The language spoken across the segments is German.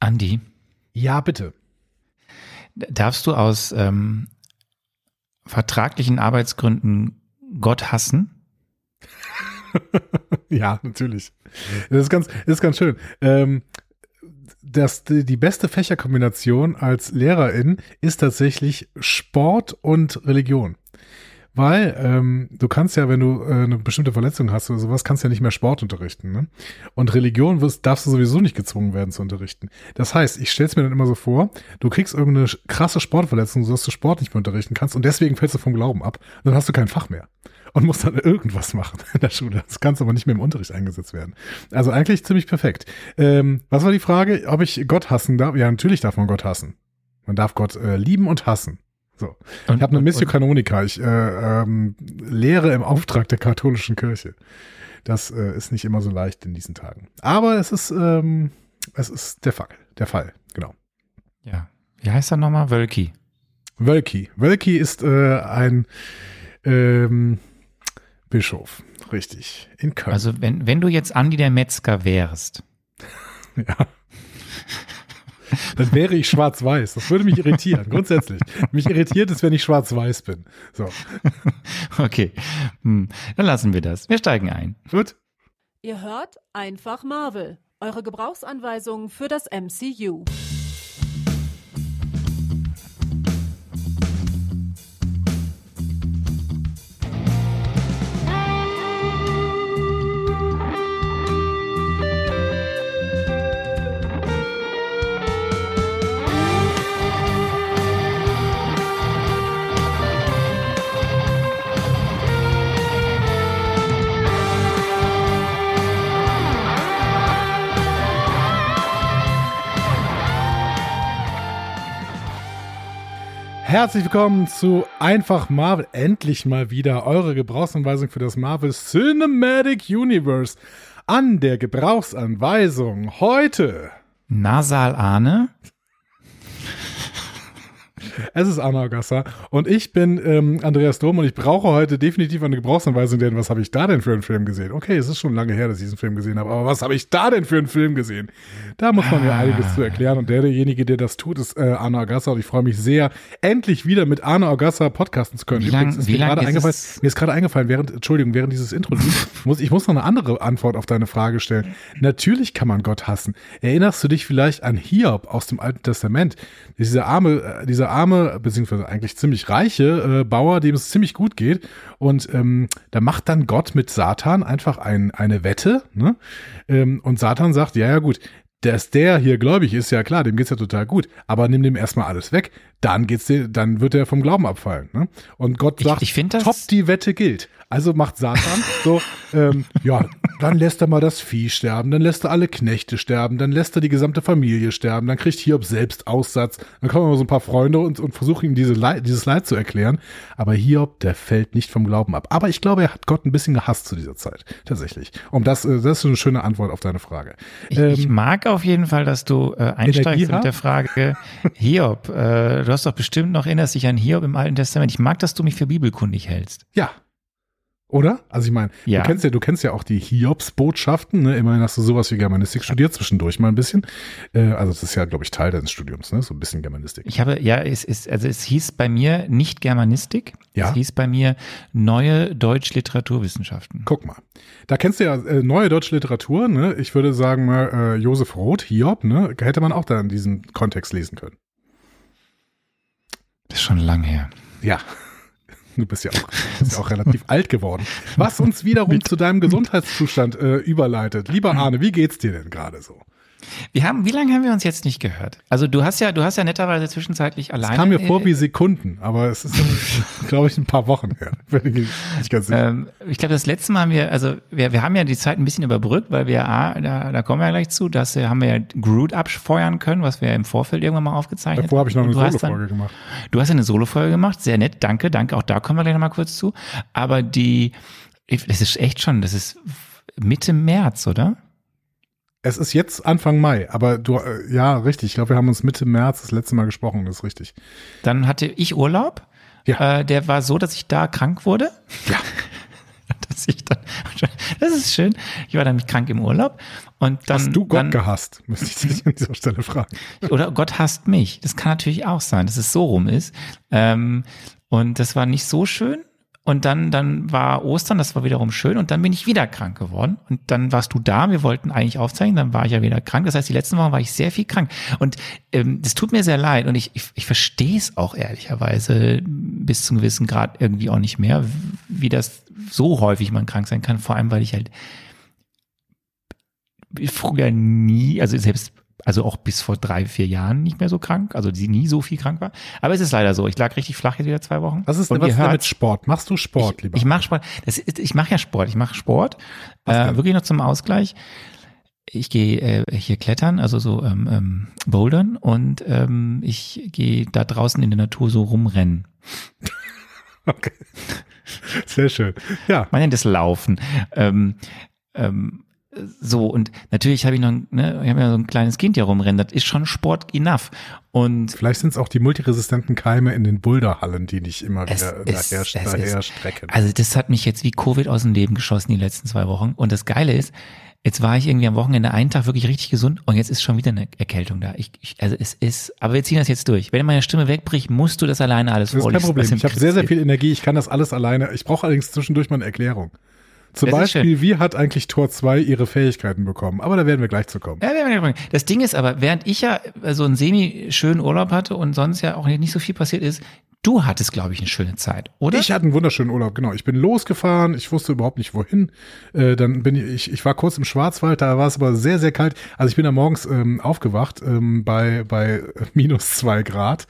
Andi, Ja, bitte. darfst du aus ähm, vertraglichen Arbeitsgründen Gott hassen? Ja, natürlich. Das ist ganz, das ist ganz schön. Ähm, das, die, die beste Fächerkombination als Lehrerin ist tatsächlich Sport und Religion. Weil ähm, du kannst ja, wenn du äh, eine bestimmte Verletzung hast oder sowas, kannst ja nicht mehr Sport unterrichten. Ne? Und Religion wirst, darfst du sowieso nicht gezwungen werden zu unterrichten. Das heißt, ich stell's mir dann immer so vor, du kriegst irgendeine krasse Sportverletzung, sodass du Sport nicht mehr unterrichten kannst und deswegen fällst du vom Glauben ab. Dann hast du kein Fach mehr und musst dann irgendwas machen in der Schule. Das kann aber nicht mehr im Unterricht eingesetzt werden. Also eigentlich ziemlich perfekt. Ähm, was war die Frage? Ob ich Gott hassen darf? Ja, natürlich darf man Gott hassen. Man darf Gott äh, lieben und hassen. So. Und, Ich habe eine Missio Canonica. Ich äh, ähm, lehre im Auftrag der katholischen Kirche. Das äh, ist nicht immer so leicht in diesen Tagen. Aber es ist, ähm, es ist der Fall. Der Fall, genau. Ja. Wie heißt er nochmal? Wölki. Wölki. Wölki ist äh, ein ähm, Bischof, richtig, in Köln. Also wenn, wenn du jetzt Andi der Metzger wärst, ja. Dann wäre ich schwarz-weiß. Das würde mich irritieren, grundsätzlich. Mich irritiert es, wenn ich schwarz-weiß bin. So, okay, hm, dann lassen wir das. Wir steigen ein. gut. Ihr hört einfach Marvel, eure Gebrauchsanweisung für das MCU. Herzlich willkommen zu Einfach Marvel. Endlich mal wieder eure Gebrauchsanweisung für das Marvel Cinematic Universe. An der Gebrauchsanweisung heute. Nasal Ahne. Es ist Anna Gasser und ich bin ähm, Andreas Dom und ich brauche heute definitiv eine Gebrauchsanweisung, denn was habe ich da denn für einen Film gesehen? Okay, es ist schon lange her, dass ich diesen Film gesehen habe, aber was habe ich da denn für einen Film gesehen? Da muss man mir Ah. einiges zu erklären und der, derjenige, der das tut, ist äh, Arno Agassa und ich freue mich sehr, endlich wieder mit Arno Agassa podcasten zu können. Wie lang- Übrigens ist wie mir gerade ist eingefallen, mir ist gerade eingefallen, während, Entschuldigung, während dieses Intro muss ich muss noch eine andere Antwort auf deine Frage stellen. Natürlich kann man Gott hassen. Erinnerst du dich vielleicht an Hiob aus dem Alten Testament? Dieser arme, äh, dieser arme, beziehungsweise eigentlich ziemlich reiche äh, Bauer, dem es ziemlich gut geht. Und ähm, da macht dann Gott mit Satan einfach ein, eine Wette. Ne? Ähm, und Satan sagt, ja, ja gut, dass der hier gläubig ist, ja klar, dem geht's ja total gut. Aber nimm dem erstmal alles weg, dann geht's dir, dann wird er vom Glauben abfallen. Ne? Und Gott Ich- sagt, ich das- top, die Wette gilt. Also macht Satan so, ähm, ja, dann lässt er mal das Vieh sterben, dann lässt er alle Knechte sterben, dann lässt er die gesamte Familie sterben, dann kriegt Hiob selbst Aussatz, dann kommen mal so ein paar Freunde und, und versuchen ihm diese Leid, dieses Leid zu erklären. Aber Hiob, der fällt nicht vom Glauben ab. Aber ich glaube, er hat Gott ein bisschen gehasst zu dieser Zeit, tatsächlich. Und das, äh, das ist eine schöne Antwort auf deine Frage. Ich, ich mag auf jeden Fall, dass du äh, einsteigst Ähm, mit der Frage, Hiob, äh, du hast doch bestimmt noch, erinnerst dich an Hiob im Alten Testament. Ich mag, dass du mich für bibelkundig hältst. Ja. Oder? Also ich meine, Ja. du kennst ja, du kennst ja auch die Hiobs-Botschaften, ne? Immerhin hast du sowas wie Germanistik studiert, zwischendurch mal ein bisschen. Äh, also das ist ja, glaube ich, Teil deines Studiums, ne? So ein bisschen Germanistik. Ich habe, ja, es ist, also es hieß bei mir nicht Germanistik, Ja. es hieß bei mir neue Deutsch-Literaturwissenschaften. Guck mal. Da kennst du ja äh, neue deutsche Literatur, ne? Ich würde sagen mal, äh, Josef Roth, Hiob, ne? Hätte man auch da in diesem Kontext lesen können. Das ist schon lang her. Ja. Du bist ja auch, bist ja auch relativ alt geworden. Was uns wiederum zu deinem Gesundheitszustand äh, überleitet. Lieber Arne, wie geht's dir denn gerade so? Wir haben, wie lange haben wir uns jetzt nicht gehört? Also du hast ja, du hast ja netterweise zwischenzeitlich alleine. Es kam mir vor äh, wie Sekunden, aber es ist, glaube ich, ein paar Wochen her. Ich. Ähm, ich glaube, das letzte Mal haben wir, also wir, wir haben ja die Zeit ein bisschen überbrückt, weil wir, ah, da, da kommen wir ja gleich zu, dass wir, haben wir ja Groot abfeuern können, was wir ja im Vorfeld irgendwann mal aufgezeichnet Davor habe ich noch eine du hast dann- Solo-Folge gemacht. Du hast ja eine Solo-Folge gemacht, sehr nett, danke, danke, auch da kommen wir gleich nochmal kurz zu. Aber die, das ist echt schon, das ist Mitte März, oder? Es ist jetzt Anfang Mai, aber du, äh, ja, richtig. Ich glaube, wir haben uns Mitte März das letzte Mal gesprochen, das ist richtig. Dann hatte ich Urlaub. Ja. Äh, der war so, dass ich da krank wurde. Ja. Das dass ich dann, das ist schön. Ich war dann krank im Urlaub und dann. Hast du Gott dann, gehasst? Müsste ich dich an dieser Stelle fragen. Oder Gott hasst mich. Das kann natürlich auch sein, dass es so rum ist. Ähm, und das war nicht so schön. Und dann, dann war Ostern, das war wiederum schön. Und dann bin ich wieder krank geworden. Und dann warst du da. Wir wollten eigentlich aufzeichnen. Dann war ich ja wieder krank. Das heißt, die letzten Wochen war ich sehr viel krank. Und ähm, das tut mir sehr leid. Und ich, ich, ich verstehe es auch ehrlicherweise bis zum gewissen Grad irgendwie auch nicht mehr, wie das so häufig man krank sein kann. Vor allem, weil ich halt früher nie, also selbst also auch bis vor drei, vier Jahren nicht mehr so krank, also sie nie so viel krank war. Aber es ist leider so. Ich lag richtig flach jetzt wieder zwei Wochen. Was ist, Und was ist denn hört- mit Sport? Machst du Sport, ich, lieber? Ich mache Sport. Das ist, ich mache ja Sport. Ich mache Sport. Äh, wirklich noch zum Ausgleich. Ich gehe äh, hier klettern, also so ähm, ähm, bouldern und ähm, ich gehe da draußen in der Natur so rumrennen. Okay. Sehr schön. Ja, Man nennt es Laufen. Ähm, ähm, so, und natürlich habe ich noch, ne, ich habe ja so ein kleines Kind hier rumrennen, das ist schon Sport enough. Und vielleicht sind es auch die multiresistenten Keime in den Boulderhallen, die dich immer wieder daher, es daher ist- strecken. Also das hat mich jetzt wie Covid aus dem Leben geschossen die letzten zwei Wochen. Und das Geile ist, jetzt war ich irgendwie am Wochenende einen Tag wirklich richtig gesund und jetzt ist schon wieder eine Erkältung da. Ich, ich, also es ist, aber wir ziehen das jetzt durch. Wenn meine Stimme wegbricht, musst du das alleine alles Das ist kein Problem. Ich habe sehr, sehr viel Energie. Ich kann das alles alleine. Ich brauche allerdings zwischendurch mal eine Erklärung. Zum Das Beispiel, wie hat eigentlich Tor 2 ihre Fähigkeiten bekommen? Aber da werden wir gleich zu kommen. Ja, wir werden das Ding ist aber, während ich ja so einen semi-schönen Urlaub hatte und sonst ja auch nicht so viel passiert ist, du hattest, glaube ich, eine schöne Zeit, oder? Ich hatte einen wunderschönen Urlaub, genau. Ich bin losgefahren, ich wusste überhaupt nicht wohin. Äh, dann bin ich, ich war kurz im Schwarzwald, da war es aber sehr, sehr kalt. Also ich bin da morgens ähm, aufgewacht ähm, bei, bei minus zwei Grad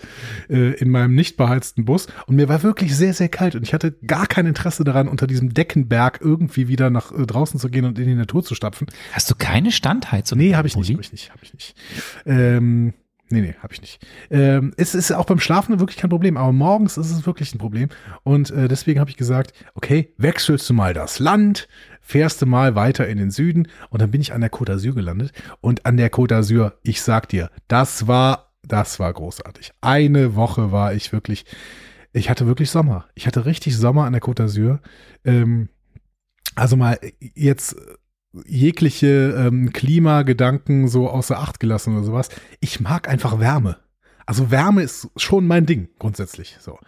äh, in meinem nicht beheizten Bus und mir war wirklich sehr, sehr kalt und ich hatte gar kein Interesse daran, unter diesem Deckenberg irgendwie wieder nach äh, draußen zu gehen und in die Natur zu stapfen. Hast du keine Standheizung? Nee, habe ich habe ich nicht, habe ich nicht. Ähm, nee, nee, habe ich nicht. Ähm, es ist auch beim Schlafen wirklich kein Problem, aber morgens ist es wirklich ein Problem. Und äh, deswegen habe ich gesagt, okay, wechselst du mal das Land, fährst du mal weiter in den Süden und dann bin ich an der Côte d'Azur gelandet. Und an der Côte d'Azur, ich sag dir, das war, das war großartig. Eine Woche war ich wirklich, ich hatte wirklich Sommer. Ich hatte richtig Sommer an der Côte d'Azur. Ähm, also mal jetzt jegliche ähm, Klimagedanken so außer Acht gelassen oder sowas. Ich mag einfach Wärme. Also Wärme ist schon mein Ding grundsätzlich. So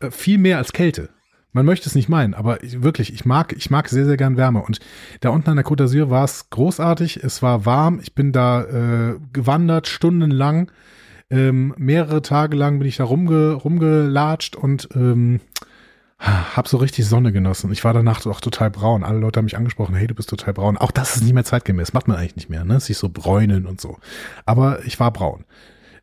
äh, viel mehr als Kälte. Man möchte es nicht meinen, aber ich, wirklich, ich mag, ich mag sehr, sehr gern Wärme. Und da unten an der Côte d'Azur war es großartig. Es war warm. Ich bin da äh, gewandert, stundenlang. Ähm, mehrere Tage lang bin ich da rumge, rumgelatscht und ähm, hab so richtig Sonne genossen. Ich war danach auch total braun. Alle Leute haben mich angesprochen, hey, du bist total braun. Auch das ist nicht mehr zeitgemäß. Macht man eigentlich nicht mehr, ne? Sich so bräunen und so. Aber ich war braun.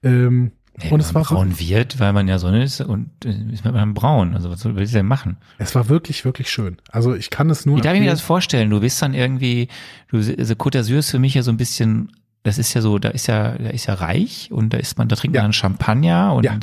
Ähm, Nee, und es war, braun wird, weil man ja Sonne ist und äh, ist man braun. Also was soll will ich denn machen? es war wirklich, wirklich schön. Also ich kann es nur. Wie darf ich mir das vorstellen? Du bist dann irgendwie, du, also Côte d'Azur ist für mich ja so ein bisschen, das ist ja so, da ist ja, da ist ja reich und da ist man, da trinkt Ja. man dann Champagner und, Ja.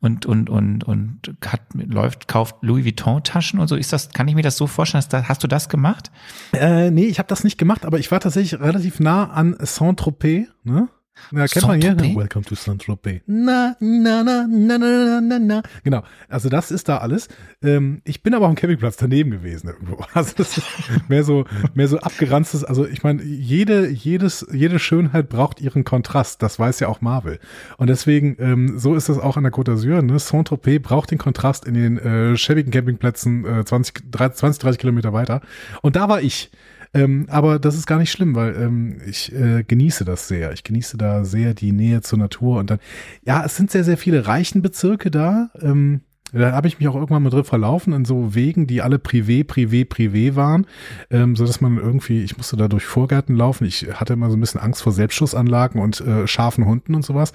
Und, und, und, und hat, läuft, kauft Louis Vuitton Taschen und so. Ist das, kann ich mir das so vorstellen? Dass da, hast du das gemacht? Äh, nee, ich habe das nicht gemacht, aber ich war tatsächlich relativ nah an Saint-Tropez, ne? Ja, kennt man hier? Welcome to Saint-Tropez. Na, na, na, na, na, na, na. Genau, also das ist da alles. Ähm, ich bin aber am Campingplatz daneben gewesen irgendwo. Also das ist mehr so, mehr so abgeranztes, also ich meine, jede, jedes, jede Schönheit braucht ihren Kontrast, das weiß ja auch Marvel. Und deswegen, ähm, so ist es auch an der Côte d'Azur, ne? Saint-Tropez braucht den Kontrast in den äh, schäbigen Campingplätzen äh, 20, 30, 20, 30 Kilometer weiter. Und da war ich. Ähm, aber das ist gar nicht schlimm, weil ähm, ich äh, genieße das sehr. Ich genieße da sehr die Nähe zur Natur und dann, ja, es sind sehr, sehr viele Reichenbezirke da. Ähm, da habe ich mich auch irgendwann mal drin verlaufen in so Wegen, die alle privé, privé, privé waren, ähm, so dass man irgendwie, ich musste da durch Vorgärten laufen. Ich hatte immer so ein bisschen Angst vor Selbstschussanlagen und äh, scharfen Hunden und sowas.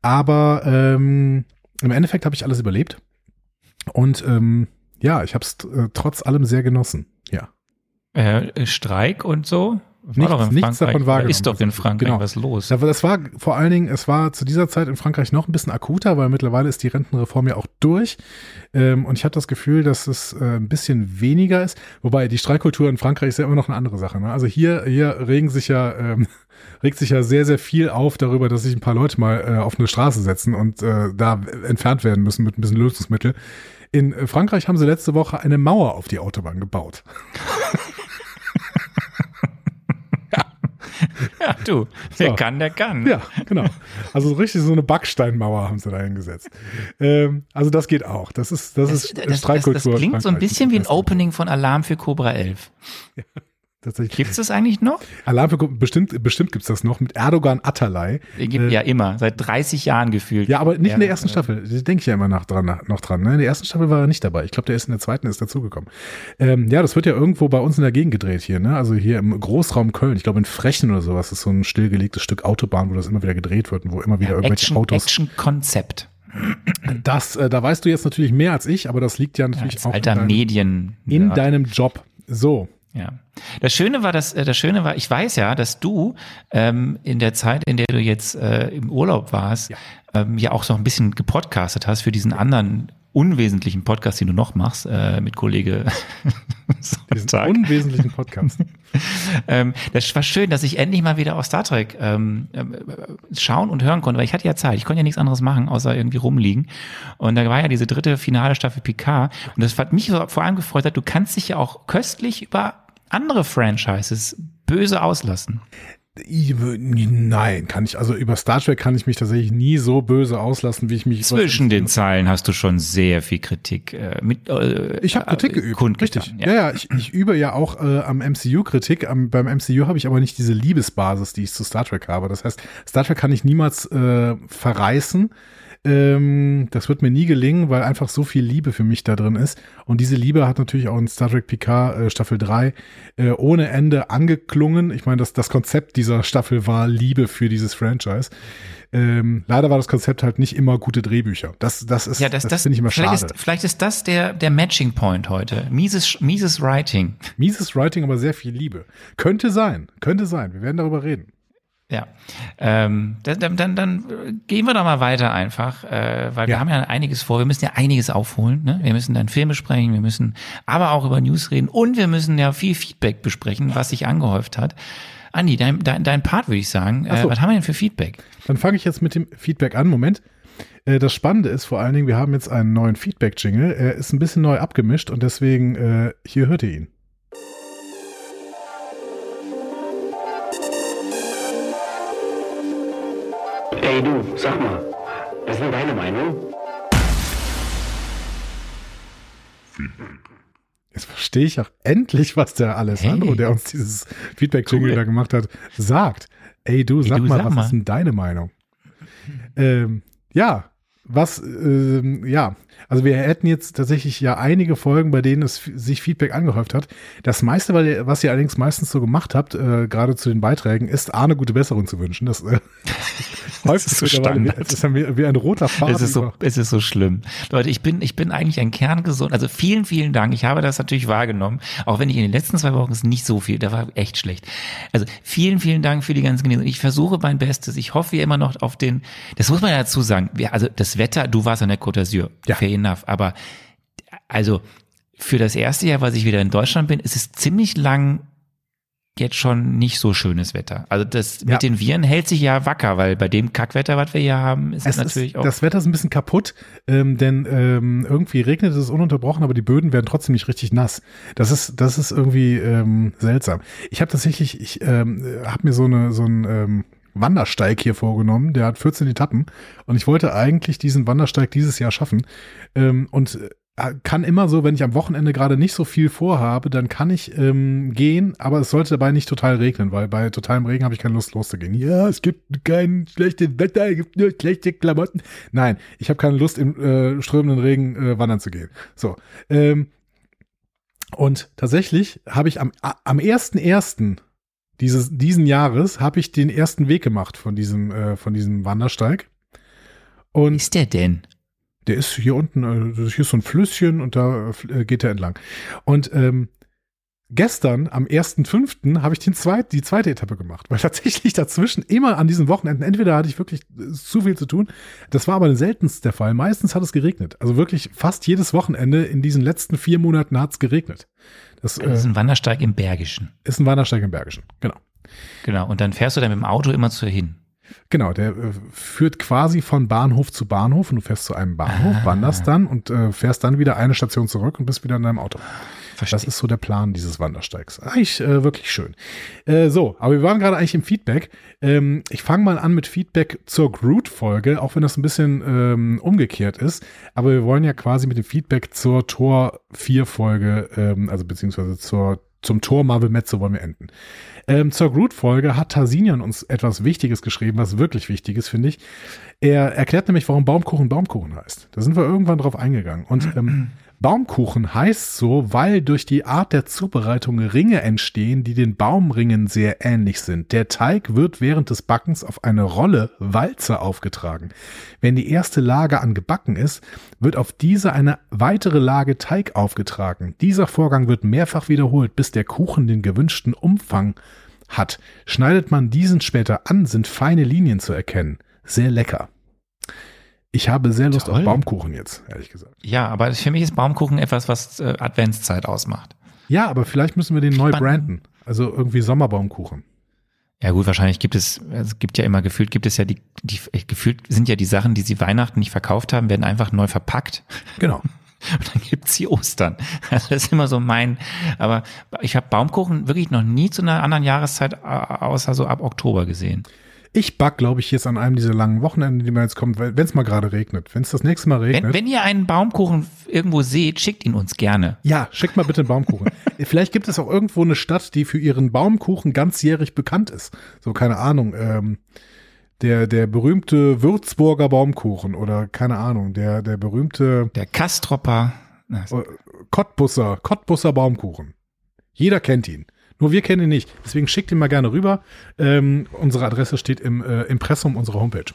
Aber ähm, im Endeffekt habe ich alles überlebt und ähm, ja, ich habe es äh, trotz allem sehr genossen. Ja. Äh, Streik und so? War Nichts- doch in nichts Frankreich. davon wahrgenommen. Ist doch in Frankreich Genau. was los. Das war- Das war vor allen Dingen, es war zu dieser Zeit in Frankreich noch ein bisschen akuter, weil mittlerweile ist die Rentenreform ja auch durch. Ähm, und ich habe das Gefühl, dass es äh, ein bisschen weniger ist. Wobei die Streikkultur in Frankreich ist ja immer noch eine andere Sache. Ne? Also hier, hier regen sich ja, ähm, regt sich ja sehr, sehr viel auf darüber, dass sich ein paar Leute mal äh, auf eine Straße setzen und äh, da entfernt werden müssen mit ein bisschen Lösungsmittel. In Frankreich haben sie letzte Woche eine Mauer auf die Autobahn gebaut. Ja, du, wer So. kann, der kann. Ja, genau. Also so richtig so eine Backsteinmauer haben sie da hingesetzt. Ähm, also das geht auch. Das ist, das, Das, ist das, das, Streikkultur. das in klingt so ein bisschen wie ein Das- Opening von Alarm für Cobra 11. Tatsächlich. Gibt's das eigentlich noch? Alarm für, bestimmt, bestimmt gibt's das noch mit Erdogan Atalay. Gibt ja immer, seit 30 Jahren gefühlt. Ja, aber nicht in der Ja, ersten äh, Staffel. Da denke ich ja immer nach dran, noch dran. Ne? In der ersten Staffel war er nicht dabei. Ich glaube, der ist in der zweiten ist dazugekommen. Ähm, ja, das wird ja irgendwo bei uns in der Gegend gedreht hier. Ne? Also hier im Großraum Köln. Ich glaube in Frechen oder sowas ist so ein stillgelegtes Stück Autobahn, wo das immer wieder gedreht wird und wo immer wieder irgendwelche Action, Autos. Action-Konzept. Das, äh, da weißt du jetzt natürlich mehr als ich, aber das liegt ja natürlich Als auch alter in, deinem, Medien. in deinem Job. So. Ja. Das Schöne war, dass äh, das Schöne war, ich weiß ja, dass du ähm, in der Zeit, in der du jetzt äh, im Urlaub warst, Ja. Ähm, ja auch so ein bisschen gepodcastet hast für diesen anderen unwesentlichen Podcast, den du noch machst äh, mit Kollege Diesen Sonntag. unwesentlichen Podcast. ähm, das war schön, dass ich endlich mal wieder auf Star Trek ähm, äh, schauen und hören konnte, weil ich hatte ja Zeit. Ich konnte ja nichts anderes machen, außer irgendwie rumliegen. Und da war ja diese dritte finale Staffel Picard. Und das hat mich vor allem gefreut, hat, du kannst dich ja auch köstlich über andere Franchises böse auslassen. Nein, kann ich, also über Star Trek kann ich mich tatsächlich nie so böse auslassen, wie ich mich Zwischen den Zeilen hast du schon sehr viel Kritik äh, mit. Äh, Ich habe Kritik äh, geübt, kundgetan, richtig. Ja, ja, ich, ich übe ja auch äh, am MCU Kritik. Am, beim MCU habe ich aber nicht diese Liebesbasis, die ich zu Star Trek habe. Das heißt, Star Trek kann ich niemals äh, verreißen. Ähm, das wird mir nie gelingen, weil einfach so viel Liebe für mich da drin ist. Und diese Liebe hat natürlich auch in Star Trek Picard äh, Staffel 3 äh, ohne Ende angeklungen. Ich meine, das, das Konzept dieser Staffel war Liebe für dieses Franchise. Ähm, leider war das Konzept halt nicht immer gute Drehbücher. Das, das ist, Ja, das, das, finde ich immer vielleicht, schade. ist, vielleicht ist das der, der Matching Point heute. Mieses, mieses Writing. Mieses Writing, aber sehr viel Liebe. Könnte sein, könnte sein. Wir werden darüber reden. Ja, ähm, dann, dann, dann, äh, gehen wir doch mal weiter einfach, äh, weil wir Ja. haben ja einiges vor. Wir müssen ja einiges aufholen. Ne? Wir müssen dann Filme sprechen, wir müssen aber auch über News reden und wir müssen ja viel Feedback besprechen, was sich angehäuft hat. Andi, dein, dein, dein Part würde ich sagen. Äh, so. was haben wir denn für Feedback? Dann fange ich jetzt mit dem Feedback an. Moment. Äh, Das Spannende ist vor allen Dingen, wir haben jetzt einen neuen Feedback-Jingle. Er ist ein bisschen neu abgemischt und deswegen, äh, hier hört ihr ihn. Ey du, sag mal, was ist denn deine Meinung? Jetzt verstehe ich auch endlich, was der Alessandro, Hey. der uns dieses Feedback-Jingle Cool. da gemacht hat, sagt. Ey, du, sag du, mal, sag was mal. ist denn deine Meinung? Ähm, ja, was, ähm, ja, also wir hätten jetzt tatsächlich ja einige Folgen, bei denen es sich Feedback angehäuft hat. Das meiste, was ihr allerdings meistens so gemacht habt, äh, gerade zu den Beiträgen, ist Arne gute Besserung zu wünschen. Das äh, häuft ist so mittlerweile wie- Standard. Es ist ja wie, wie ein roter Faden. Es ist so, es ist so schlimm. Leute, ich bin, ich bin eigentlich ein kerngesund. Also vielen, vielen Dank. Ich habe das natürlich wahrgenommen. Auch wenn ich in den letzten zwei Wochen es nicht so viel, da war echt schlecht. Also vielen, vielen Dank für die ganzen Genesungen. Ich versuche mein Bestes. Ich hoffe immer noch auf den, das muss man ja dazu sagen. Wir, also das Wetter, du warst an der Côte d'Azur. Ja. Fair enough. Aber, also, für das erste Jahr, was ich wieder in Deutschland bin, ist es ziemlich lang jetzt schon nicht so schönes Wetter. Also das Ja. mit den Viren hält sich ja wacker, weil bei dem Kackwetter, was wir hier haben, ist es Es natürlich ist, auch. das Wetter ist ein bisschen kaputt, ähm, denn ähm, irgendwie regnet es ununterbrochen, aber die Böden werden trotzdem nicht richtig nass. Das ist, das ist irgendwie ähm, seltsam. Ich habe tatsächlich, ich ähm, habe mir so eine so ein ähm, Wandersteig hier vorgenommen. Der hat 14 Etappen und ich wollte eigentlich diesen Wandersteig dieses Jahr schaffen ähm, und äh, kann immer so, wenn ich am Wochenende gerade nicht so viel vorhabe, dann kann ich ähm, gehen, aber es sollte dabei nicht total regnen, weil bei totalem Regen habe ich keine Lust loszugehen. Ja, es gibt kein schlechtes Wetter, es gibt nur schlechte Klamotten. Nein, ich habe keine Lust im äh, strömenden Regen äh, wandern zu gehen. So. Ähm, und tatsächlich habe ich am, am 1.1. Dieses, diesen Jahres habe ich den ersten Weg gemacht von diesem, äh, von diesem Wandersteig. Und ist der denn? der ist hier unten, äh, hier ist so ein Flüsschen und da äh, geht er entlang. Und ähm, gestern am 1.5. habe ich den zweit, die zweite Etappe gemacht, weil tatsächlich dazwischen immer an diesen Wochenenden, entweder hatte ich wirklich äh, zu viel zu tun, das war aber seltenst der Fall. Meistens hat es geregnet. Also wirklich fast jedes Wochenende in diesen letzten vier Monaten hat es geregnet. Das, Das ist äh, ein Wandersteig im Bergischen. ist ein Wandersteig im Bergischen. Genau. Genau. Und dann fährst du dann mit dem Auto immer zu hin. Genau, der äh, führt quasi von Bahnhof zu Bahnhof und du fährst zu einem Bahnhof, Ah. wanderst dann und äh, fährst dann wieder eine Station zurück und bist wieder in deinem Auto. Verstehe. Das ist so der Plan dieses Wandersteigs. Eigentlich äh, wirklich schön. Äh, so, aber wir waren gerade eigentlich im Feedback. Ähm, ich fange mal an mit Feedback zur Groot-Folge, auch wenn das ein bisschen ähm, umgekehrt ist. Aber wir wollen ja quasi mit dem Feedback zur Tor 4-Folge, ähm, also beziehungsweise zur, zum Tor Marvel Metze wollen wir enden. Ähm, zur Groot-Folge hat Tarsinian uns etwas Wichtiges geschrieben, was wirklich wichtig ist, finde ich. Er erklärt nämlich, warum Baumkuchen Baumkuchen heißt. Da sind wir irgendwann drauf eingegangen. Und ähm, Baumkuchen heißt so, weil durch die Art der Zubereitung Ringe entstehen, die den Baumringen sehr ähnlich sind. Der Teig wird während des Backens auf eine Rolle Walze aufgetragen. Wenn die erste Lage angebacken ist, wird auf diese eine weitere Lage Teig aufgetragen. Dieser Vorgang wird mehrfach wiederholt, bis der Kuchen den gewünschten Umfang hat. Schneidet man diesen später an, sind feine Linien zu erkennen. Sehr lecker. Ich habe sehr Lust Toll. auf Baumkuchen jetzt, ehrlich gesagt. Ja, aber für mich ist Baumkuchen etwas, was äh, Adventszeit ausmacht. Ja, aber vielleicht müssen wir den neu branden. Also irgendwie Sommerbaumkuchen. Ja gut, wahrscheinlich gibt es, es gibt ja immer gefühlt, gibt es ja die, die, gefühlt sind ja die Sachen, die sie Weihnachten nicht verkauft haben, werden einfach neu verpackt Genau. und dann gibt's sie Ostern. Also das ist immer so mein, aber ich habe Baumkuchen wirklich noch nie zu einer anderen Jahreszeit außer so ab Oktober gesehen. Ich back, glaube ich, jetzt an einem dieser langen Wochenenden, die mir jetzt kommt, wenn es mal gerade regnet. Wenn es das nächste Mal regnet. Wenn, wenn ihr einen Baumkuchen irgendwo seht, schickt ihn uns gerne. ja, schickt mal bitte einen Baumkuchen. Vielleicht gibt es auch irgendwo eine Stadt, die für ihren Baumkuchen ganzjährig bekannt ist. So, keine Ahnung, ähm, der, der berühmte Würzburger Baumkuchen oder keine Ahnung, der, der berühmte Der Kastropper. äh, Cottbusser, Cottbusser Baumkuchen. Jeder kennt ihn. Nur wir kennen ihn nicht. Deswegen schickt ihn mal gerne rüber. Ähm, unsere Adresse steht im äh, Impressum unserer Homepage.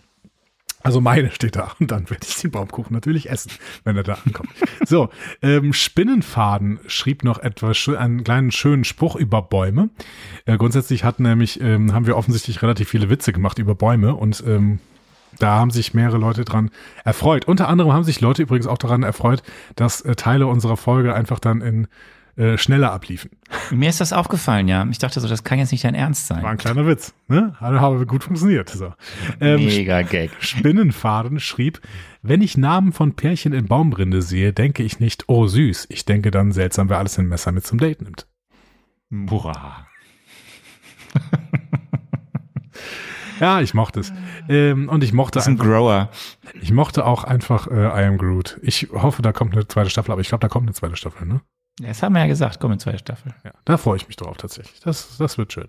Also meine steht da. Und dann werde ich den Baumkuchen natürlich essen, wenn er da ankommt. so, ähm, Spinnenfaden schrieb noch etwas, einen kleinen schönen Spruch über Bäume. Äh, grundsätzlich hat nämlich, ähm, haben wir offensichtlich relativ viele Witze gemacht über Bäume und ähm, da haben sich mehrere Leute dran erfreut. Unter anderem haben sich Leute übrigens auch daran erfreut, dass äh, Teile unserer Folge einfach dann in äh, schneller abliefen. Mir ist das aufgefallen, ja. Ich dachte so, das kann jetzt nicht dein Ernst War ein sein. kleiner Witz, ne? Hat aber gut funktioniert. So. Ähm, Mega Gag. Spinnenfaden schrieb, wenn ich Namen von Pärchen in Baumrinde sehe, denke ich nicht, oh süß. Ich denke dann seltsam, wer alles ein Messer mit zum Date nimmt. Boah. Ja, ich mochte es. Ähm, und ich mochte, Das ist ein einfach, Grower. ich mochte auch einfach äh, I Am Groot. Ich hoffe, da kommt eine zweite Staffel, aber ich glaube, da kommt eine zweite Staffel, ne? Das haben wir ja gesagt, komm in zweite Staffel. Ja, da freue ich mich drauf tatsächlich. Das, das wird schön.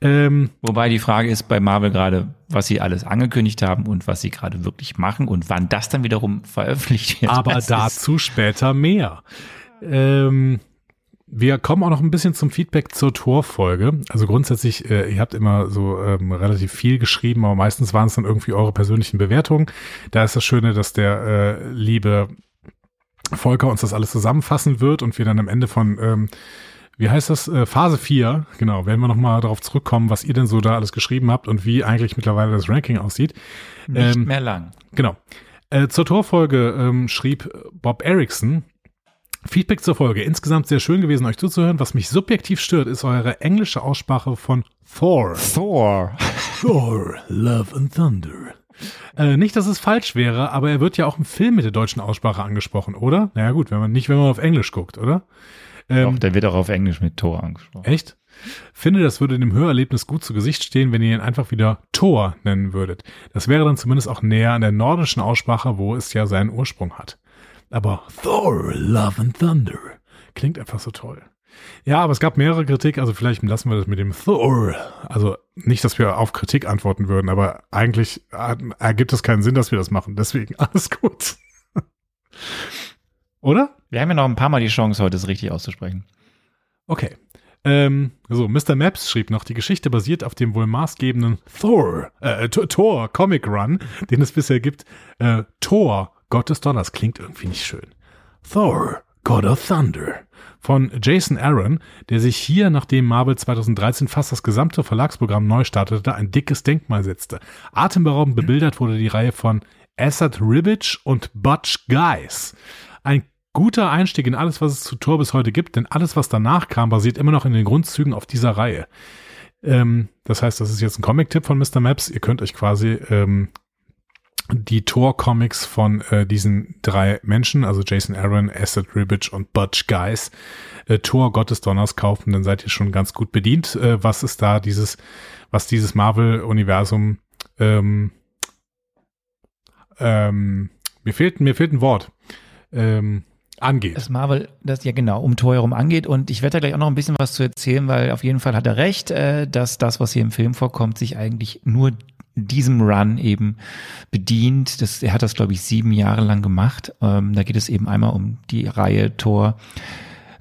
Ähm, Wobei die Frage ist bei Marvel gerade, was sie alles angekündigt haben und was sie gerade wirklich machen und wann das dann wiederum veröffentlicht wird. aber dazu später mehr. Ähm, wir kommen auch noch ein bisschen zum Feedback zur Torfolge. Also grundsätzlich, äh, ihr habt immer so ähm, relativ viel geschrieben, aber meistens waren es dann irgendwie eure persönlichen Bewertungen. Da ist das Schöne, dass der äh, liebe Volker uns das alles zusammenfassen wird und wir dann am Ende von, ähm, wie heißt das, äh, Phase 4, genau, werden wir nochmal darauf zurückkommen, was ihr denn so da alles geschrieben habt und wie eigentlich mittlerweile das Ranking aussieht. nicht ähm, mehr lang. Genau. Äh, zur Torfolge ähm, schrieb Bob Erickson, Feedback zur Folge. Insgesamt sehr schön gewesen, euch zuzuhören. Was mich subjektiv stört, ist eure englische Aussprache von Thor. Thor. Thor, Love and Thunder. Äh, nicht, dass es falsch wäre, aber er wird ja auch im Film mit der deutschen Aussprache angesprochen, oder? Naja gut, wenn man nicht, wenn man auf Englisch guckt, oder? Ähm, Doch, der wird auch auf Englisch mit Thor angesprochen. Echt? Finde, das würde dem Hörerlebnis gut zu Gesicht stehen, wenn ihr ihn einfach wieder Thor nennen würdet. Das wäre dann zumindest auch näher an der nordischen Aussprache, wo es ja seinen Ursprung hat. Aber Thor, Love and Thunder klingt einfach so toll. Ja, aber es gab mehrere Kritik, also vielleicht lassen wir das mit dem Thor. Also nicht, dass wir auf Kritik antworten würden, aber eigentlich ergibt es keinen Sinn, dass wir das machen. Deswegen alles gut. Oder? Wir haben ja noch ein paar Mal die Chance, heute es richtig auszusprechen. Okay. Ähm, so, Mr. Maps schrieb noch, die Geschichte basiert auf dem wohl maßgebenden Thor, äh, Th- Thor Comic Run, den es bisher gibt. Äh, Thor, Gott des Donners, klingt irgendwie nicht schön. Thor, God of Thunder von Jason Aaron, der sich hier, nachdem Marvel 2013 fast das gesamte Verlagsprogramm neu startete, ein dickes Denkmal setzte. Atemberaubend bebildert wurde die Reihe von Assad Ribbage und Butch Guys. Ein guter Einstieg in alles, was es zu Tor bis heute gibt, denn alles, was danach kam, basiert immer noch in den Grundzügen auf dieser Reihe. Ähm, das heißt, das ist jetzt ein Comic-Tipp von Mr. Maps. Ihr könnt euch quasi ähm, die Tor-Comics von äh, diesen drei Menschen, also Jason Aaron, Acid Ribbage und Butch Guys, äh, Tor Gottes Donners kaufen, dann seid ihr schon ganz gut bedient. Äh, was ist da dieses, was dieses Marvel-Universum, ähm, ähm, mir fehlt, mir fehlt ein Wort, ähm, angeht. Das Marvel, das ja genau, um Tor herum angeht. Und ich werde da gleich auch noch ein bisschen was zu erzählen, weil auf jeden Fall hat er recht, äh, dass das, was hier im Film vorkommt, sich eigentlich nur diesem Run eben bedient. Das, er hat das, glaube ich, sieben Jahre lang gemacht. Ähm, da geht es eben einmal um die Reihe Thor,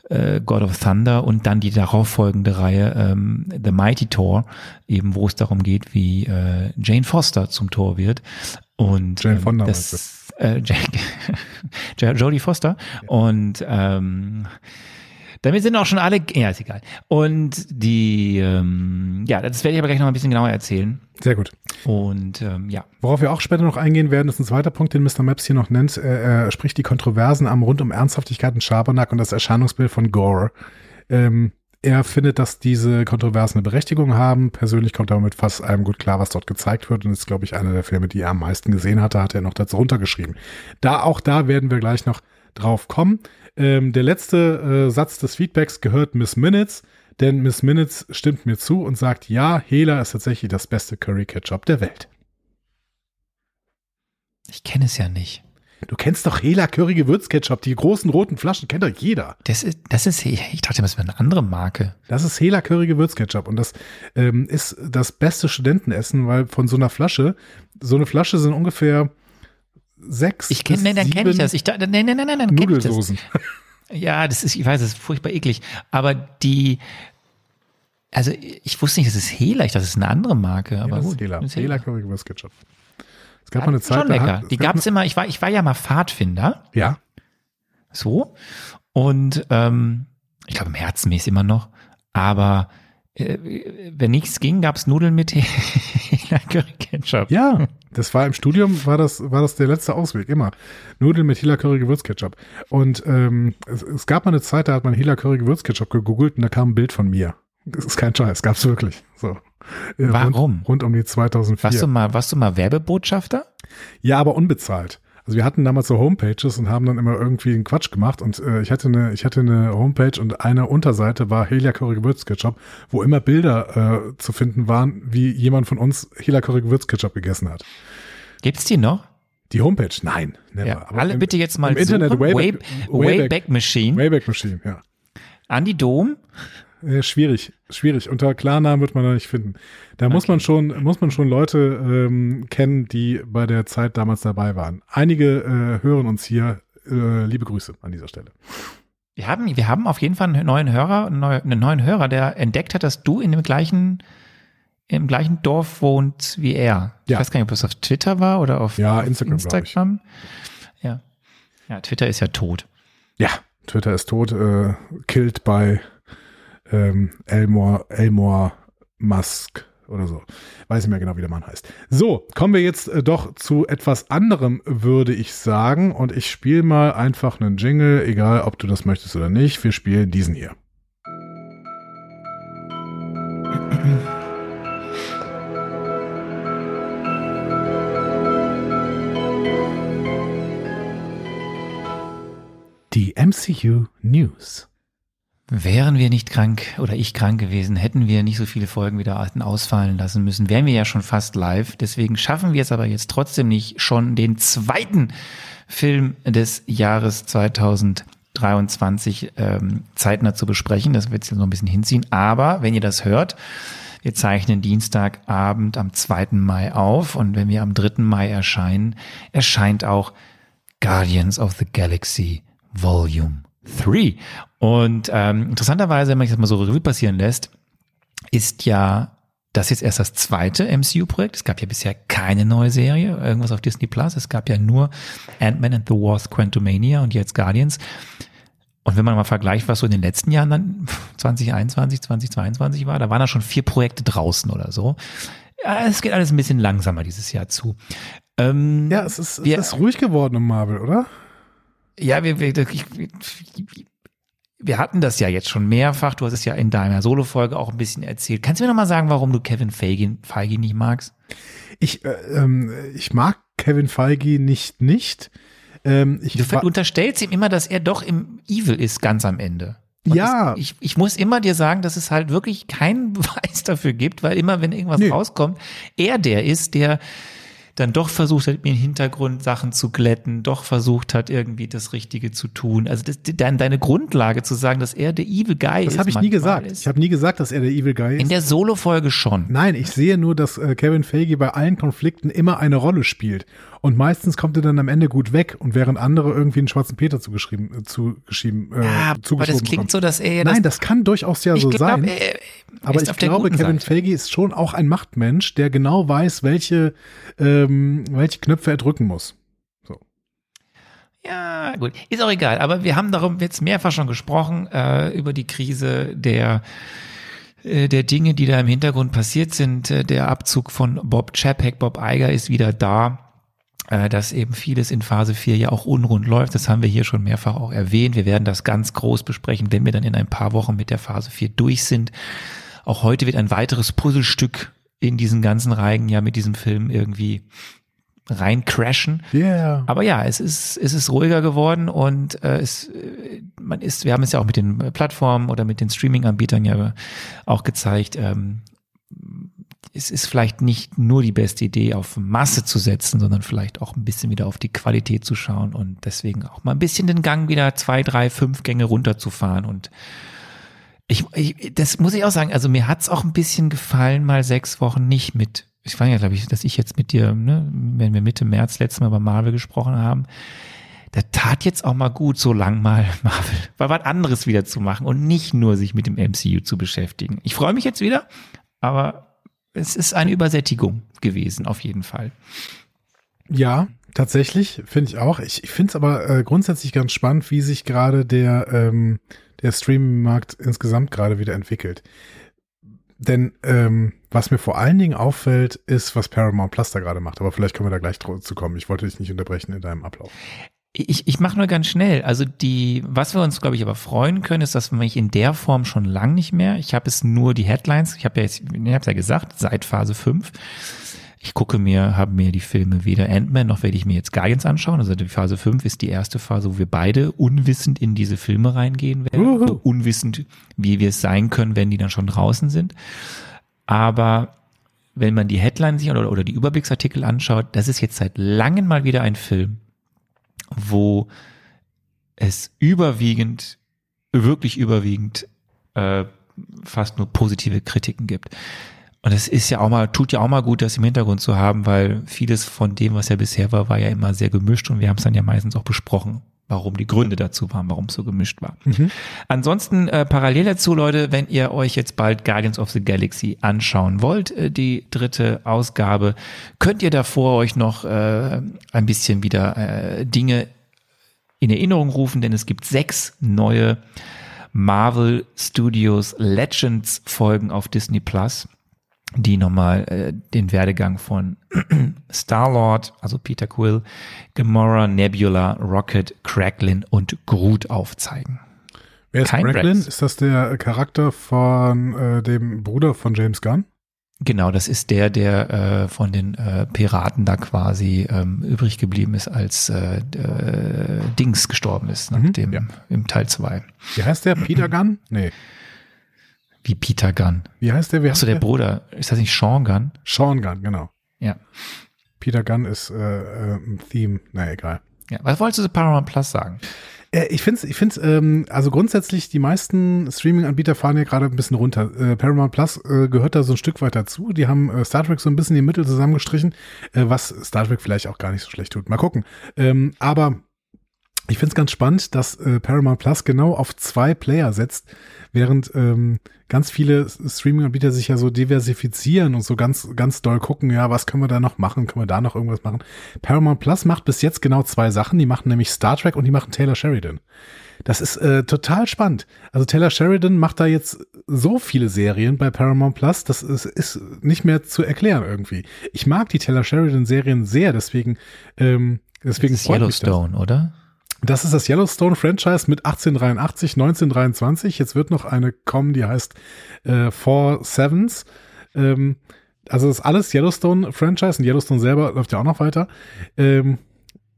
äh, God of Thunder und dann die darauffolgende Reihe ähm, The Mighty Thor, eben wo es darum geht, wie äh, Jane Foster zum Tor wird. Und Jane ähm, Fonda, das, äh, Jodie Foster. Und ähm, damit sind auch schon alle, ja, ist egal. Und die, ähm, ja, das werde ich aber gleich noch ein bisschen genauer erzählen. Sehr gut. Und ähm, ja. Worauf wir auch später noch eingehen werden, ist ein zweiter Punkt, den Mr. Maps hier noch nennt. Er, er spricht die Kontroversen am rund um Ernsthaftigkeit und Schabernack und das Erscheinungsbild von Gore. Ähm, er findet, dass diese Kontroversen eine Berechtigung haben. Persönlich kommt er mit fast allem gut klar, was dort gezeigt wird. Und ist, glaube ich, einer der Filme, die er am meisten gesehen hatte, hat er noch dazu runtergeschrieben. Da, auch da werden wir gleich noch drauf kommen. Ähm, der letzte äh, Satz des Feedbacks gehört Miss Minutes, denn Miss Minutes stimmt mir zu und sagt, ja, Hela ist tatsächlich das beste Curry Ketchup der Welt. Ich kenne es ja nicht. Du kennst doch Hela Curry Gewürzketchup, die großen roten Flaschen kennt doch jeder. Das ist, das ist, ich dachte, das wäre eine andere Marke. Das ist Hela Curry Gewürzketchup und das ähm, ist das beste Studentenessen, weil von so einer Flasche, so eine Flasche sind ungefähr sechs. Ich kenne, dann kenne ich das. Ich dachte, nein, nein, nein, nein, Nudelsoßen. Ja, das ist, ich weiß, das ist furchtbar eklig. Aber die, also ich wusste nicht, das ist Hela, ich dachte, das ist eine andere Marke. Aber ja, das gut, Hela. das ist Hela Curry Gewürzketchup. Es gab mal eine Zeit, Schon da lecker. hat- Die es gab gab's immer, ich war, ich war ja mal Pfadfinder, Ja, so. Und ähm, ich glaube, im Herzen ist immer noch. Aber wenn nichts ging, gab's Nudeln mit Curry Ketchup. ja. Das war im Studium, war das, war das der letzte Ausweg, immer. Nudeln mit Hela Curry Gewürzketchup. Und ähm, es, es gab mal eine Zeit, da hat man Hela Curry Gewürzketchup gegoogelt und da kam ein Bild von mir. Das ist kein Scheiß, gab's wirklich. So. Äh, Warum? Rund, rund um die 2004. Warst du mal, warst du mal Werbebotschafter? Ja, aber unbezahlt. Also wir hatten damals so Homepages und haben dann immer irgendwie einen Quatsch gemacht und äh, ich hatte eine, ich hatte eine Homepage und eine Unterseite war Helia Curry Gewürzketchup, wo immer Bilder äh, zu finden waren, wie jemand von uns Helia Curry Gewürzketchup gegessen hat. Gibt's die noch? Die Homepage? Nein, never. Ja, alle im- bitte jetzt mal im Internet suchen. Wayback, Wayback, Wayback, Machine. Wayback Machine, ja. Andi Dom. Äh, schwierig, schwierig. Unter Klarnamen wird man da nicht finden. Da muss man schon, muss man schon Leute ähm, kennen, die bei der Zeit damals dabei waren. Einige äh, hören uns hier. Äh, liebe Grüße an dieser Stelle. Wir haben, wir haben auf jeden Fall einen neuen Hörer, einen neu- einen neuen Hörer, der entdeckt hat, dass du in dem gleichen, im gleichen Dorf wohnt wie er. Ich Ja. weiß gar nicht, ob es auf Twitter war oder auf, Ja, auf Instagram, ich. Instagram. Ja. Ja, Twitter ist ja tot. Ja, Twitter ist tot, äh, killed by ähm, Elmore, Elmore Musk oder so. Weiß nicht mehr genau, wie der Mann heißt. So, kommen wir jetzt äh, doch zu etwas anderem, würde ich sagen. Und ich spiele mal einfach einen Jingle, egal ob du das möchtest oder nicht. Wir spielen diesen hier. Die MCU News. Wären wir nicht krank oder ich krank gewesen, hätten wir nicht so viele Folgen wieder ausfallen lassen müssen, wären wir ja schon fast live. Deswegen schaffen wir es aber jetzt trotzdem nicht, schon den zweiten Film des Jahres 2023 ähm, zeitnah zu besprechen. Das wird jetzt noch ein bisschen hinziehen. Aber wenn ihr das hört, wir zeichnen Dienstagabend am 2. Mai auf und wenn wir am 3. Mai erscheinen, erscheint auch Guardians of the Galaxy Volume 3. Und ähm, interessanterweise, wenn man sich das mal so Revue passieren lässt, ist ja das jetzt erst das zweite MCU-Projekt. Es gab ja bisher keine neue Serie, irgendwas auf Disney Plus. Es gab ja nur Ant-Man and the Wasp Quantumania und jetzt Guardians. Und wenn man mal vergleicht, was so in den letzten Jahren dann 2021, 2022 war, da waren da schon vier Projekte draußen oder so. Ja, es geht alles ein bisschen langsamer dieses Jahr zu. Ähm, Ja, es ist, es wir- ist ruhig geworden um Marvel, oder? Ja, wir, wir, ich, wir hatten das ja jetzt schon mehrfach. Du hast es ja in deiner Solo-Folge auch ein bisschen erzählt. Kannst du mir noch mal sagen, warum du Kevin Feige, Feige nicht magst? Ich, äh, ähm, ich mag Kevin Feige nicht, nicht. Ähm, ich Du unterstellst ihm immer, dass er doch im Evil ist, ganz am Ende. Und Ja. Es, ich, ich muss immer dir sagen, dass es halt wirklich keinen Beweis dafür gibt, weil immer, wenn irgendwas Nee. rauskommt, er der ist, der dann doch versucht hat, im Hintergrund Sachen zu glätten, doch versucht hat, irgendwie das Richtige zu tun. Also das, dann deine Grundlage zu sagen, dass er der Evil Guy ist. das habe ich nie gesagt. Ist. Ich habe nie gesagt, dass er der Evil Guy ist. In der Solo-Folge schon. Nein, ich sehe nur, dass äh, Kevin Feige bei allen Konflikten immer eine Rolle spielt. Und meistens kommt er dann am Ende gut weg und während andere irgendwie einen schwarzen Peter zugeschrieben, äh, zugeschrieben, äh, Ja, aber das klingt bekommen. so, dass er ja Nein, das kann durchaus ja so glaub, sein. er- er Aber ich glaube, Kevin Seite. Feige ist schon auch ein Machtmensch, der genau weiß, welche, ähm, welche Knöpfe er drücken muss. Ja, gut. Ist auch egal. Aber wir haben darum jetzt mehrfach schon gesprochen, äh, über die Krise der, äh, der Dinge, die da im Hintergrund passiert sind. Äh, Der Abzug von Bob Chapek, Bob Eiger ist wieder da. Äh, dass eben vieles in Phase 4 ja auch unrund läuft. Das haben wir hier schon mehrfach auch erwähnt. Wir werden das ganz groß besprechen, wenn wir dann in ein paar Wochen mit der Phase 4 durch sind. Auch heute wird ein weiteres Puzzlestück in diesen ganzen Reigen ja mit diesem Film irgendwie rein crashen. Yeah. Aber ja, es ist, es ist ruhiger geworden und äh, es, man ist, wir haben es ja auch mit den Plattformen oder mit den Streaming-Anbietern ja auch gezeigt, ähm, es ist vielleicht nicht nur die beste Idee, auf Masse zu setzen, sondern vielleicht auch ein bisschen wieder auf die Qualität zu schauen und deswegen auch mal ein bisschen den Gang wieder zwei, drei, fünf Gänge runterzufahren und ich, ich, das muss ich auch sagen, also mir hat's auch ein bisschen gefallen, mal sechs Wochen nicht mit. Ich war ja, glaube ich, dass ich jetzt mit dir, ne, wenn wir Mitte März letztes Mal über Marvel gesprochen haben, da tat jetzt auch mal gut, so lang mal Marvel, war was anderes wieder zu machen und nicht nur sich mit dem MCU zu beschäftigen. Ich freue mich jetzt wieder, aber es ist eine Übersättigung gewesen, auf jeden Fall. Ja, tatsächlich, finde ich auch. Ich, ich finde es aber äh, grundsätzlich ganz spannend, wie sich gerade der, ähm, der Streaming-Markt insgesamt gerade wieder entwickelt. Denn ähm, was mir vor allen Dingen auffällt, ist, was Paramount Plus da gerade macht. Aber vielleicht können wir da gleich zu kommen. Ich wollte dich nicht unterbrechen in deinem Ablauf. Ich, ich mache nur ganz schnell. Also die, was wir uns, glaube ich, aber freuen können, ist, dass wir mich in der Form schon lang nicht mehr. Ich habe es nur die Headlines, ich habe ja jetzt, ich habe ja gesagt, seit Phase 5. Ich gucke mir, habe mir die Filme weder Ant-Man noch werde ich mir jetzt Guardians anschauen. Also die Phase 5 ist die erste Phase, wo wir beide unwissend in diese Filme reingehen werden. Uhu. So unwissend, wie wir es sein können, wenn die dann schon draußen sind. Aber wenn man die Headlines sich oder, oder die Überblicksartikel anschaut, das ist jetzt seit langem mal wieder ein Film, wo es überwiegend, wirklich überwiegend, äh, fast nur positive Kritiken gibt. Und es ist ja auch mal, tut ja auch mal gut, das im Hintergrund zu haben, weil vieles von dem, was ja bisher war, war ja immer sehr gemischt und wir haben es dann ja meistens auch besprochen, warum die Gründe dazu waren, warum es so gemischt war. Ansonsten äh, parallel dazu, Leute, wenn ihr euch jetzt bald Guardians of the Galaxy anschauen wollt, äh, die dritte Ausgabe, könnt ihr davor euch noch äh, ein bisschen wieder äh, Dinge in Erinnerung rufen, denn es gibt sechs neue Marvel Studios Legends Folgen auf Disney Plus, die nochmal äh, den Werdegang von Star-Lord, also Peter Quill, Gamora, Nebula, Rocket, Cracklin und Groot aufzeigen. Wer ist Kein Bracklin? Rex. Ist das der Charakter von äh, dem Bruder von James Gunn? Genau, das ist der, der äh, von den äh, Piraten da quasi ähm, übrig geblieben ist, als äh, äh, Dings gestorben ist, nach Mhm, dem, ja. im Teil 2. Wie heißt der? Peter Gunn? Nee. Wie Peter Gunn. Wie heißt der? Achso, heißt der Bruder. Ist das nicht Sean Gunn? Sean Gunn, genau. Ja. Peter Gunn ist äh, äh, ein Theme. Na egal. ja. Was wolltest du zu Paramount Plus sagen? Äh, ich finde es, ich find's, ähm, also grundsätzlich, die meisten Streaming-Anbieter fahren ja gerade ein bisschen runter. Äh, Paramount Plus äh, gehört da so ein Stück weit dazu. Die haben äh, Star Trek so ein bisschen die Mittel zusammengestrichen, äh, was Star Trek vielleicht auch gar nicht so schlecht tut. Mal gucken. Ähm, aber Ich finde es ganz spannend, dass äh, Paramount Plus genau auf zwei Player setzt, während ähm, ganz viele Streaming-Anbieter sich ja so diversifizieren und so ganz, ganz doll gucken, ja, was können wir da noch machen, können wir da noch irgendwas machen. Paramount Plus macht bis jetzt genau zwei Sachen, die machen nämlich Star Trek und die machen Taylor Sheridan. Das ist äh, total spannend. Also Taylor Sheridan macht da jetzt so viele Serien bei Paramount Plus, das ist, ist nicht mehr zu erklären irgendwie. Ich mag die Taylor Sheridan Serien sehr, deswegen ähm, deswegen das ist Yellowstone, oder? Das ist das Yellowstone-Franchise mit 1883, 1923. Jetzt wird noch eine kommen, die heißt äh, Four Sevens. Ähm, also das ist alles Yellowstone-Franchise und Yellowstone selber läuft ja auch noch weiter. Ähm,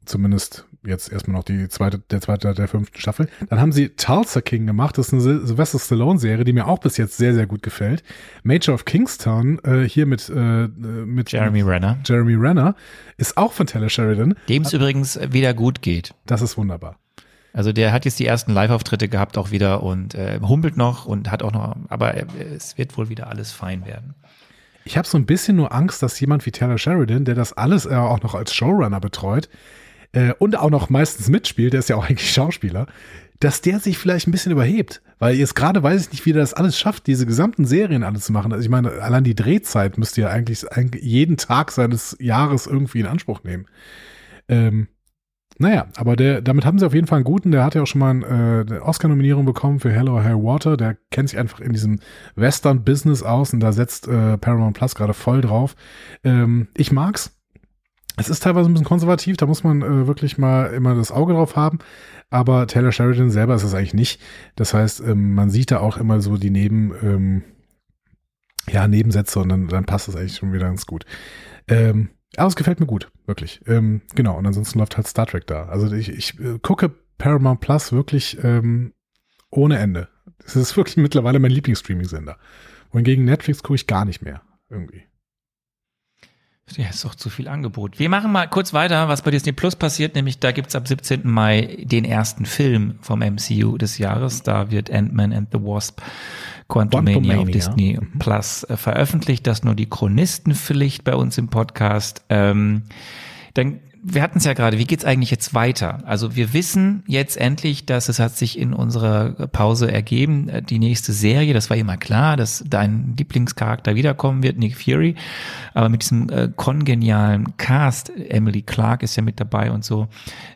zumindest jetzt erstmal noch die zweite, der zweite der fünften Staffel. Dann haben sie Tulsa King gemacht. Das ist eine Sylvester Stallone-Serie, die mir auch bis jetzt sehr, sehr gut gefällt. Major of Kingstown, äh, hier mit, äh, mit Jeremy Renner. Jeremy Renner, ist auch von Taylor Sheridan. Dem es übrigens wieder gut geht. Das ist wunderbar. Also der hat jetzt die ersten Live-Auftritte gehabt auch wieder und äh, humpelt noch und hat auch noch, aber äh, es wird wohl wieder alles fein werden. Ich habe so ein bisschen nur Angst, dass jemand wie Taylor Sheridan, der das alles äh, auch noch als Showrunner betreut, äh, und auch noch meistens mitspielt, der ist ja auch eigentlich Schauspieler, dass der sich vielleicht ein bisschen überhebt. Weil jetzt gerade weiß ich nicht, wie der das alles schafft, diese gesamten Serien alle zu machen. Also ich meine, allein die Drehzeit müsste ja eigentlich jeden Tag seines Jahres irgendwie in Anspruch nehmen. Ähm, naja, aber der, damit haben sie auf jeden Fall einen guten. Der hat ja auch schon mal eine, äh, Oscar-Nominierung bekommen für Hello High Water. Der kennt sich einfach in diesem Western-Business aus und da setzt äh, Paramount Plus gerade voll drauf. Ähm, ich mag's. Es ist teilweise ein bisschen konservativ, da muss man äh, wirklich mal immer das Auge drauf haben. Aber Taylor Sheridan selber ist es eigentlich nicht. Das heißt, ähm, man sieht da auch immer so die Neben, ähm, ja, Nebensätze und dann, dann passt das eigentlich schon wieder ganz gut. Ähm, aber es gefällt mir gut, wirklich. Ähm, genau, und ansonsten läuft halt Star Trek da. Also ich, ich äh, gucke Paramount Plus wirklich ähm, ohne Ende. Das ist wirklich mittlerweile mein Lieblingsstreaming-Sender. Wohingegen Netflix gucke ich gar nicht mehr, irgendwie. Ja, ist doch zu viel Angebot. Wir machen mal kurz weiter, was bei Disney Plus passiert, nämlich da gibt's ab 17. Mai den ersten Film vom MCU des Jahres. Da wird Ant-Man and the Wasp Quantumania auf Disney mhm. Plus äh, veröffentlicht. Das nur die Chronistenpflicht bei uns im Podcast. Ähm, dann wir hatten es ja gerade, wie geht's eigentlich jetzt weiter? Also wir wissen jetzt endlich, dass es hat sich in unserer Pause ergeben, äh, die nächste Serie, das war immer klar, dass dein Lieblingscharakter wiederkommen wird, Nick Fury, aber mit diesem äh, kongenialen Cast, Emily Clark ist ja mit dabei und so,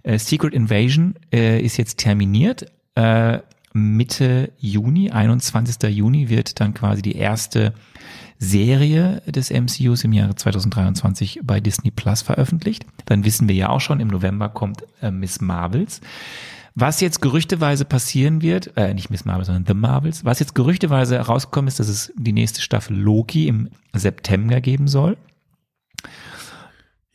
äh, Secret Invasion äh, ist jetzt terminiert, äh, Mitte Juni, 21. Juni wird dann quasi die erste Serie des MCUs im Jahre 2023 bei Disney Plus veröffentlicht. Dann wissen wir ja auch schon, im November kommt äh, Miss Marvels. Was jetzt gerüchteweise passieren wird, äh, nicht Miss Marvel, sondern The Marvels, was jetzt gerüchteweise herausgekommen ist, dass es die nächste Staffel Loki im September geben soll.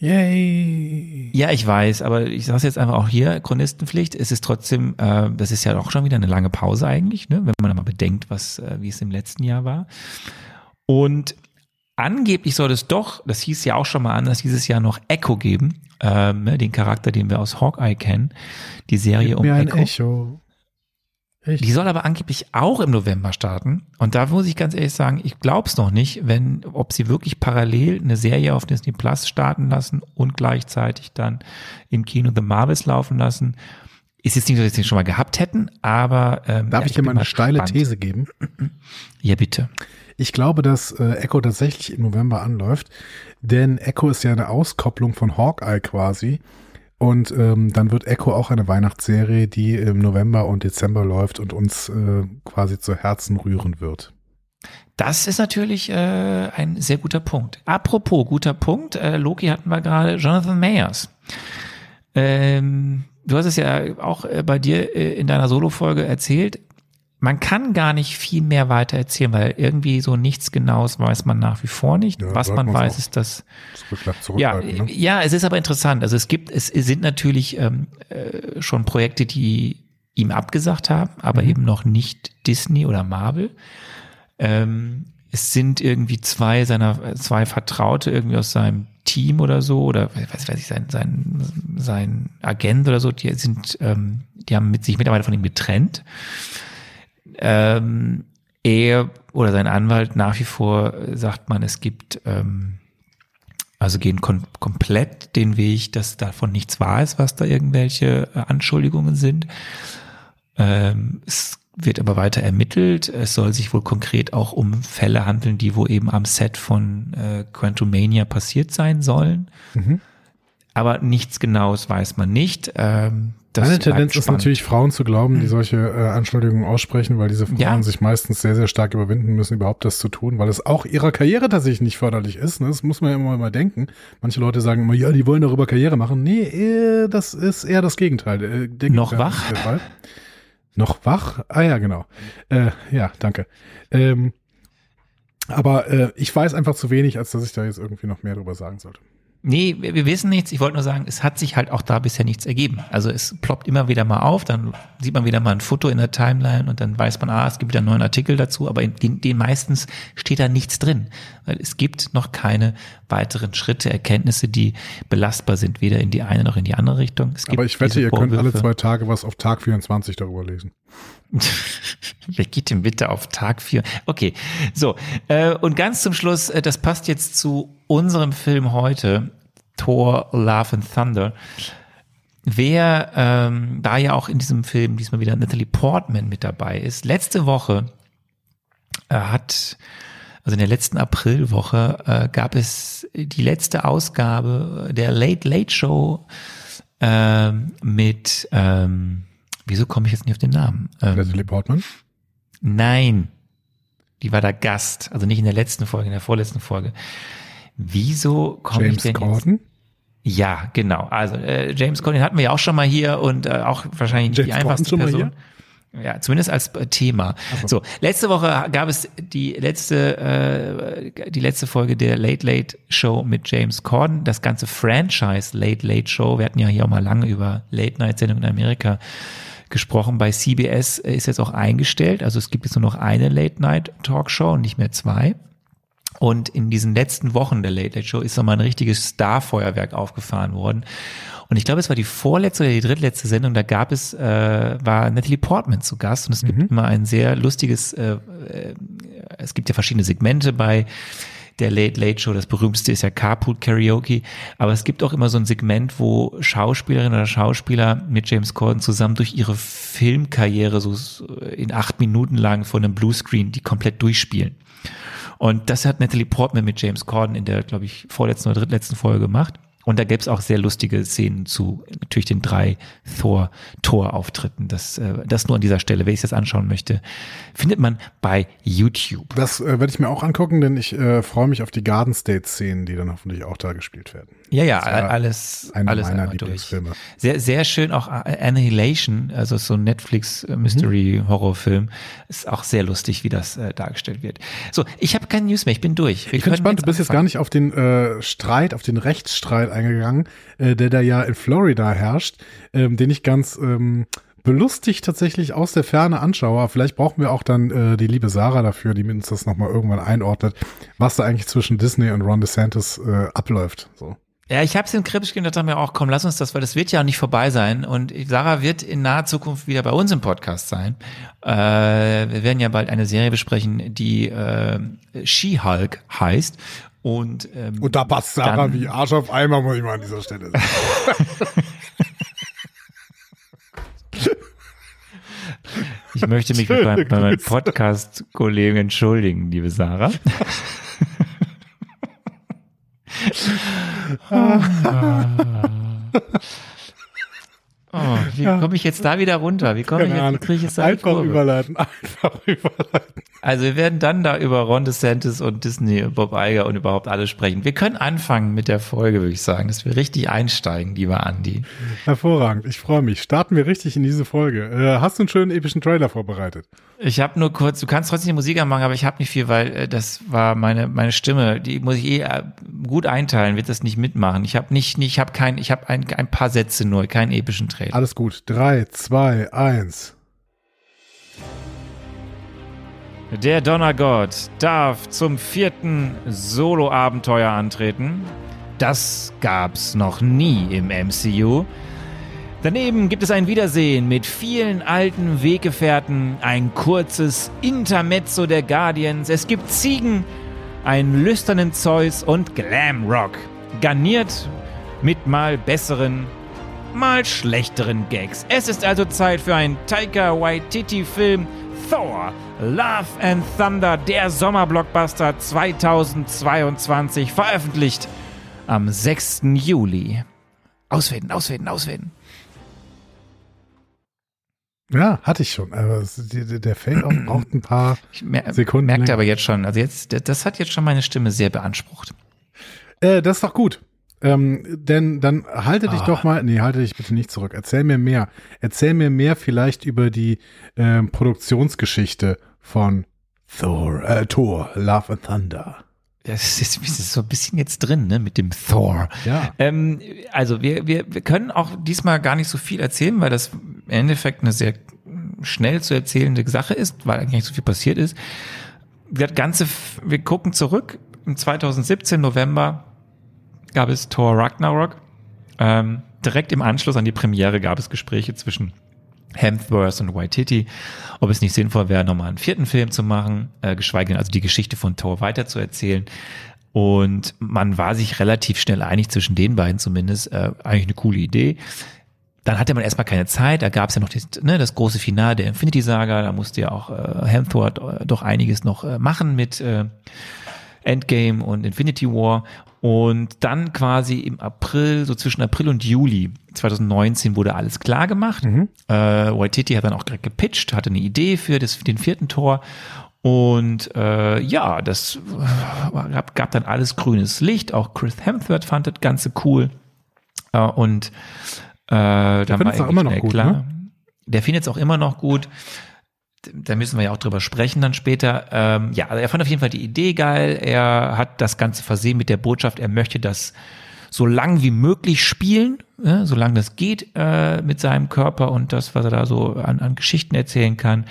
Yay! Ja, ich weiß, aber ich sage jetzt einfach auch hier, Chronistenpflicht, es ist trotzdem, äh, das ist ja auch schon wieder eine lange Pause eigentlich, ne, wenn man mal bedenkt, was, äh, wie es im letzten Jahr war. Und angeblich soll es doch, das hieß ja auch schon mal anders, dieses Jahr noch Echo geben, ähm, ne, den Charakter, den wir aus Hawkeye kennen, die Serie Gib um Echo. Echo. Die soll aber angeblich auch im November starten. Und da muss ich ganz ehrlich sagen, ich glaube es noch nicht, wenn, ob sie wirklich parallel eine Serie auf Disney Plus starten lassen und gleichzeitig dann im Kino The Marvels laufen lassen. Ist jetzt nicht, dass sie es schon mal gehabt hätten, aber ähm, Darf ja, ich dir bin mal eine steile gespannt. These geben? Ja, bitte. Ich glaube, dass äh, Echo tatsächlich im November anläuft, denn Echo ist ja eine Auskopplung von Hawkeye quasi. Und ähm, dann wird Echo auch eine Weihnachtsserie, die im November und Dezember läuft und uns äh, quasi zu Herzen rühren wird. Das ist natürlich äh, ein sehr guter Punkt. Apropos guter Punkt, äh, Loki hatten wir gerade, Jonathan Mayers. Ähm, du hast es ja auch äh, bei dir äh, in deiner Solo-Folge erzählt. Man kann gar nicht viel mehr weiter erzählen, weil irgendwie so nichts Genaues weiß man nach wie vor nicht. Ja, Was man weiß, ist, dass ja, ne? ja, es ist aber interessant. Also es gibt, es sind natürlich ähm, äh, schon Projekte, die ihm abgesagt haben, aber Mhm. eben noch nicht Disney oder Marvel. Ähm, es sind irgendwie zwei seiner, zwei Vertraute irgendwie aus seinem Team oder so, oder was weiß ich, sein, sein, sein Agent oder so, die sind, ähm, die haben mit sich mittlerweile von ihm getrennt. Ähm, er oder sein Anwalt nach wie vor sagt man, es gibt ähm, Also gehen kom komplett den Weg, dass davon nichts wahr ist, was da irgendwelche äh, Anschuldigungen sind. Ähm, es wird aber weiter ermittelt. Es soll sich wohl konkret auch um Fälle handeln, die wo eben am Set von äh, Quantumania passiert sein sollen. Mhm. Aber nichts Genaues weiß man nicht. Ähm, das Meine bleibt Tendenz ist spannend. natürlich, Frauen zu glauben, die solche äh, Anschuldigungen aussprechen, weil diese Frauen Ja. sich meistens sehr, sehr stark überwinden müssen, überhaupt das zu tun, weil es auch ihrer Karriere tatsächlich nicht förderlich ist. Ne? Das muss man ja immer mal denken. Manche Leute sagen immer, ja, die wollen darüber Karriere machen. Nee, äh, das ist eher das Gegenteil. Äh, der Noch Gegenteil wach? ist der Fall. Noch wach? Ah ja, genau. Äh, ja, danke. Ähm, aber äh, ich weiß einfach zu wenig, als dass ich da jetzt irgendwie noch mehr drüber sagen sollte. Nee, wir, wir wissen nichts. Ich wollte nur sagen, es hat sich halt auch da bisher nichts ergeben. Also es ploppt immer wieder mal auf, dann sieht man wieder mal ein Foto in der Timeline und dann weiß man, ah, es gibt wieder einen neuen Artikel dazu, aber in den, den meistens steht da nichts drin. Weil es gibt noch keine weiteren Schritte, Erkenntnisse, die belastbar sind, weder in die eine noch in die andere Richtung. Aber ich wette, ihr könnt alle zwei Tage was auf Tag 24 darüber lesen. Wer geht denn bitte auf Tag vier? Okay, so. Äh, und ganz zum Schluss, äh, das passt jetzt zu unserem Film heute, Thor, Love and Thunder. Wer ähm, da ja auch in diesem Film diesmal wieder Natalie Portman mit dabei ist. Letzte Woche äh, hat, also in der letzten Aprilwoche, äh, gab es die letzte Ausgabe der Late Late Show ähm, mit, ähm, wieso komme ich jetzt nicht auf den Namen? Ähm, Natalie Portman. Nein, die war da Gast, also nicht in der letzten Folge, in der vorletzten Folge. Wieso komme ich denn jetzt? Corden. Ja, genau. Also äh, James Corden hatten wir ja auch schon mal hier und äh, auch wahrscheinlich nicht die James Corden einfachste schon mal Person. Ja, zumindest als äh, Thema. So, letzte Woche gab es die letzte, äh, die letzte Folge der Late Late Show mit James Corden. Das ganze Franchise Late Late Show. Wir hatten ja hier auch mal lange über Late Night Sendungen in Amerika gesprochen. Bei CBS ist jetzt auch eingestellt. Also es gibt jetzt nur noch eine Late Night Talkshow und nicht mehr zwei. Und in diesen letzten Wochen der Late Late Show ist nochmal ein richtiges Star-Feuerwerk aufgefahren worden. Und ich glaube, es war die vorletzte oder die drittletzte Sendung, da gab es, äh, war Natalie Portman zu Gast und es gibt immer ein sehr lustiges, äh, äh, es gibt ja verschiedene Segmente bei der Late Late Show. Das berühmteste ist ja Carpool Karaoke. Aber es gibt auch immer so ein Segment, wo Schauspielerinnen oder Schauspieler mit James Corden zusammen durch ihre Filmkarriere so in acht Minuten lang vor einem Bluescreen die komplett durchspielen. Und das hat Natalie Portman mit James Corden in der, glaube ich, vorletzten oder drittletzten Folge gemacht. Und da gäbe es auch sehr lustige Szenen zu natürlich den drei Thor Tor-Auftritten. Das, äh, das nur an dieser Stelle, wer sich das anschauen möchte, findet man bei YouTube. Das äh, werde ich mir auch angucken, denn ich äh, freue mich auf die Garden State-Szenen, die dann hoffentlich auch da gespielt werden. Ja, ja, alles, einer alles meiner einmal durch. Lieblingsfilme. Sehr, sehr schön auch Annihilation, also so ein Netflix äh, Mystery Horrorfilm, ist auch sehr lustig, wie das äh, dargestellt wird. So, ich habe keine News mehr, ich bin durch. Wir Ich können spannend, du bist jetzt gar anfangen. nicht auf den äh, Streit, auf den Rechtsstreit eingegangen, äh, der da ja in Florida herrscht, ähm, den ich ganz ähm, belustigt tatsächlich aus der Ferne anschaue. Vielleicht brauchen wir auch dann äh, die liebe Sarah dafür, die uns das nochmal irgendwann einordnet, was da eigentlich zwischen Disney und Ron DeSantis äh, abläuft. So. Ja, ich habe es im gegeben, da dachte mir auch, komm, lass uns das, weil das wird ja auch nicht vorbei sein. Und Sarah wird in naher Zukunft wieder bei uns im Podcast sein. Äh, wir werden ja bald eine Serie besprechen, die äh, She-Hulk heißt. Und, ähm, Und da passt Sarah Dann- wie Arsch auf Eimer, muss ich mal an dieser Stelle sagen. ich möchte mich Schöne bei, bei meinen. Podcast-Kollegen entschuldigen, liebe Sarah. Oh, wie komme ich jetzt da wieder runter? Wie komme ich jetzt, kriege ich jetzt da Einfach überleiten, einfach überleiten. Also wir werden dann da über Ron DeSantis und Disney, Bob Iger und überhaupt alles sprechen. Wir können anfangen mit der Folge, würde ich sagen, dass wir richtig einsteigen, lieber Andi. Hervorragend, ich freue mich. Starten wir richtig in diese Folge. Äh, hast du einen schönen epischen Trailer vorbereitet? Ich habe nur kurz, du kannst trotzdem die Musik anmachen, aber ich habe nicht viel, weil äh, das war meine meine Stimme, die muss ich eh äh, gut einteilen, wird das nicht mitmachen. Ich habe nicht, nicht ich habe kein, ich habe ein, ein paar Sätze nur, keinen epischen Trailer. Alles gut. Drei, zwei, eins. Der Donnergott darf zum vierten Solo-Abenteuer antreten. Das gab's noch nie im MCU. Daneben gibt es ein Wiedersehen mit vielen alten Weggefährten, ein kurzes Intermezzo der Guardians, es gibt Ziegen, einen lüsternen Zeus und Glamrock. garniert mit mal besseren, mal schlechteren Gags. Es ist also Zeit für einen Taika Waititi-Film Thor, Love and Thunder, der Sommerblockbuster 2022, veröffentlicht am 6. Juli. Auswählen, auswählen, auswählen. Ja, hatte ich schon. Aber der Fade auch braucht ein paar Ich mer Sekunden. merkte aber jetzt schon, also jetzt, das hat jetzt schon meine Stimme sehr beansprucht. Äh, das ist doch gut. Ähm, denn dann halte dich Ah. doch mal, nee, halte dich bitte nicht zurück. Erzähl mir mehr. Erzähl mir mehr vielleicht über die ähm, Produktionsgeschichte von Thor, äh, Thor, Love and Thunder. Das ist, das ist so ein bisschen jetzt drin, ne, mit dem Thor. Ja. Ähm, also wir, wir, wir können auch diesmal gar nicht so viel erzählen, weil das im Endeffekt eine sehr schnell zu erzählende Sache ist, weil eigentlich nicht so viel passiert ist. Das Ganze, wir gucken zurück. Im 2017 November gab es Thor Ragnarok. Ähm, direkt im Anschluss an die Premiere gab es Gespräche zwischen Hemsworth und Waititi, ob es nicht sinnvoll wäre, nochmal einen vierten Film zu machen, äh, geschweige denn also die Geschichte von Thor weiterzuerzählen. Und man war sich relativ schnell einig, zwischen den beiden zumindest, äh, eigentlich eine coole Idee. Dann hatte man erstmal keine Zeit, da gab es ja noch das, ne, das große Finale der Infinity Saga, da musste ja auch äh, Hemsworth äh, doch einiges noch äh, machen mit äh, Endgame und Infinity War. Und dann quasi im April, so zwischen April und Juli 2019 wurde alles klar gemacht. Äh, Waititi hat dann auch direkt gepitcht, hatte eine Idee für, das, für den vierten Tor. Und äh, ja, das äh, gab, gab dann alles grünes Licht. Auch Chris Hemsworth fand das Ganze cool. Äh, und äh, dann war findet's auch immer noch gut, klar. ne? Der findet es auch immer noch gut da müssen wir ja auch drüber sprechen dann später. Ähm, ja, also er fand auf jeden Fall die Idee geil. Er hat das Ganze versehen mit der Botschaft, er möchte das so lang wie möglich spielen, ja, solange das geht äh, mit seinem Körper und das, was er da so an, an Geschichten erzählen kann.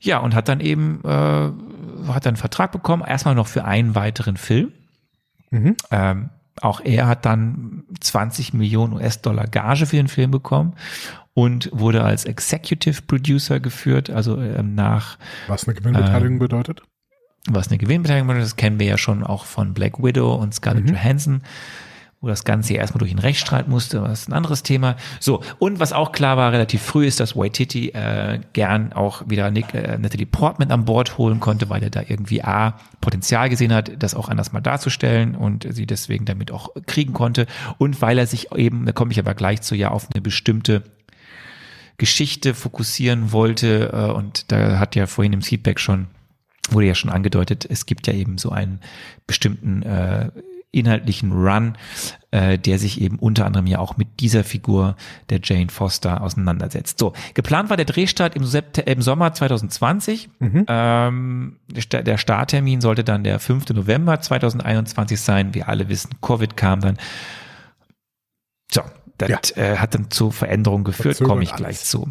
Ja, und hat dann eben, äh, hat dann einen Vertrag bekommen, erstmal noch für einen weiteren Film. Mhm. Ähm, auch er hat dann 20 Millionen US-Dollar Gage für den Film bekommen und wurde als Executive Producer geführt, also ähm, nach, Was eine Gewinnbeteiligung Ähm, bedeutet? was eine Gewinnbeteiligung bedeutet, das kennen wir ja schon auch von Black Widow und Scarlett Johansson, wo das Ganze ja erstmal durch einen Rechtsstreit musste, was ist ein anderes Thema. So, und was auch klar war, relativ früh ist, dass Waititi äh, gern auch wieder Nick, äh, Natalie Portman an Bord holen konnte, weil er da irgendwie A, Potenzial gesehen hat, das auch anders mal darzustellen und sie deswegen damit auch kriegen konnte und weil er sich eben, da komme ich aber gleich zu, ja auf eine bestimmte Geschichte fokussieren wollte äh, und da hat ja vorhin im Feedback schon, wurde ja schon angedeutet, es gibt ja eben so einen bestimmten äh, inhaltlichen Run, äh, der sich eben unter anderem ja auch mit dieser Figur der Jane Foster auseinandersetzt. So, geplant war der Drehstart im, Sept im Sommer 2020. Ähm, der Sta- der Starttermin sollte dann der 5. November 2021 sein. Wir alle wissen, Covid kam dann. So, das äh, hat dann zu Veränderungen geführt, komme ich alles. gleich zu.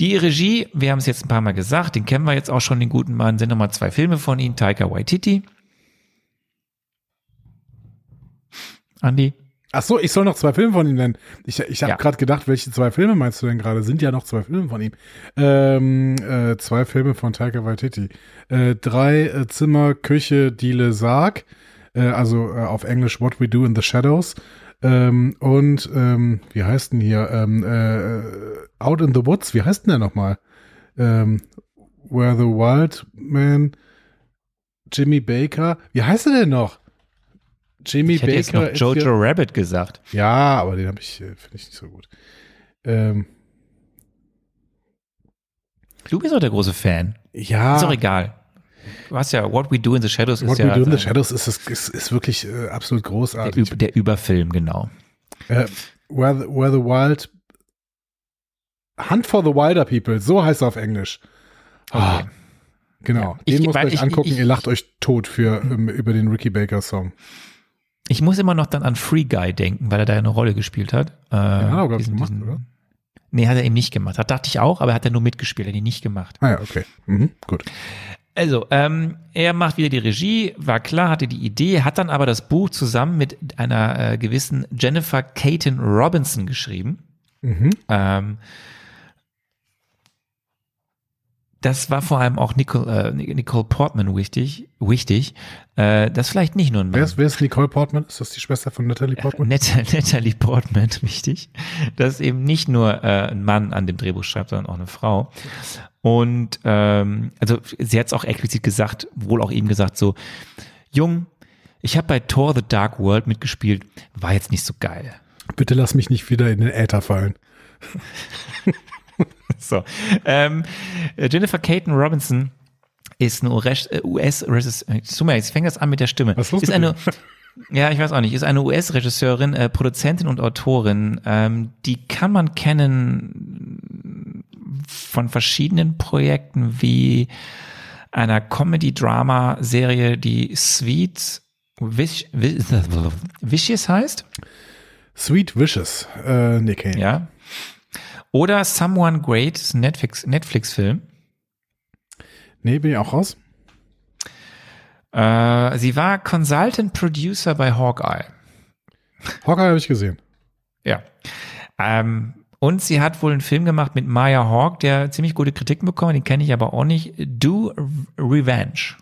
Die Regie, wir haben es jetzt ein paar Mal gesagt, den kennen wir jetzt auch schon, den guten Mann, sind nochmal zwei Filme von ihm, Taika Waititi. Andi? Ach so, ich soll noch zwei Filme von ihm nennen. Ich, ich habe Ja. gerade gedacht, welche zwei Filme meinst du denn gerade? Sind ja noch zwei Filme von ihm. Ähm, äh, zwei Filme von Taika Waititi. Äh, drei äh, Zimmer, Küche, Diele, Sarg. Äh, also äh, auf Englisch What We Do in the Shadows. Ähm, und ähm, wie heißt denn hier? Ähm, äh, Out in the Woods. Wie heißt denn der nochmal? Ähm, Where the Wild Man, Jimmy Baker. Wie heißt er denn noch? Jimmy Ich hätte jetzt noch Baker. ist hier- Jojo Rabbit gesagt. ja, aber den habe ich, äh, finde ich nicht so gut. Ähm, Du bist doch der große Fan. ja, Ist doch egal. Du hast ja What We Do in the Shadows What ist We ja Do in the der, Shadows ist, ist, ist, wirklich äh, absolut großartig. Üb- der Überfilm, genau. Äh, where, the, where the Wild Hunt for the Wilder People, so heißt er auf Englisch. Ah, Okay. genau, Ja, ich- den muss man euch ich- angucken, ich- ihr lacht euch tot für ähm, über den Ricky Baker Song. Ich muss immer noch dann an Free Guy denken, weil er da ja eine Rolle gespielt hat. Äh, hat er, glaub ich, gemacht, diesen- oder? Nee, hat er eben nicht gemacht. Das dachte ich auch, aber er hat er nur mitgespielt, hat ihn nicht gemacht. Ah ja, okay. Mhm, gut. Also, ähm, er macht wieder die Regie, war klar, hatte die Idee, hat dann aber das Buch zusammen mit einer äh, gewissen Jennifer Caton Robinson geschrieben. Mhm. Ähm, das war vor allem auch Nicole, äh, Nicole Portman wichtig, wichtig. Äh, das vielleicht nicht nur ein Wer ist, wer ist Nicole Portman? Ist das die Schwester von Natalie Portman? Net Natalie Portman, wichtig, dass eben nicht nur äh, ein Mann an dem Drehbuch schreibt, sondern auch eine Frau. Und ähm, also sie hat es auch explizit gesagt, wohl auch eben gesagt, so, Jung, ich habe bei Thor The Dark World mitgespielt, war jetzt nicht so geil. Bitte lass mich nicht wieder in den Äther fallen. So. Ähm, Jennifer Caton Robinson ist eine US-Regisseurin. Äh, ich fange das an mit der Stimme. Was ist ist eine, ja, ich weiß auch nicht. Ist eine US-Regisseurin, äh, Produzentin und Autorin. Ähm, die kann man kennen von verschiedenen Projekten wie einer Comedy-Drama-Serie, die Sweet Wish, Wish, Vicious heißt. Sweet Vicious. Äh, nee. Ja. Oder Someone Great, ist ein Netflix, Netflix-Film. Nee, bin ich auch raus. Äh, sie war Consultant Producer bei Hawkeye. Hawkeye habe ich gesehen. Ja. Ähm, und sie hat wohl einen Film gemacht mit Maya Hawk, der ziemlich gute Kritiken bekommen, den kenne ich aber auch nicht. Do Revenge.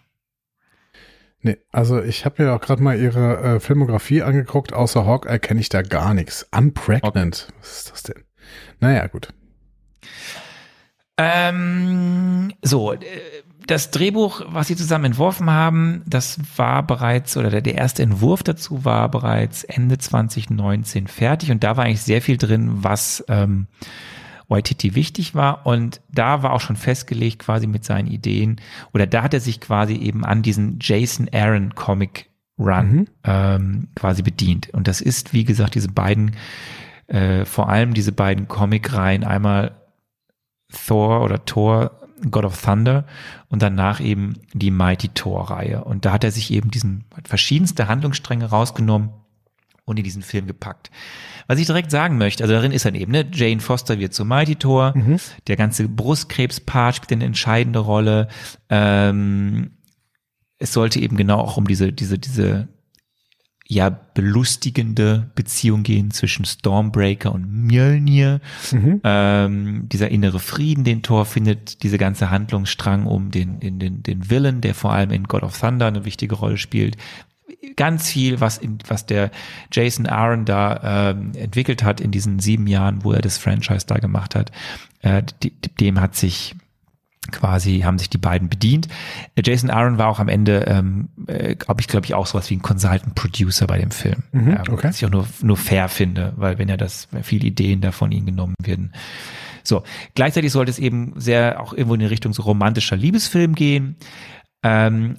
Nee, also ich habe mir auch gerade mal ihre äh, Filmografie angeguckt. Außer Hawkeye kenne ich da gar nichts. Unpregnant. Was ist das denn? Naja, gut. Ähm, so, äh, das Drehbuch, was sie zusammen entworfen haben, das war bereits, oder der, der erste Entwurf dazu war bereits Ende 2019 fertig. Und da war eigentlich sehr viel drin, was ähm, Waititi wichtig war. Und da war auch schon festgelegt quasi mit seinen Ideen oder da hat er sich quasi eben an diesen Jason Aaron Comic Run Mhm. ähm, quasi bedient. Und das ist, wie gesagt, diese beiden äh, vor allem diese beiden Comic-Reihen, einmal Thor oder Thor, God of Thunder und danach eben die Mighty Thor-Reihe. Und da hat er sich eben diesen verschiedenste Handlungsstränge rausgenommen und in diesen Film gepackt. Was ich direkt sagen möchte, also darin ist dann eben, ne, Jane Foster wird zu Mighty Thor, der ganze Brustkrebs-Part spielt eine entscheidende Rolle. Ähm, es sollte eben genau auch um diese, diese, diese ja belustigende Beziehung gehen zwischen Stormbreaker und Mjölnir. Ähm, dieser innere Frieden, den Thor findet, diese ganze Handlungsstrang um den, den, den, den Villain, der vor allem in God of Thunder eine wichtige Rolle spielt. Ganz viel, was, in, was der Jason Aaron da ähm, entwickelt hat in diesen sieben Jahren, wo er das Franchise da gemacht hat, äh, dem hat sich quasi haben sich die beiden bedient. Äh, Jason Aaron war auch am Ende, ähm, äh, glaube ich, glaube ich auch sowas wie ein Consultant Producer bei dem Film. Mhm, ähm, okay. Was ich auch nur nur fair finde, weil wenn er das viele Ideen da von ihm genommen werden. So gleichzeitig sollte es eben sehr auch irgendwo in die Richtung so romantischer Liebesfilm gehen. Ähm,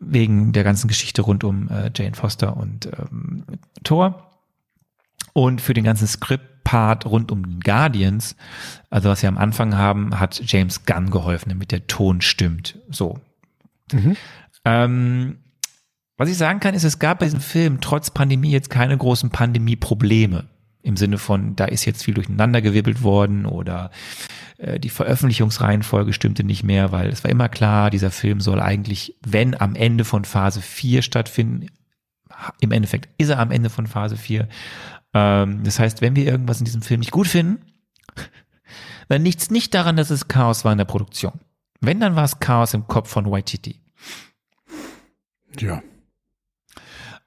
wegen der ganzen Geschichte rund um äh, Jane Foster und ähm, Thor. Und für den ganzen Script-Part rund um den Guardians, also was wir am Anfang haben, hat James Gunn geholfen, damit der Ton stimmt. So. Ähm, was ich sagen kann, ist, es gab bei diesem Film trotz Pandemie jetzt keine großen Pandemie-Probleme. Im Sinne von, da ist jetzt viel durcheinandergewirbelt worden oder äh, die Veröffentlichungsreihenfolge stimmte nicht mehr, weil es war immer klar, dieser Film soll eigentlich, wenn am Ende von Phase 4 stattfinden, im Endeffekt ist er am Ende von Phase 4. Ähm, das heißt, wenn wir irgendwas in diesem Film nicht gut finden, dann liegt es nicht daran, dass es Chaos war in der Produktion. Wenn, dann war es Chaos im Kopf von Waititi. Ja.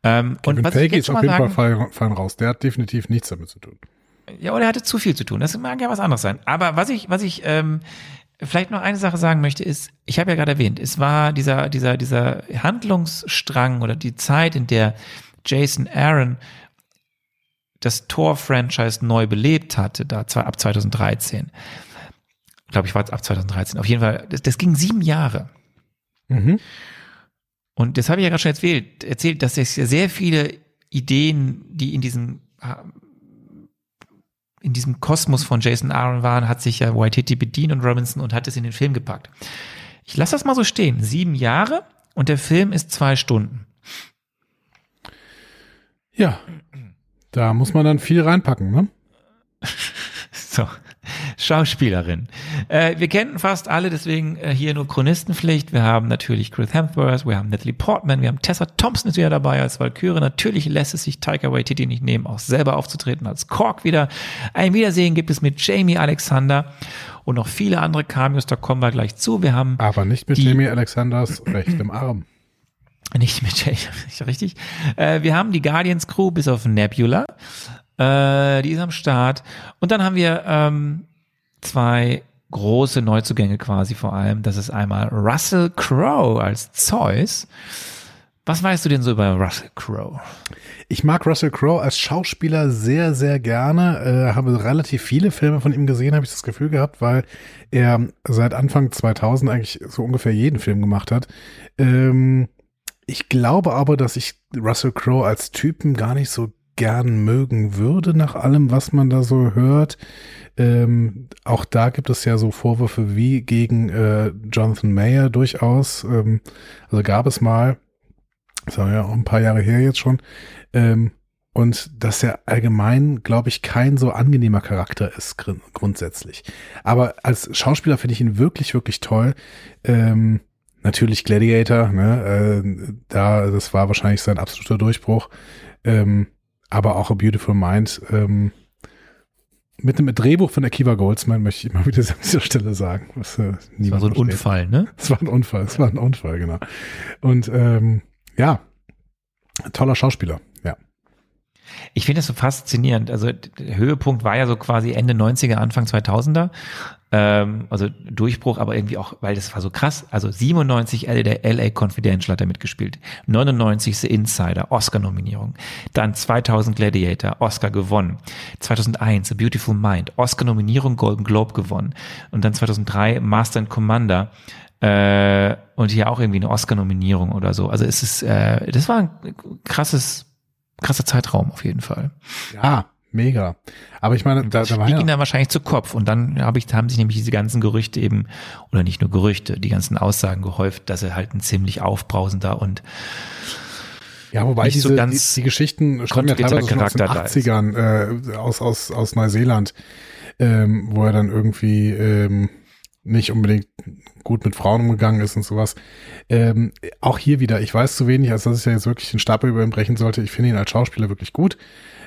Ähm, Kevin und was Feige ist auf jeden Fall sagen, fallen, fallen raus. Der hat definitiv nichts damit zu tun. ja, oder er hatte zu viel zu tun. Das mag ja was anderes sein. Aber was ich, was ich ähm, vielleicht noch eine Sache sagen möchte, ist, ich habe ja gerade erwähnt, es war dieser, dieser, dieser Handlungsstrang oder die Zeit, in der Jason Aaron das Tor-Franchise neu belebt hatte, da zwar ab 2013. Glaube ich, war es ab 2013. Auf jeden Fall, das, das ging sieben Jahre. Mhm. Und das habe ich ja gerade schon erzählt, erzählt, dass es ja sehr viele Ideen, die in diesem in diesem Kosmos von Jason Aaron waren, hat sich ja Waititi bedient und Robinson und hat es in den Film gepackt. Ich lasse das mal so stehen. Sieben Jahre und der Film ist zwei Stunden. Ja. Da muss man dann viel reinpacken, ne? So, Schauspielerin. Äh, wir kennen fast alle, deswegen äh, hier nur Chronistenpflicht. Wir haben natürlich Chris Hemsworth, wir haben Natalie Portman, wir haben Tessa Thompson ist wieder dabei als Valkyrie. Natürlich lässt es sich Taika Waititi nicht nehmen, auch selber aufzutreten als Kork wieder. Ein Wiedersehen gibt es mit Jamie Alexander und noch viele andere Cameos, da kommen wir gleich zu. Wir haben Aber nicht mit Jamie Alexanders rechtem Arm. Nicht mit Jamie, nicht richtig. Äh, wir haben die Guardians Crew bis auf Nebula. Äh, die ist am Start. Und dann haben wir ähm, zwei große Neuzugänge quasi vor allem. Das ist einmal Russell Crowe als Zeus. Was weißt du denn so über Russell Crowe? Ich mag Russell Crowe als Schauspieler sehr, sehr gerne. Äh, habe relativ viele Filme von ihm gesehen, habe ich das Gefühl gehabt, weil er seit Anfang 2000 eigentlich so ungefähr jeden Film gemacht hat. Ähm, ich glaube aber, dass ich Russell Crowe als Typen gar nicht so gern mögen würde, nach allem, was man da so hört. Ähm, auch da gibt es ja so Vorwürfe wie gegen äh, Jonathan Mayer durchaus. Ähm, also gab es mal, das war ja auch ein paar Jahre her jetzt schon, ähm, und dass er allgemein, glaube ich, kein so angenehmer Charakter ist gr grundsätzlich. Aber als Schauspieler finde ich ihn wirklich, wirklich toll. Ähm, natürlich Gladiator, ne? Äh, da, das war wahrscheinlich sein absoluter Durchbruch. Ähm, aber auch A Beautiful Mind. Ähm, mit einem Drehbuch von Akiva Goldsman möchte ich immer wieder an dieser Stelle sagen. Was, äh, Das war so ein versteht. Unfall, ne? Es war ein Unfall, es war ein Unfall, genau. Und ähm, ja, toller Schauspieler, ja. Ich finde das so faszinierend. Also der Höhepunkt war ja so quasi Ende 90er, Anfang 2000er. Ähm, also Durchbruch, aber irgendwie auch, weil das war so krass. Also 97 L der LA Confidential hat er mitgespielt. 99 The Insider, Oscar-Nominierung. Dann 2000 Gladiator, Oscar gewonnen. 2001 A Beautiful Mind, Oscar-Nominierung, Golden Globe gewonnen. Und dann 2003 Master and Commander. Äh, und hier auch irgendwie eine Oscar-Nominierung oder so. Also es ist, äh, das war ein krasses, krasser Zeitraum auf jeden Fall. Ja, mega. Aber ich meine, da, da war Die ging ja, dann wahrscheinlich zu Kopf und dann habe ich, haben sich nämlich diese ganzen Gerüchte eben, oder nicht nur Gerüchte, die ganzen Aussagen gehäuft, dass er halt ein ziemlich aufbrausender und ja, wobei diese, so ganz die, die Geschichten stammen ja teilweise schon aus den Charakter da ist. 80ern äh, aus, aus, aus Neuseeland, ähm, wo er dann irgendwie ähm, nicht unbedingt gut mit Frauen umgegangen ist und sowas. Ähm, auch hier wieder, ich weiß zu wenig, als dass ich ja jetzt wirklich den Stapel über ihn brechen sollte. Ich finde ihn als Schauspieler wirklich gut.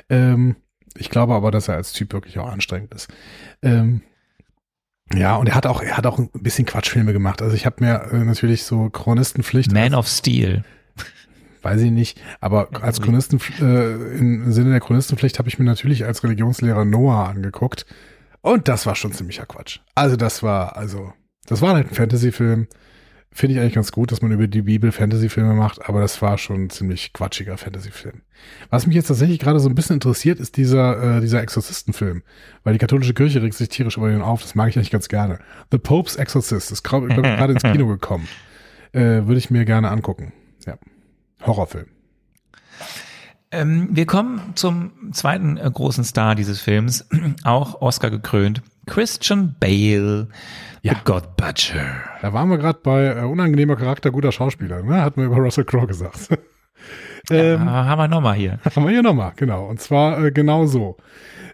Ähm, ich glaube aber, dass er als Typ wirklich auch anstrengend ist. Ähm, ja, und er hat auch, er hat auch ein bisschen Quatschfilme gemacht. Also ich habe mir äh, natürlich so Chronistenpflicht. Man of Steel. weiß ich nicht, aber als Chronisten, äh, im Sinne der Chronistenpflicht habe ich mir natürlich als Religionslehrer Noah angeguckt. Und das war schon ziemlicher Quatsch. Also das war, also, das war halt ein Fantasy-Film. Finde ich eigentlich ganz gut, dass man über die Bibel Fantasy-Filme macht, aber das war schon ein ziemlich quatschiger Fantasy-Film. Was mich jetzt tatsächlich gerade so ein bisschen interessiert, ist dieser, äh, dieser Exorzistenfilm. Weil die katholische Kirche regt sich tierisch über den auf, das mag ich eigentlich ganz gerne. The Pope's Exorcist ist glaub ich, gerade ins Kino gekommen. Äh, Würde ich mir gerne angucken. Ja. Horrorfilm. Ähm, wir kommen zum zweiten äh, großen Star dieses Films, auch Oscar gekrönt. Christian Bale, Ja. God Butcher. Da waren wir gerade bei äh, unangenehmer Charakter, guter Schauspieler. Ne? Hatten wir über Russell Crowe gesagt. ähm, Ah, haben wir nochmal hier. Haben wir hier nochmal, genau. Und zwar äh, genau so.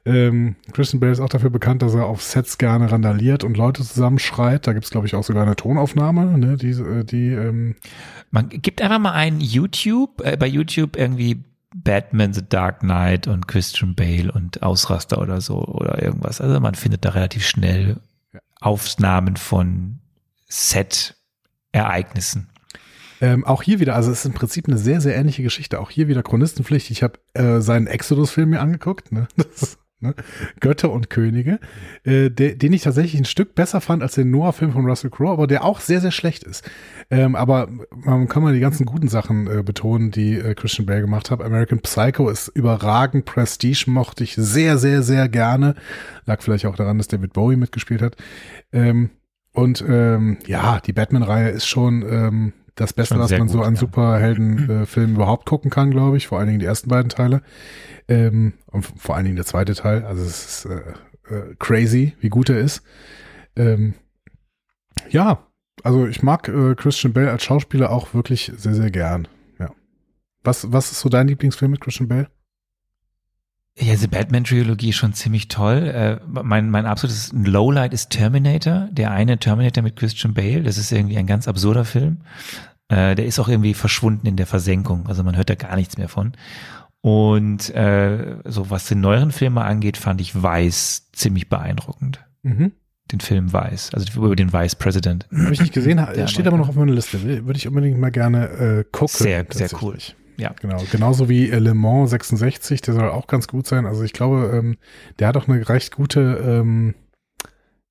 Ähm, Christian Bale ist auch dafür bekannt, dass er auf Sets gerne randaliert und Leute zusammenschreit. Da gibt's glaube ich, auch sogar eine Tonaufnahme, ne? die, äh, die ähm, Man gibt einfach mal ein YouTube, äh, bei YouTube irgendwie Batman The Dark Knight und Christian Bale und Ausraster oder so oder irgendwas. Also man findet da relativ schnell Aufnahmen von Set-Ereignissen. Ähm, auch hier wieder, also es ist im Prinzip eine sehr, sehr ähnliche Geschichte. Auch hier wieder Chronistenpflicht. Ich habe äh, seinen Exodus-Film mir angeguckt, ne? Das, ne? Götter und Könige, äh, der, den ich tatsächlich ein Stück besser fand als den Noah-Film von Russell Crowe, aber der auch sehr, sehr schlecht ist. Ähm, aber man kann mal die ganzen guten Sachen äh, betonen, die äh, Christian Bale gemacht hat. American Psycho ist überragend, Prestige mochte ich sehr, sehr, sehr gerne. Lag vielleicht auch daran, dass David Bowie mitgespielt hat. Ähm, und ähm, ja, die Batman-Reihe ist schon ähm, das Beste, was man so gut, an ja. Superheldenfilmen überhaupt gucken kann, glaube ich. Vor allen Dingen die ersten beiden Teile. Ähm, und vor allen Dingen der zweite Teil. Also es ist äh, äh, crazy, wie gut er ist. Ähm, ja, also ich mag äh, Christian Bale als Schauspieler auch wirklich sehr, sehr gern. Ja. Was, was ist so dein Lieblingsfilm mit Christian Bale? Ja, die Batman-Trilogie ist schon ziemlich toll. Äh, mein, mein absolutes Lowlight ist Terminator. Der eine Terminator mit Christian Bale. Das ist irgendwie ein ganz absurder Film. Äh, der ist auch irgendwie verschwunden in der Versenkung. Also man hört da gar nichts mehr von. Und äh, so was den neueren Filme angeht, fand ich Weiß ziemlich beeindruckend. Mhm. Den Film Weiß, also über den Vice President. Habe ich nicht gesehen, Der steht aber noch auf meiner Liste. Würde ich unbedingt mal gerne äh, gucken. Sehr, sehr cool. Ja. Genau, genauso wie äh, Le Mans 66, der soll auch ganz gut sein. Also ich glaube, ähm, der hat auch eine recht gute, ähm,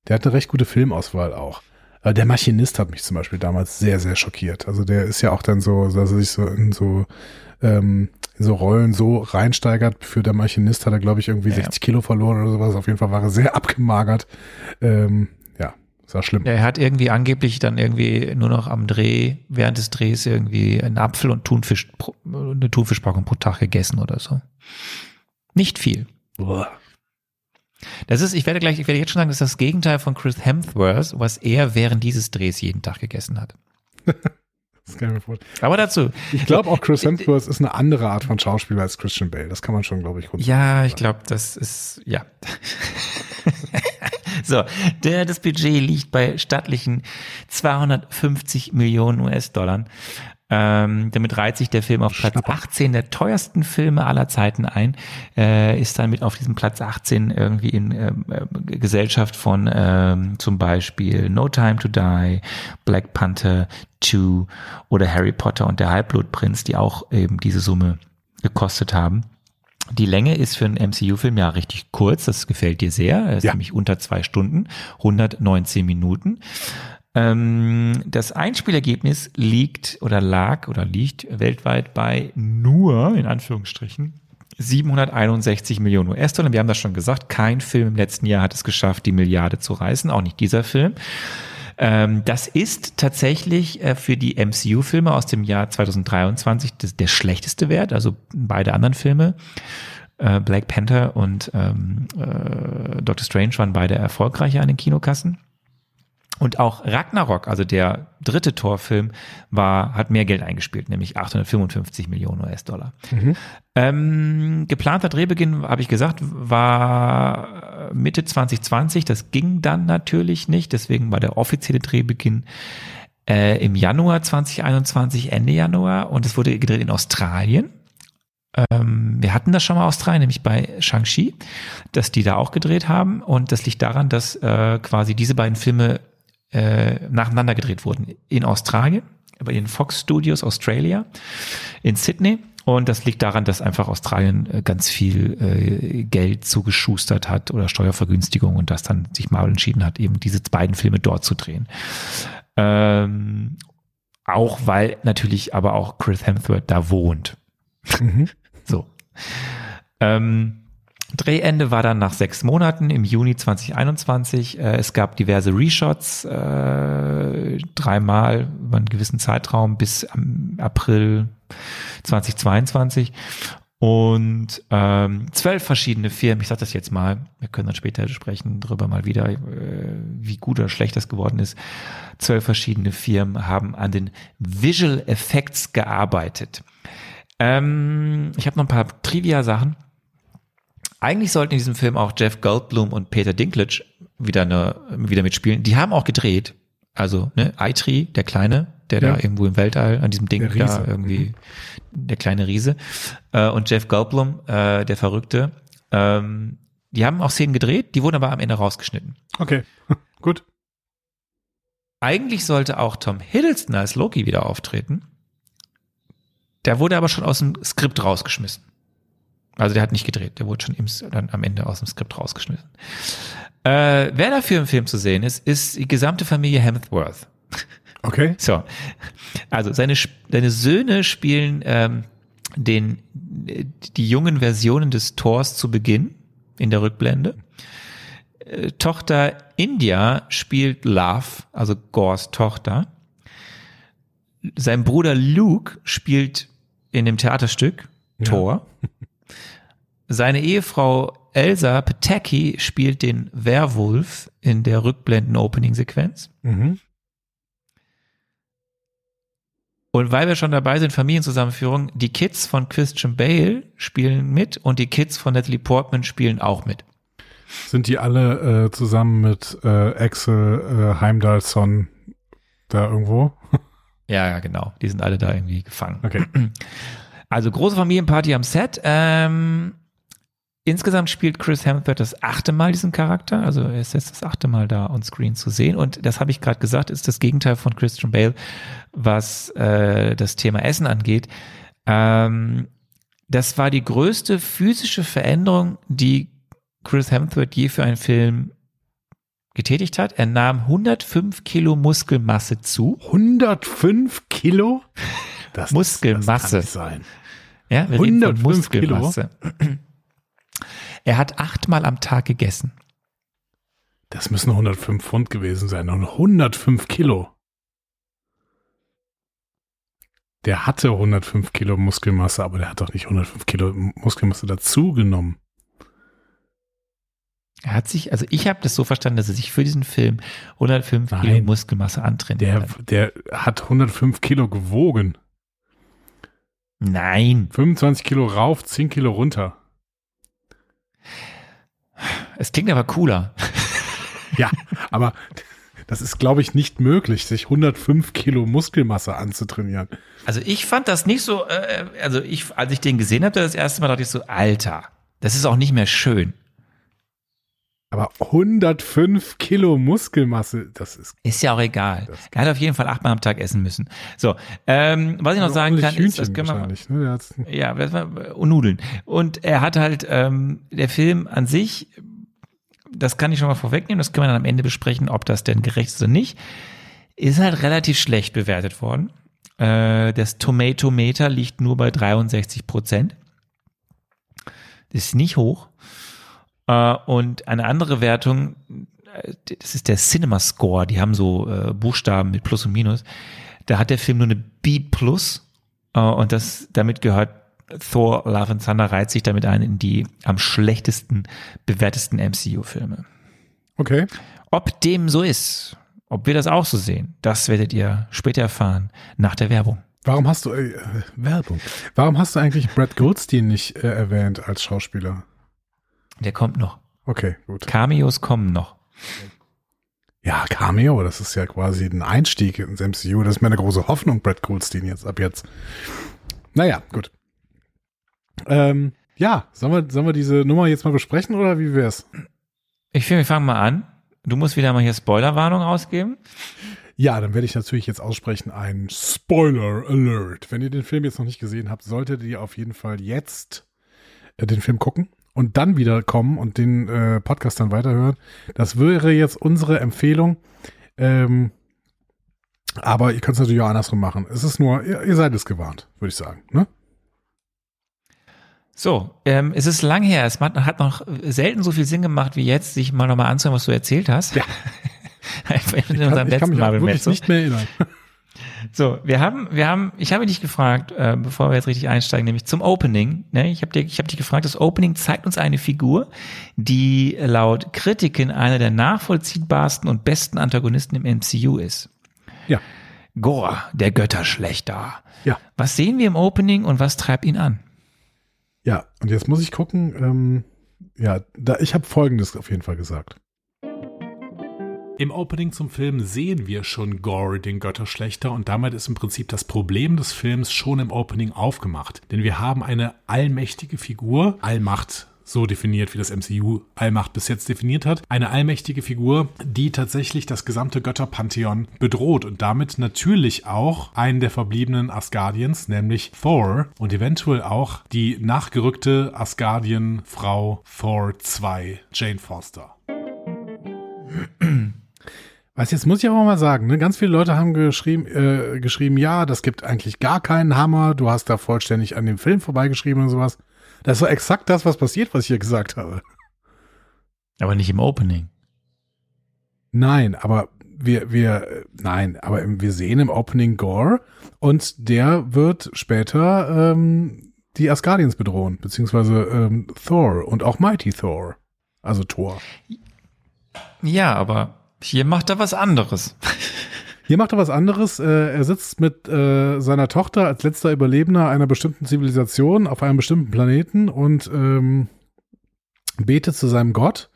der hat eine recht gute Filmauswahl auch. Äh, der Maschinist hat mich zum Beispiel damals sehr, sehr schockiert. Also der ist ja auch dann so, dass er sich so in so, ähm, in so Rollen so reinsteigert. Für der Maschinist hat er, glaube ich, irgendwie Ja, 60 Kilo verloren oder sowas. Auf jeden Fall war er sehr abgemagert. Ähm, das war schlimm. Er hat irgendwie angeblich dann irgendwie nur noch am Dreh, während des Drehs irgendwie einen Apfel und Thunfisch, eine Thunfischpackung pro Tag gegessen oder so. Nicht viel. Boah. Das ist, ich werde gleich, ich werde jetzt schon sagen, das ist das Gegenteil von Chris Hemsworth, was er während dieses Drehs jeden Tag gegessen hat. Das kann ich mir vorstellen. Aber dazu. Ich glaube auch Chris Hemsworth ist eine andere Art von Schauspieler als Christian Bale. Das kann man schon, glaube ich, Ja, ich glaube, das ist, ja. so, der, das Budget liegt bei stattlichen 250 Millionen US-Dollar. Ähm, damit reiht sich der Film auf Platz 18 der teuersten Filme aller Zeiten ein, äh, ist dann mit auf diesem Platz 18 irgendwie in ähm, äh, Gesellschaft von ähm, zum Beispiel No Time to Die, Black Panther 2 oder Harry Potter und der Halbblutprinz, die auch eben diese Summe gekostet haben. Die Länge ist für einen MCU-Film ja richtig kurz, das gefällt dir sehr. Er ist Ja. nämlich unter zwei Stunden, 119 Minuten. Ähm, das Einspielergebnis liegt oder lag oder liegt weltweit bei nur, in Anführungsstrichen, 761 Millionen US-Dollar. Wir haben das schon gesagt, kein Film im letzten Jahr hat es geschafft, die Milliarde zu reißen, auch nicht dieser Film. Ähm, das ist tatsächlich äh, für die MCU-Filme aus dem Jahr 2023 das, der schlechteste Wert. Also beide anderen Filme, äh, Black Panther und ähm, äh, Doctor Strange waren beide erfolgreicher an den Kinokassen. Und auch Ragnarok, also der dritte Torfilm, war, hat mehr Geld eingespielt, nämlich 855 Millionen US-Dollar. Ähm, geplanter Drehbeginn, habe ich gesagt, war Mitte 2020. Das ging dann natürlich nicht. Deswegen war der offizielle Drehbeginn äh, im Januar 2021, Ende Januar. Und es wurde gedreht in Australien. Ähm, wir hatten das schon mal Australien, nämlich bei Shang-Chi, dass die da auch gedreht haben. Und das liegt daran, dass äh, quasi diese beiden Filme äh, nacheinander gedreht wurden. In Australien, bei den Fox Studios Australia, in Sydney. Und das liegt daran, dass einfach Australien äh, ganz viel äh, Geld zugeschustert hat oder Steuervergünstigung und dass dann sich Marvel entschieden hat, eben diese beiden Filme dort zu drehen. Ähm, auch weil natürlich aber auch Chris Hemsworth da wohnt. Mhm. So. Ähm, Drehende war dann nach sechs Monaten im Juni 2021. Äh, es gab diverse Reshots, äh, dreimal über einen gewissen Zeitraum bis April 2022. Und ähm, zwölf verschiedene Firmen, ich sage das jetzt mal, wir können dann später sprechen darüber mal wieder, äh, wie gut oder schlecht das geworden ist. Zwölf verschiedene Firmen haben an den Visual Effects gearbeitet. Ähm, ich habe noch ein paar Trivia-Sachen. Eigentlich sollten in diesem Film auch Jeff Goldblum und Peter Dinklage wieder, eine, wieder mitspielen. Die haben auch gedreht. Also, ne, Eitri, der Kleine, der Ja. da irgendwo im Weltall an diesem Ding da irgendwie, der kleine Riese. Äh, und Jeff Goldblum, äh, der Verrückte. Ähm, die haben auch Szenen gedreht, die wurden aber am Ende rausgeschnitten. Okay, gut. Eigentlich sollte auch Tom Hiddleston als Loki wieder auftreten. Der wurde aber schon aus dem Skript rausgeschmissen. Also der hat nicht gedreht, der wurde schon im, dann am Ende aus dem Skript rausgeschmissen. Äh, wer dafür im Film zu sehen ist, ist die gesamte Familie Hemsworth. Okay. So, also seine, seine Söhne spielen ähm, den, die jungen Versionen des Thors zu Beginn in der Rückblende. Äh, Tochter India spielt Love, also Gors Tochter. Sein Bruder Luke spielt in dem Theaterstück Thor. Seine Ehefrau Elsa Pataki spielt den Werwolf in der Rückblenden-Opening-Sequenz. Mhm. Und weil wir schon dabei sind, Familienzusammenführung, die Kids von Christian Bale spielen mit und die Kids von Natalie Portman spielen auch mit. Sind die alle äh, zusammen mit äh, Axel äh, Heimdallson da irgendwo? Ja, ja, genau. Die sind alle da irgendwie gefangen. Okay. Also große Familienparty am Set. Ähm, insgesamt spielt Chris Hemsworth das achte Mal diesen Charakter. Also er ist jetzt das achte Mal da on Screen zu sehen. Und das habe ich gerade gesagt, ist das Gegenteil von Christian Bale, was äh, das Thema Essen angeht. Ähm, das war die größte physische Veränderung, die Chris Hemsworth je für einen Film getätigt hat. Er nahm 105 Kilo Muskelmasse zu. 105 Kilo? Das, Muskelmasse. Das kann nicht sein. Ja, wir reden von 105 Muskelmasse. Er hat achtmal am Tag gegessen. Das müssen 105 Pfund gewesen sein. Und 105 Kilo. Der hatte 105 Kilo Muskelmasse, aber der hat doch nicht 105 Kilo Muskelmasse dazugenommen. Er hat sich, also ich habe das so verstanden, dass er sich für diesen Film 105 Kilo Nein. Muskelmasse antrainiert hat. der hat 105 Kilo gewogen. Nein, 25 Kilo rauf, 10 Kilo runter. Es klingt aber cooler. Ja, aber das ist, glaube ich, nicht möglich, sich 105 Kilo Muskelmasse anzutrainieren. Also ich fand das nicht so, äh, also ich, als ich den gesehen habe, das erste Mal dachte ich so, Alter, das ist auch nicht mehr schön. Aber 105 Kilo Muskelmasse, das ist Ist ja auch egal. Er hat auf jeden Fall achtmal am Tag essen müssen. So, ähm, was ich noch sagen kann, ordentlich ist, das Hühnchen können wir. Ne? Ja, das war, und Nudeln. Und er hat halt, ähm, der Film an sich, das kann ich schon mal vorwegnehmen, das können wir dann am Ende besprechen, ob das denn gerecht ist oder nicht, ist halt relativ schlecht bewertet worden. Äh, das Tomatometer liegt nur bei 63 Prozent. Das ist nicht hoch. Äh, und eine andere Wertung, äh, das ist der Cinema Score, die haben so äh, Buchstaben mit Plus und Minus. Da hat der Film nur eine B plus und das damit gehört Thor Love and Thunder reiht sich damit ein in die am schlechtesten bewertesten MCU-Filme. Okay. Ob dem so ist, ob wir das auch so sehen, das werdet ihr später erfahren nach der Werbung. Warum hast du äh, Werbung? Warum hast du eigentlich Brad Goldstein nicht äh, erwähnt als Schauspieler? Der kommt noch. Okay, gut. Cameos kommen noch. Ja, Cameo, das ist ja quasi ein Einstieg ins MCU. Das ist meine große Hoffnung, Brad Goldstein jetzt ab jetzt. Naja, gut. Ähm, ja, sollen wir, sollen wir diese Nummer jetzt mal besprechen oder wie wär's? Ich finde, wir fangen mal an. Du musst wieder mal hier Spoilerwarnung ausgeben. Ja, dann werde ich natürlich jetzt aussprechen ein Spoiler Alert. Wenn ihr den Film jetzt noch nicht gesehen habt, solltet ihr auf jeden Fall jetzt äh, den Film gucken und dann wieder kommen und den äh, Podcast dann weiterhören. Das wäre jetzt unsere Empfehlung. Ähm, aber ihr könnt es natürlich auch andersrum machen. Es ist nur, ihr, ihr seid es gewarnt, würde ich sagen. Ne? So, ähm, es ist lang her. Es hat, noch selten so viel Sinn gemacht wie jetzt, sich mal nochmal anzuhören, was du erzählt hast. Ja. Ich kann, ich kann mich wirklich nicht mehr erinnern. So, wir haben, wir haben, ich habe dich gefragt, äh, bevor wir jetzt richtig einsteigen, nämlich zum Opening. Ne? Ich habe dir, ich habe dich gefragt, das Opening zeigt uns eine Figur, die laut Kritiken einer der nachvollziehbarsten und besten Antagonisten im MCU ist. Ja. Gore, der Götterschlechter. Ja. Was sehen wir im Opening und was treibt ihn an? Ja, und jetzt muss ich gucken. Ähm, ja, da, ich habe Folgendes auf jeden Fall gesagt. Im Opening zum Film sehen wir schon Gore, den Götterschlechter, und damit ist im Prinzip das Problem des Films schon im Opening aufgemacht. Denn wir haben eine allmächtige Figur, Allmacht so definiert, wie das MCU Allmacht bis jetzt definiert hat. Eine allmächtige Figur, die tatsächlich das gesamte Götterpantheon bedroht und damit natürlich auch einen der verbliebenen Asgardiens, nämlich Thor und eventuell auch die nachgerückte Asgardien-Frau Thor 2, Jane Foster. Was jetzt muss ich aber mal sagen, ne? ganz viele Leute haben geschrieben, äh, geschrieben, ja, das gibt eigentlich gar keinen Hammer, du hast da vollständig an dem Film vorbeigeschrieben und sowas. Das ist so exakt das, was passiert, was ich hier gesagt habe. Aber nicht im Opening. Nein, aber wir, wir, nein, aber wir sehen im Opening Gore und der wird später ähm, die Asgardians bedrohen, beziehungsweise ähm, Thor und auch Mighty Thor. Also Thor. Ja, aber hier macht er was anderes. Hier macht er was anderes. Äh, er sitzt mit äh, seiner Tochter als letzter Überlebender einer bestimmten Zivilisation auf einem bestimmten Planeten und ähm, betet zu seinem Gott,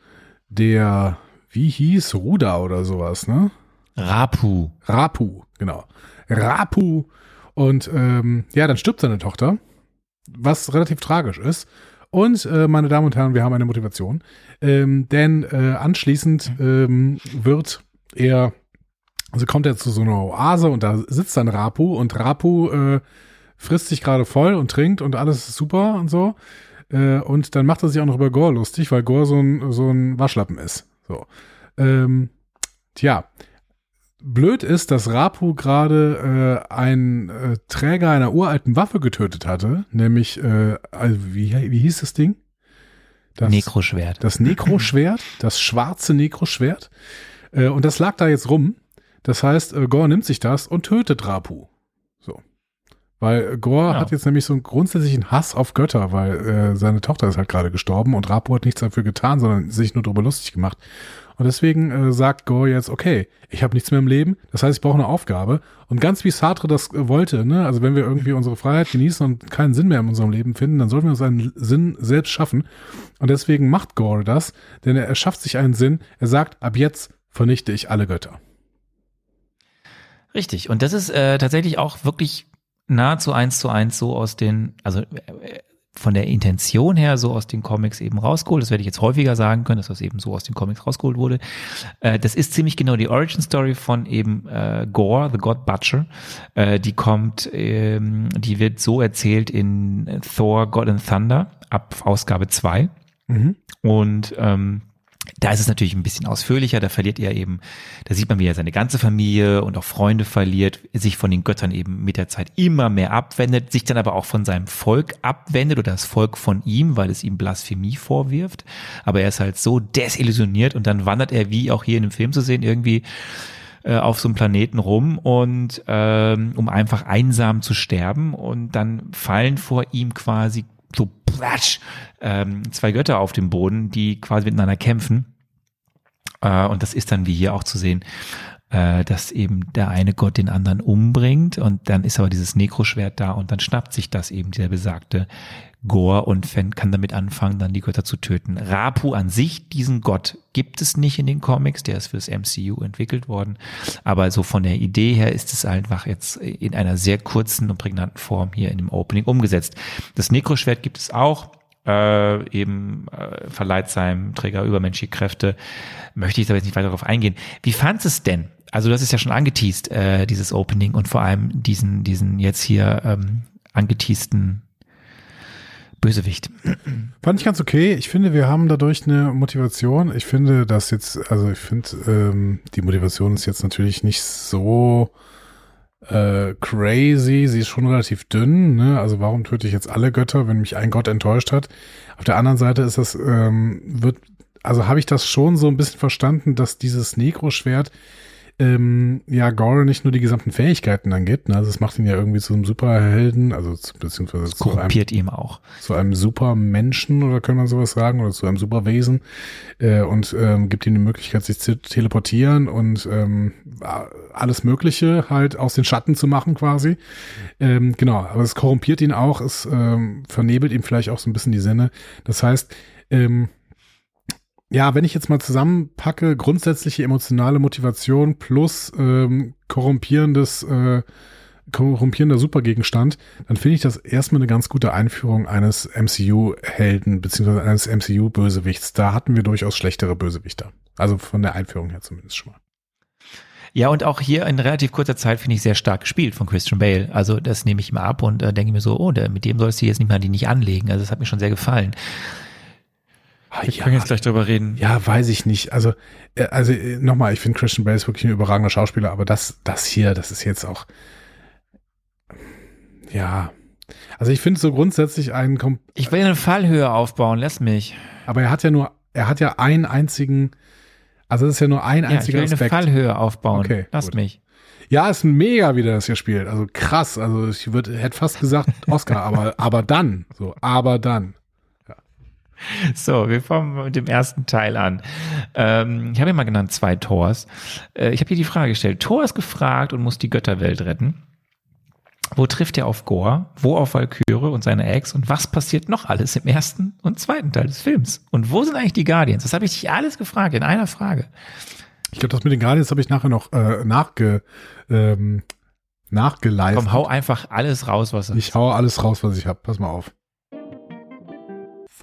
der, wie hieß, Ruda oder sowas, ne? Rapu. Rapu, genau. Rapu. Und ähm, ja, dann stirbt seine Tochter, was relativ tragisch ist. Und äh, meine Damen und Herren, wir haben eine Motivation. Ähm, denn äh, anschließend ähm, wird er, also kommt er zu so einer Oase und da sitzt dann Rapu und Rapu äh, frisst sich gerade voll und trinkt und alles ist super und so. Äh, und dann macht er sich auch noch über Gore lustig, weil Gore so ein, so ein Waschlappen ist. So. Ähm, tja, blöd ist, dass Rapu gerade äh, einen äh, Träger einer uralten Waffe getötet hatte, nämlich, äh, also wie, wie hieß das Ding? Das, Nekroschwert. Das Nekroschwert, das schwarze Nekroschwert. Äh, und das lag da jetzt rum. Das heißt, äh, Gore nimmt sich das und tötet Rapu. So. Weil Gore Ja. hat jetzt nämlich so einen grundsätzlichen Hass auf Götter, weil äh, seine Tochter ist halt gerade gestorben und Rapu hat nichts dafür getan, sondern sich nur darüber lustig gemacht. Und deswegen äh, sagt Gore jetzt, okay, ich habe nichts mehr im Leben, das heißt, ich brauche eine Aufgabe. Und ganz wie Sartre das äh, wollte, ne, also wenn wir irgendwie unsere Freiheit genießen und keinen Sinn mehr in unserem Leben finden, dann sollten wir uns einen Sinn selbst schaffen. Und deswegen macht Gore das, denn er erschafft sich einen Sinn. Er sagt, ab jetzt vernichte ich alle Götter. Richtig. Und das ist äh, tatsächlich auch wirklich nahezu eins zu eins so aus den, also äh, von der Intention her so aus den Comics eben rausgeholt. Das werde ich jetzt häufiger sagen können, dass das eben so aus den Comics rausgeholt wurde. Äh, das ist ziemlich genau die Origin Story von eben äh, Gore, the God Butcher. Äh, die kommt, ähm, die wird so erzählt in Thor, God and Thunder ab Ausgabe 2. Mhm. Und ähm, da ist es natürlich ein bisschen ausführlicher, da verliert er eben, da sieht man, wie er seine ganze Familie und auch Freunde verliert, sich von den Göttern eben mit der Zeit immer mehr abwendet, sich dann aber auch von seinem Volk abwendet oder das Volk von ihm, weil es ihm Blasphemie vorwirft. Aber er ist halt so desillusioniert und dann wandert er, wie auch hier in dem Film zu sehen, irgendwie äh, auf so einem Planeten rum und ähm, um einfach einsam zu sterben und dann fallen vor ihm quasi so platsch, ähm, zwei Götter auf dem Boden, die quasi miteinander kämpfen. Äh, und das ist dann wie hier auch zu sehen, äh, dass eben der eine Gott den anderen umbringt und dann ist aber dieses Nekroschwert da und dann schnappt sich das eben der besagte Gore und Fan kann damit anfangen, dann die Götter zu töten. Rapu an sich, diesen Gott, gibt es nicht in den Comics, der ist für das MCU entwickelt worden. Aber so von der Idee her ist es einfach jetzt in einer sehr kurzen und prägnanten Form hier in dem Opening umgesetzt. Das Nekroschwert gibt es auch. Äh, eben äh, verleiht seinem Träger übermenschliche Kräfte. Möchte ich aber jetzt nicht weiter darauf eingehen. Wie fandst es denn? Also das ist ja schon angeteased, äh, dieses Opening und vor allem diesen, diesen jetzt hier ähm, angeteasten Bösewicht. Fand ich ganz okay. Ich finde, wir haben dadurch eine Motivation. Ich finde, dass jetzt, also ich finde, ähm, die Motivation ist jetzt natürlich nicht so äh, crazy. Sie ist schon relativ dünn. Ne? Also warum töte ich jetzt alle Götter, wenn mich ein Gott enttäuscht hat? Auf der anderen Seite ist das, ähm, wird, also habe ich das schon so ein bisschen verstanden, dass dieses Nekro-Schwert ähm, ja Gore nicht nur die gesamten Fähigkeiten dann gibt. Ne? Also es macht ihn ja irgendwie zu einem Superhelden, also zu, beziehungsweise zu einem Korrumpiert ihm auch. zu einem Supermenschen oder kann man sowas sagen oder zu einem Superwesen äh, und ähm, gibt ihm die Möglichkeit, sich zu teleportieren und ähm, alles Mögliche halt aus den Schatten zu machen quasi. Ähm, genau, aber es korrumpiert ihn auch, es ähm, vernebelt ihm vielleicht auch so ein bisschen die Sinne. Das heißt, ähm, ja, wenn ich jetzt mal zusammenpacke, grundsätzliche emotionale Motivation plus ähm, korrumpierendes, äh, korrumpierender Supergegenstand, dann finde ich das erstmal eine ganz gute Einführung eines MCU-Helden beziehungsweise eines MCU-Bösewichts. Da hatten wir durchaus schlechtere Bösewichter. Also von der Einführung her zumindest schon mal. Ja, und auch hier in relativ kurzer Zeit finde ich sehr stark gespielt von Christian Bale. Also das nehme ich mal ab und äh, denke mir so, oh, der, mit dem sollst du jetzt nicht mal die nicht anlegen. Also das hat mir schon sehr gefallen. Wir ja, können jetzt gleich drüber reden. ja, weiß ich nicht. Also, äh, also äh, nochmal, ich finde Christian Bale ist wirklich ein überragender Schauspieler, aber das, das hier, das ist jetzt auch, ja. Also ich finde so grundsätzlich einen, Kom Ich will eine Fallhöhe aufbauen, lass mich. aber er hat ja nur, er hat ja einen einzigen, also das ist ja nur ein Ja, ich einziger will eine Aspekt. Fallhöhe aufbauen. Okay, lass gut. mich. Ja, ist mega, wie der das hier spielt. Also krass. Also ich würde, hätte fast gesagt Oscar, aber, aber dann. So, aber dann. So, wir fangen mit dem ersten Teil an. Ähm, ich habe ihn mal genannt zwei Tors. Äh, ich habe hier die Frage gestellt. Thor ist gefragt und muss die Götterwelt retten. Wo trifft er auf Gore? Wo auf Valkyrie und seine Ex? Und was passiert noch alles im ersten und zweiten Teil des Films? Und wo sind eigentlich die Guardians? Das habe ich dich alles gefragt in einer Frage. Ich glaube, das mit den Guardians habe ich nachher noch äh, nachge, ähm, nachgeleistet. Komm, hau einfach alles raus, was er Ich haue alles raus, was ich habe. Pass mal auf.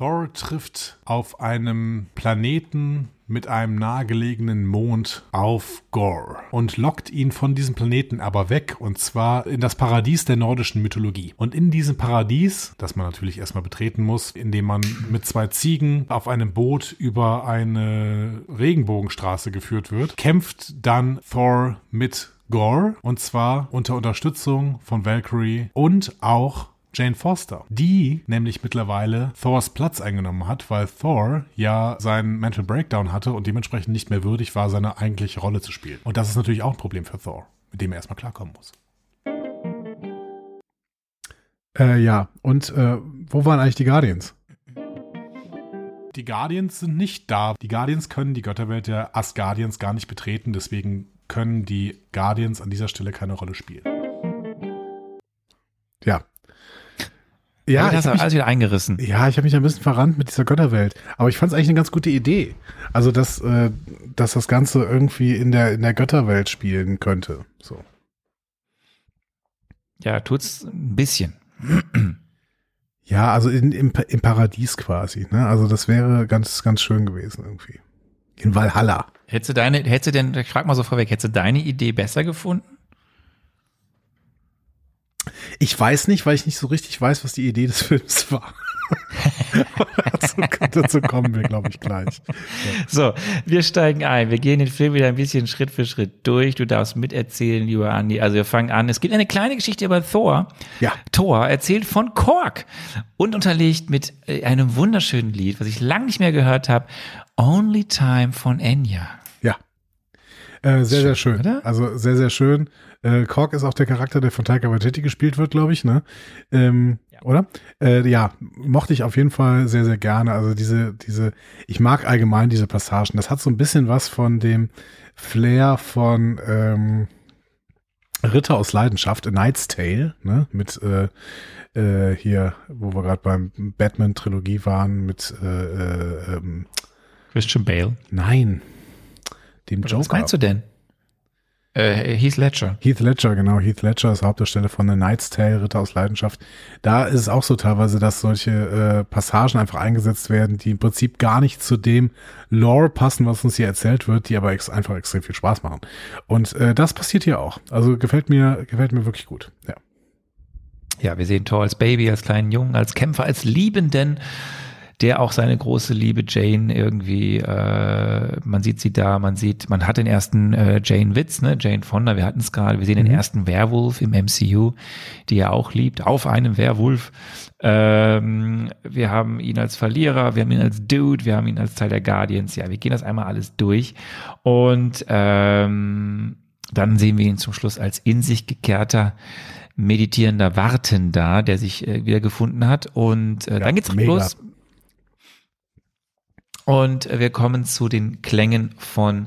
Thor trifft auf einem Planeten mit einem nahegelegenen Mond auf Gore und lockt ihn von diesem Planeten aber weg und zwar in das Paradies der nordischen Mythologie. Und in diesem Paradies, das man natürlich erstmal betreten muss, indem man mit zwei Ziegen auf einem Boot über eine Regenbogenstraße geführt wird, kämpft dann Thor mit Gore und zwar unter Unterstützung von Valkyrie und auch Jane Foster, die nämlich mittlerweile Thors Platz eingenommen hat, weil Thor ja seinen Mental Breakdown hatte und dementsprechend nicht mehr würdig war, seine eigentliche Rolle zu spielen. Und das ist natürlich auch ein Problem für Thor, mit dem er erstmal klarkommen muss. Äh, ja, und äh, wo waren eigentlich die Guardians? Die Guardians sind nicht da. Die Guardians können die Götterwelt der Asgardians gar nicht betreten, deswegen können die Guardians an dieser Stelle keine Rolle spielen. Ja. Ja, das du alles wieder eingerissen. Ja, ich habe mich ein bisschen verrannt mit dieser Götterwelt. Aber ich fand es eigentlich eine ganz gute Idee. Also, dass, äh, dass das Ganze irgendwie in der, in der Götterwelt spielen könnte. So. Ja, tut's ein bisschen. Ja, also in, im, im Paradies quasi. Ne? Also, das wäre ganz, ganz schön gewesen irgendwie. In Valhalla. Hättest du deine, hättest du denn, ich frag mal so vorweg, hättest du deine Idee besser gefunden? Ich weiß nicht, weil ich nicht so richtig weiß, was die Idee des Films war. dazu, dazu kommen wir, glaube ich, gleich. So, wir steigen ein. Wir gehen den Film wieder ein bisschen Schritt für Schritt durch. Du darfst miterzählen, lieber Andi. Also wir fangen an. Es gibt eine kleine Geschichte über Thor. Ja. Thor erzählt von Kork und unterlegt mit äh, einem wunderschönen Lied, was ich lange nicht mehr gehört habe. Only Time von Enya. Ja. Äh, sehr, sehr schön. oder? Also sehr, sehr schön. Äh, Kork ist auch der Charakter, der von Taika Waititi gespielt wird, glaube ich, ne? Ähm, Oder? Äh, ja, mochte ich auf jeden Fall sehr, sehr gerne. Also diese, diese, ich mag allgemein diese Passagen. Das hat so ein bisschen was von dem Flair von ähm, Ritter aus Leidenschaft, A Knight's Tale, ne? Mit äh, äh, hier, wo wir gerade beim Batman-Trilogie waren, mit äh, äh, ähm, Christian Bale. nein, dem Oder Joker. Was meinst du denn? Äh, Heath Ledger. Heath Ledger, genau. Heath Ledger ist Hauptdarsteller von The Knight's Tale, Ritter aus Leidenschaft. Da ist es auch so teilweise, dass solche äh, Passagen einfach eingesetzt werden, die im Prinzip gar nicht zu dem Lore passen, was uns hier erzählt wird, die aber ex einfach extrem viel Spaß machen. Und äh, das passiert hier auch. Also gefällt mir, gefällt mir wirklich gut. Ja. Ja, wir sehen Thor als Baby, als kleinen Jungen, als Kämpfer, als Liebenden, der auch seine große Liebe Jane irgendwie, äh, man sieht sie da, man sieht, man hat den ersten äh, Jane Witz, ne, Jane Fonda, wir hatten es gerade, wir sehen den ersten Werwolf im MCU, die er auch liebt, auf einem Werwolf. Ähm, wir haben ihn als Verlierer, wir haben ihn als Dude, wir haben ihn als Teil der Guardians, ja, wir gehen das einmal alles durch und ähm, dann sehen wir ihn zum Schluss als in sich gekehrter meditierender Wartender, der sich äh, wieder gefunden hat. Und äh, dann geht's mega. los. Und wir kommen zu den Klängen von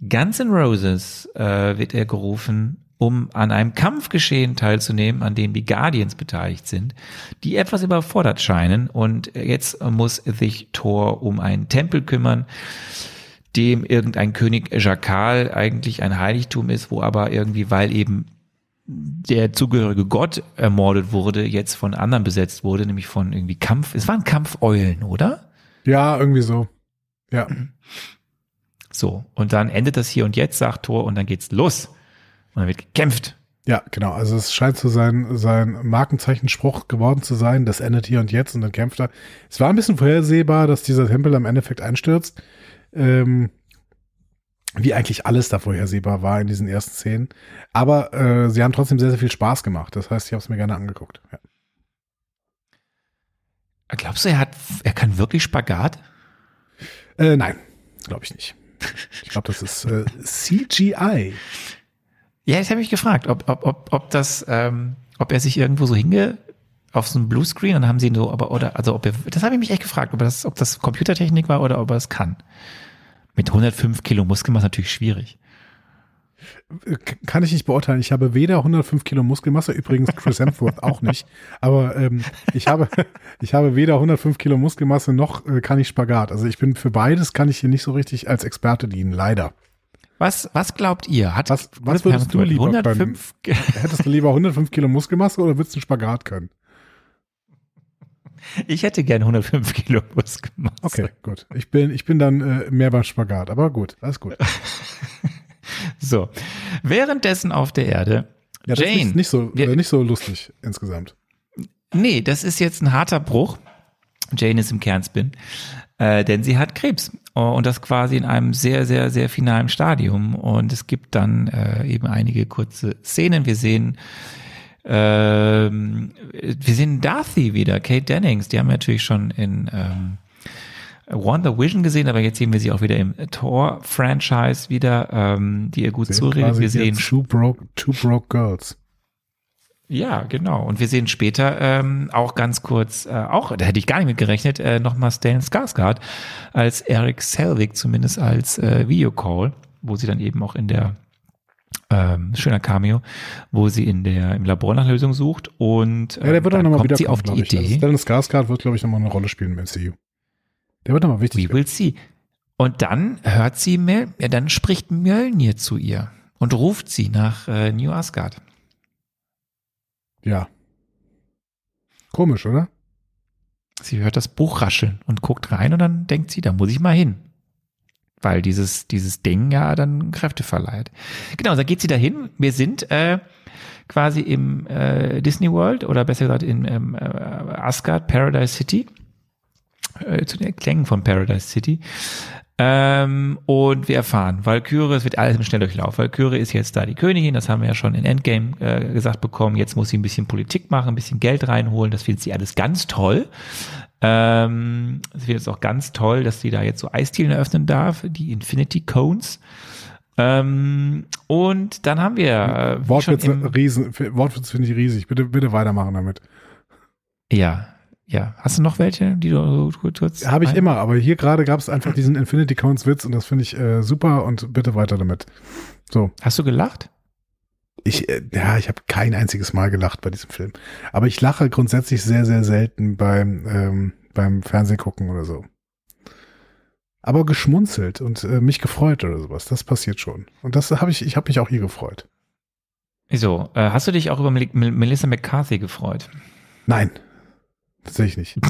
Guns N' Roses, äh, wird er gerufen, um an einem Kampfgeschehen teilzunehmen, an dem die Guardians beteiligt sind, die etwas überfordert scheinen. Und jetzt muss sich Thor um einen Tempel kümmern, dem irgendein König Jakal eigentlich ein Heiligtum ist, wo aber irgendwie, weil eben der zugehörige Gott ermordet wurde, jetzt von anderen besetzt wurde, nämlich von irgendwie Kampf. Es waren Kampfeulen, oder? Ja, irgendwie so. Ja. So. Und dann endet das hier und jetzt, sagt Thor, und dann geht's los. Und dann wird gekämpft. Ja, genau. Also es scheint so sein, sein Markenzeichenspruch geworden zu sein. Das endet hier und jetzt und dann kämpft er. Es war ein bisschen vorhersehbar, dass dieser Tempel am Endeffekt einstürzt. Ähm, wie eigentlich alles da vorhersehbar war in diesen ersten Szenen. Aber äh, sie haben trotzdem sehr, sehr viel Spaß gemacht. Das heißt, ich habe es mir gerne angeguckt. Ja. Glaubst du, er hat, er kann wirklich Spagat? Äh, nein, glaube ich nicht. Ich glaube, das ist äh, CGI. Ja, das habe ich gefragt, ob, ob, ob, ob das, ähm, ob er sich irgendwo so hinge, auf so einem Bluescreen und dann haben sie so, aber, oder, also, ob er, das habe ich mich echt gefragt, ob das, ob das Computertechnik war oder ob er es kann. Mit 105 Kilo Muskelmasse natürlich schwierig. Kann ich nicht beurteilen. Ich habe weder 105 Kilo Muskelmasse, übrigens Chris Hemsworth auch nicht, aber ähm, ich habe ich habe weder 105 Kilo Muskelmasse noch äh, kann ich Spagat. Also ich bin für beides kann ich hier nicht so richtig als Experte dienen, leider. Was, was glaubt ihr? Hat Was- was würdest du lieber 105, Hättest du lieber 105 Kilo Muskelmasse oder würdest du einen Spagat können? Ich hätte gern 105 Kilo Muskelmasse. Okay, gut. Ich bin ich bin dann äh, mehr beim Spagat, aber gut, alles gut. So. Währenddessen auf der Erde, Ja, das Jane. ist nicht so Wir- äh, nicht so lustig insgesamt. Nee, das ist jetzt ein harter Bruch. Jane ist im Kernspin, äh, denn sie hat Krebs Oh, und das quasi in einem sehr, sehr, sehr finalen Stadium. Und es gibt dann äh, eben einige kurze Szenen. Wir sehen, ähm, wir sehen Darcy wieder, Kate Dennings. Die haben wir natürlich schon in ähm, Wonder Vision gesehen, aber jetzt sehen wir sie auch wieder im Thor-Franchise wieder, ähm, die ihr gut zuredet. Wir sehen Two Broke, Two Broke Girls. Ja, genau. Und wir sehen später ähm, auch ganz kurz, äh, auch, da hätte ich gar nicht mit gerechnet, äh, nochmal Stellan Skarsgård als Eric Selvig, zumindest als äh, Videocall, wo sie dann eben auch in der ähm, schöner Cameo, wo sie in der im Labor nach Lösung sucht und äh, Ja, der wird auch dann nochmal kommt wieder sie auf die ich. Also Idee. Stellan Skarsgård wird, glaube ich, nochmal eine Rolle spielen im MCU. Der wird nochmal wichtig. We will see. Und dann hört sie Mel, ja, dann spricht Mjölnir zu ihr und ruft sie nach äh, New Asgard. Ja. Komisch, oder? Sie hört das Buch rascheln und guckt rein und dann denkt sie, da muss ich mal hin. Weil dieses, dieses Ding ja dann Kräfte verleiht. Genau, da geht sie dahin. Wir sind äh, quasi im äh, Disney World oder besser gesagt in ähm, äh, Asgard, Paradise City. Äh, zu den Klängen von Paradise City. Ähm, und wir erfahren, Valkyrie, es wird alles im Schnelldurchlauf. Valkyrie ist jetzt da die Königin, das haben wir ja schon in Endgame äh, gesagt bekommen. Jetzt muss sie ein bisschen Politik machen, ein bisschen Geld reinholen. Das findet sie alles ganz toll. Ähm, es wird jetzt auch ganz toll, dass sie da jetzt so Eisdielen eröffnen darf, die Infinity Cones. Ähm, und dann haben wir äh, Wortwitz, riesen, Wortwitz finde ich riesig. Bitte, bitte weitermachen damit. ja, ja. Hast du noch welche, die du so kurz? Habe ich immer, aber hier gerade gab es einfach diesen Infinity Counts Witz und das finde ich äh, super und bitte weiter damit. So, Hast du gelacht? ich, äh, ja, ich habe kein einziges Mal gelacht bei diesem Film. Aber ich lache grundsätzlich sehr, sehr selten beim, ähm, beim Fernsehgucken oder so. Aber geschmunzelt und äh, mich gefreut oder sowas, das passiert schon. Und das habe ich, ich habe mich auch hier gefreut. Wieso? Äh, hast du dich auch über Mel Mel Melissa McCarthy gefreut? Nein, tatsächlich nicht.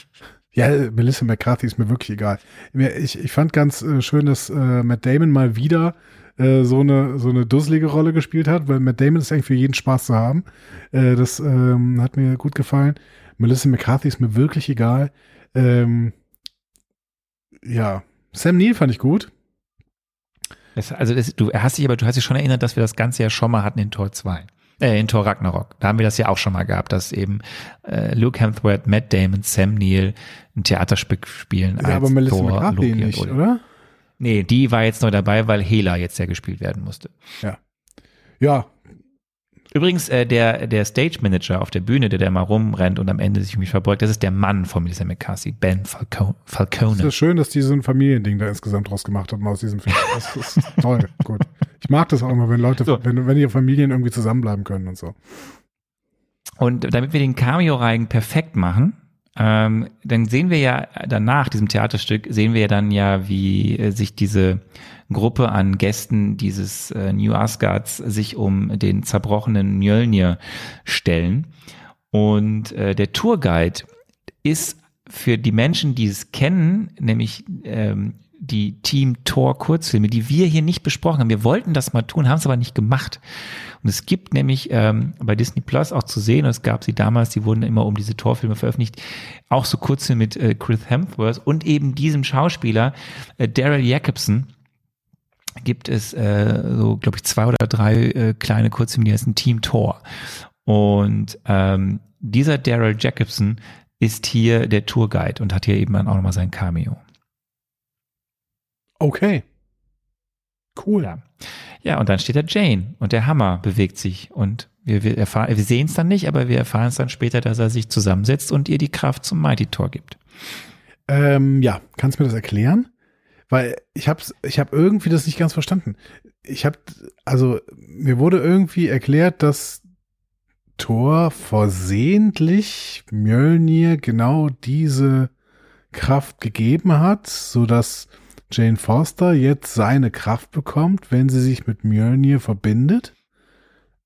ja, Melissa McCarthy ist mir wirklich egal. Ich, ich fand ganz äh, schön, dass äh, Matt Damon mal wieder äh, so eine so eine dusselige Rolle gespielt hat, weil Matt Damon ist eigentlich für jeden Spaß zu haben. Das ähm, hat mir gut gefallen. Melissa McCarthy ist mir wirklich egal. Ähm, ja, Sam Neill fand ich gut. Das, also das, du hast dich aber, du hast dich schon erinnert, dass wir das Ganze ja schon mal hatten in Tor 2. Äh, in Tor Ragnarok. Da haben wir das ja auch schon mal gehabt, dass eben äh, Luke Hemsworth, Matt Damon, Sam Neill ein Theaterstück spielen Ja, aber Melissa Thor, McCarthy Loki nicht, oder? Nee, die war jetzt neu dabei, weil Hela jetzt ja gespielt werden musste. Ja, Übrigens, äh, der, der Stage Manager auf der Bühne, der da mal rumrennt und am Ende sich um mich verbeugt, das ist der Mann von Melissa McCarthy, Ben Falco es Falcone. ist schön, dass die so ein Familiending da insgesamt draus gemacht haben aus diesem Film. Das ist toll, gut. Ich mag das auch immer, wenn Leute, So. wenn, wenn ihre Familien irgendwie zusammenbleiben können und so. Und damit wir den Cameo-Reigen perfekt machen, ähm, dann sehen wir ja danach, diesem Theaterstück, sehen wir ja dann ja, wie äh, sich diese Gruppe an Gästen dieses äh, New Asgards sich um den zerbrochenen Mjölnir stellen. Und äh, der Tourguide ist für die Menschen, die es kennen, nämlich ähm, die Team Tor Kurzfilme, die wir hier nicht besprochen haben. Wir wollten das mal tun, haben es aber nicht gemacht. Und es gibt nämlich ähm, bei Disney Plus auch zu sehen, es gab sie damals, die wurden immer um diese Torfilme veröffentlicht, auch so Kurzfilme mit äh, Chris Hemsworth und eben diesem Schauspieler äh, Daryl Jacobson gibt es äh, so, glaube ich, zwei oder drei äh, kleine Kurzfilme, die heißen Team Tor. Und ähm, dieser Daryl Jacobson ist hier der Tourguide und hat hier eben auch nochmal sein Cameo. Okay. Cool. Ja. Ja, und dann steht da Jane und der Hammer bewegt sich und wir, wir, erfahren, wir sehen es dann nicht, aber wir erfahren es dann später, dass er sich zusammensetzt und ihr die Kraft zum Mighty Tor gibt. Ähm, ja, kannst du mir das erklären? Weil ich habe ich hab irgendwie das nicht ganz verstanden. Ich habe, also mir wurde irgendwie erklärt, dass Thor versehentlich Mjölnir genau diese Kraft gegeben hat, so dass Jane Foster jetzt seine Kraft bekommt, wenn sie sich mit Mjölnir verbindet.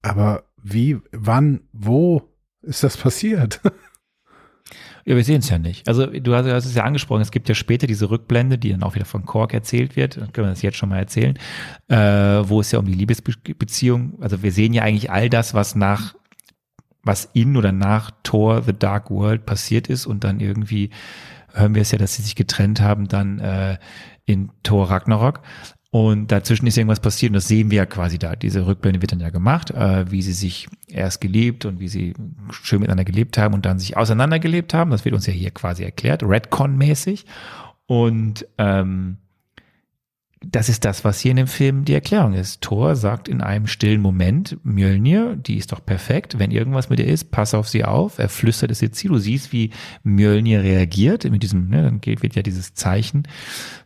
Aber wie, wann, wo ist das passiert? Ja, wir sehen es ja nicht. Also du hast, hast, es ja angesprochen, es gibt ja später diese Rückblende, die dann auch wieder von Kork erzählt wird, dann können wir das jetzt schon mal erzählen, äh, wo es ja um die Liebesbeziehung, also wir sehen ja eigentlich all das, was nach, was in oder nach Thor The Dark World passiert ist und dann irgendwie hören wir es ja, dass sie sich getrennt haben, dann äh, in Thor Ragnarok. Und dazwischen ist irgendwas passiert und das sehen wir ja quasi da. Diese Rückblende wird dann ja gemacht, äh, wie sie sich erst geliebt und wie sie schön miteinander gelebt haben und dann sich auseinandergelebt haben. Das wird uns ja hier quasi erklärt, Redcon-mäßig. Und ähm, das ist das, was hier in dem Film die Erklärung ist. Thor sagt in einem stillen Moment, Mjölnir, die ist doch perfekt, wenn irgendwas mit ihr ist, pass auf sie auf. Er flüstert es jetzt hier. Du siehst, wie Mjölnir reagiert mit diesem, ne, dann geht, wird ja dieses Zeichen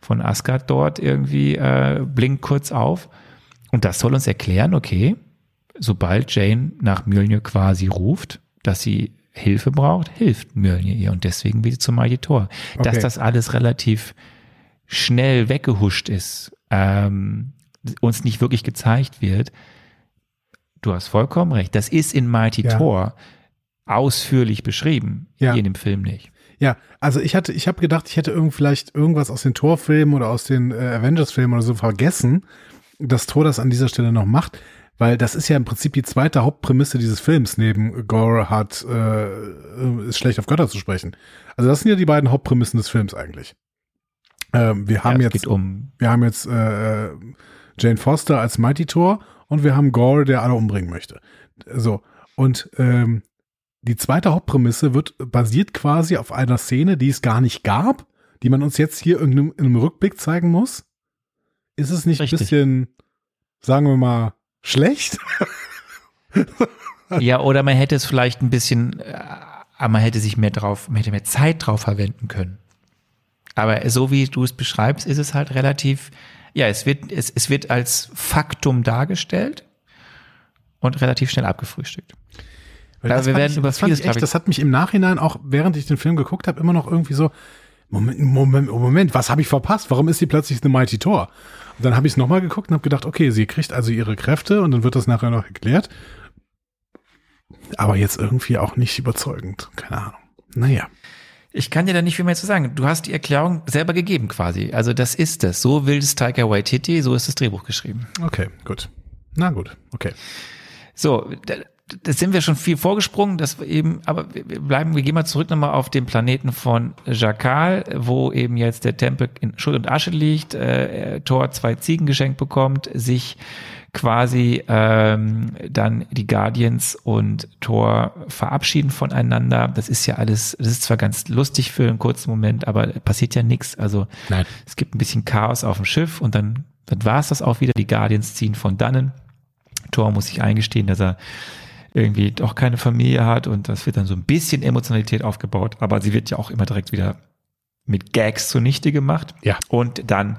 von Asgard dort irgendwie, äh, blinkt kurz auf. Und das soll uns erklären, okay, sobald Jane nach Mjölnir quasi ruft, dass sie Hilfe braucht, hilft Mjölnir ihr und deswegen wird sie zum Mighty Thor. Okay. Dass das alles relativ schnell weggehuscht ist, ähm, uns nicht wirklich gezeigt wird. Du hast vollkommen recht. Das ist in Mighty ja. Thor ausführlich beschrieben, ja. hier in dem Film nicht. Ja, also ich hatte, ich habe gedacht, ich hätte irgend vielleicht irgendwas aus den Thor-Filmen oder aus den äh, Avengers-Filmen oder so vergessen, dass Thor das an dieser Stelle noch macht, weil das ist ja im Prinzip die zweite Hauptprämisse dieses Films, neben Gore hat, äh, ist schlecht auf Götter zu sprechen. Also das sind ja die beiden Hauptprämissen des Films eigentlich. Ähm, wir haben ja, jetzt, um wir haben jetzt äh, Jane Foster als Mighty Thor und wir haben Gore, der alle umbringen möchte. So und ähm, die zweite Hauptprämisse wird basiert quasi auf einer Szene, die es gar nicht gab, die man uns jetzt hier in einem, in einem Rückblick zeigen muss. Ist es nicht Richtig. ein bisschen, sagen wir mal, schlecht? ja, oder man hätte es vielleicht ein bisschen, äh, man hätte sich mehr drauf, man hätte mehr Zeit drauf verwenden können. Aber so wie du es beschreibst, ist es halt relativ, ja, es wird, es, es wird als Faktum dargestellt und relativ schnell abgefrühstückt. das wir werden ich, über das vieles, echt, das hat mich im Nachhinein auch, während ich den Film geguckt habe, immer noch irgendwie so, Moment, Moment, Moment, was habe ich verpasst? Warum ist sie plötzlich eine Mighty Thor? Und dann habe ich es nochmal geguckt und habe gedacht, okay, sie kriegt also ihre Kräfte und dann wird das nachher noch erklärt. Aber jetzt irgendwie auch nicht überzeugend. Keine Ahnung. Naja. Ich kann dir da nicht viel mehr zu sagen. Du hast die Erklärung selber gegeben quasi. Also das ist es. So will es Taika Waititi, so ist das Drehbuch geschrieben. Okay, gut. Na gut, okay. So, da, das sind wir schon viel vorgesprungen, wir eben, aber wir bleiben, wir gehen mal zurück nochmal auf den Planeten von Jakal, wo eben jetzt der Tempel in Schutt und Asche liegt, äh, Thor zwei Ziegen geschenkt bekommt, sich quasi ähm, dann die Guardians und Thor verabschieden voneinander. Das ist ja alles, das ist zwar ganz lustig für einen kurzen Moment, aber passiert ja nichts. Also Nein. es gibt ein bisschen Chaos auf dem Schiff und dann, dann war es das auch wieder. Die Guardians ziehen von dannen. Thor muss sich eingestehen, dass er irgendwie doch keine Familie hat und das wird dann so ein bisschen Emotionalität aufgebaut, aber sie wird ja auch immer direkt wieder mit Gags zunichte gemacht. Ja. Und dann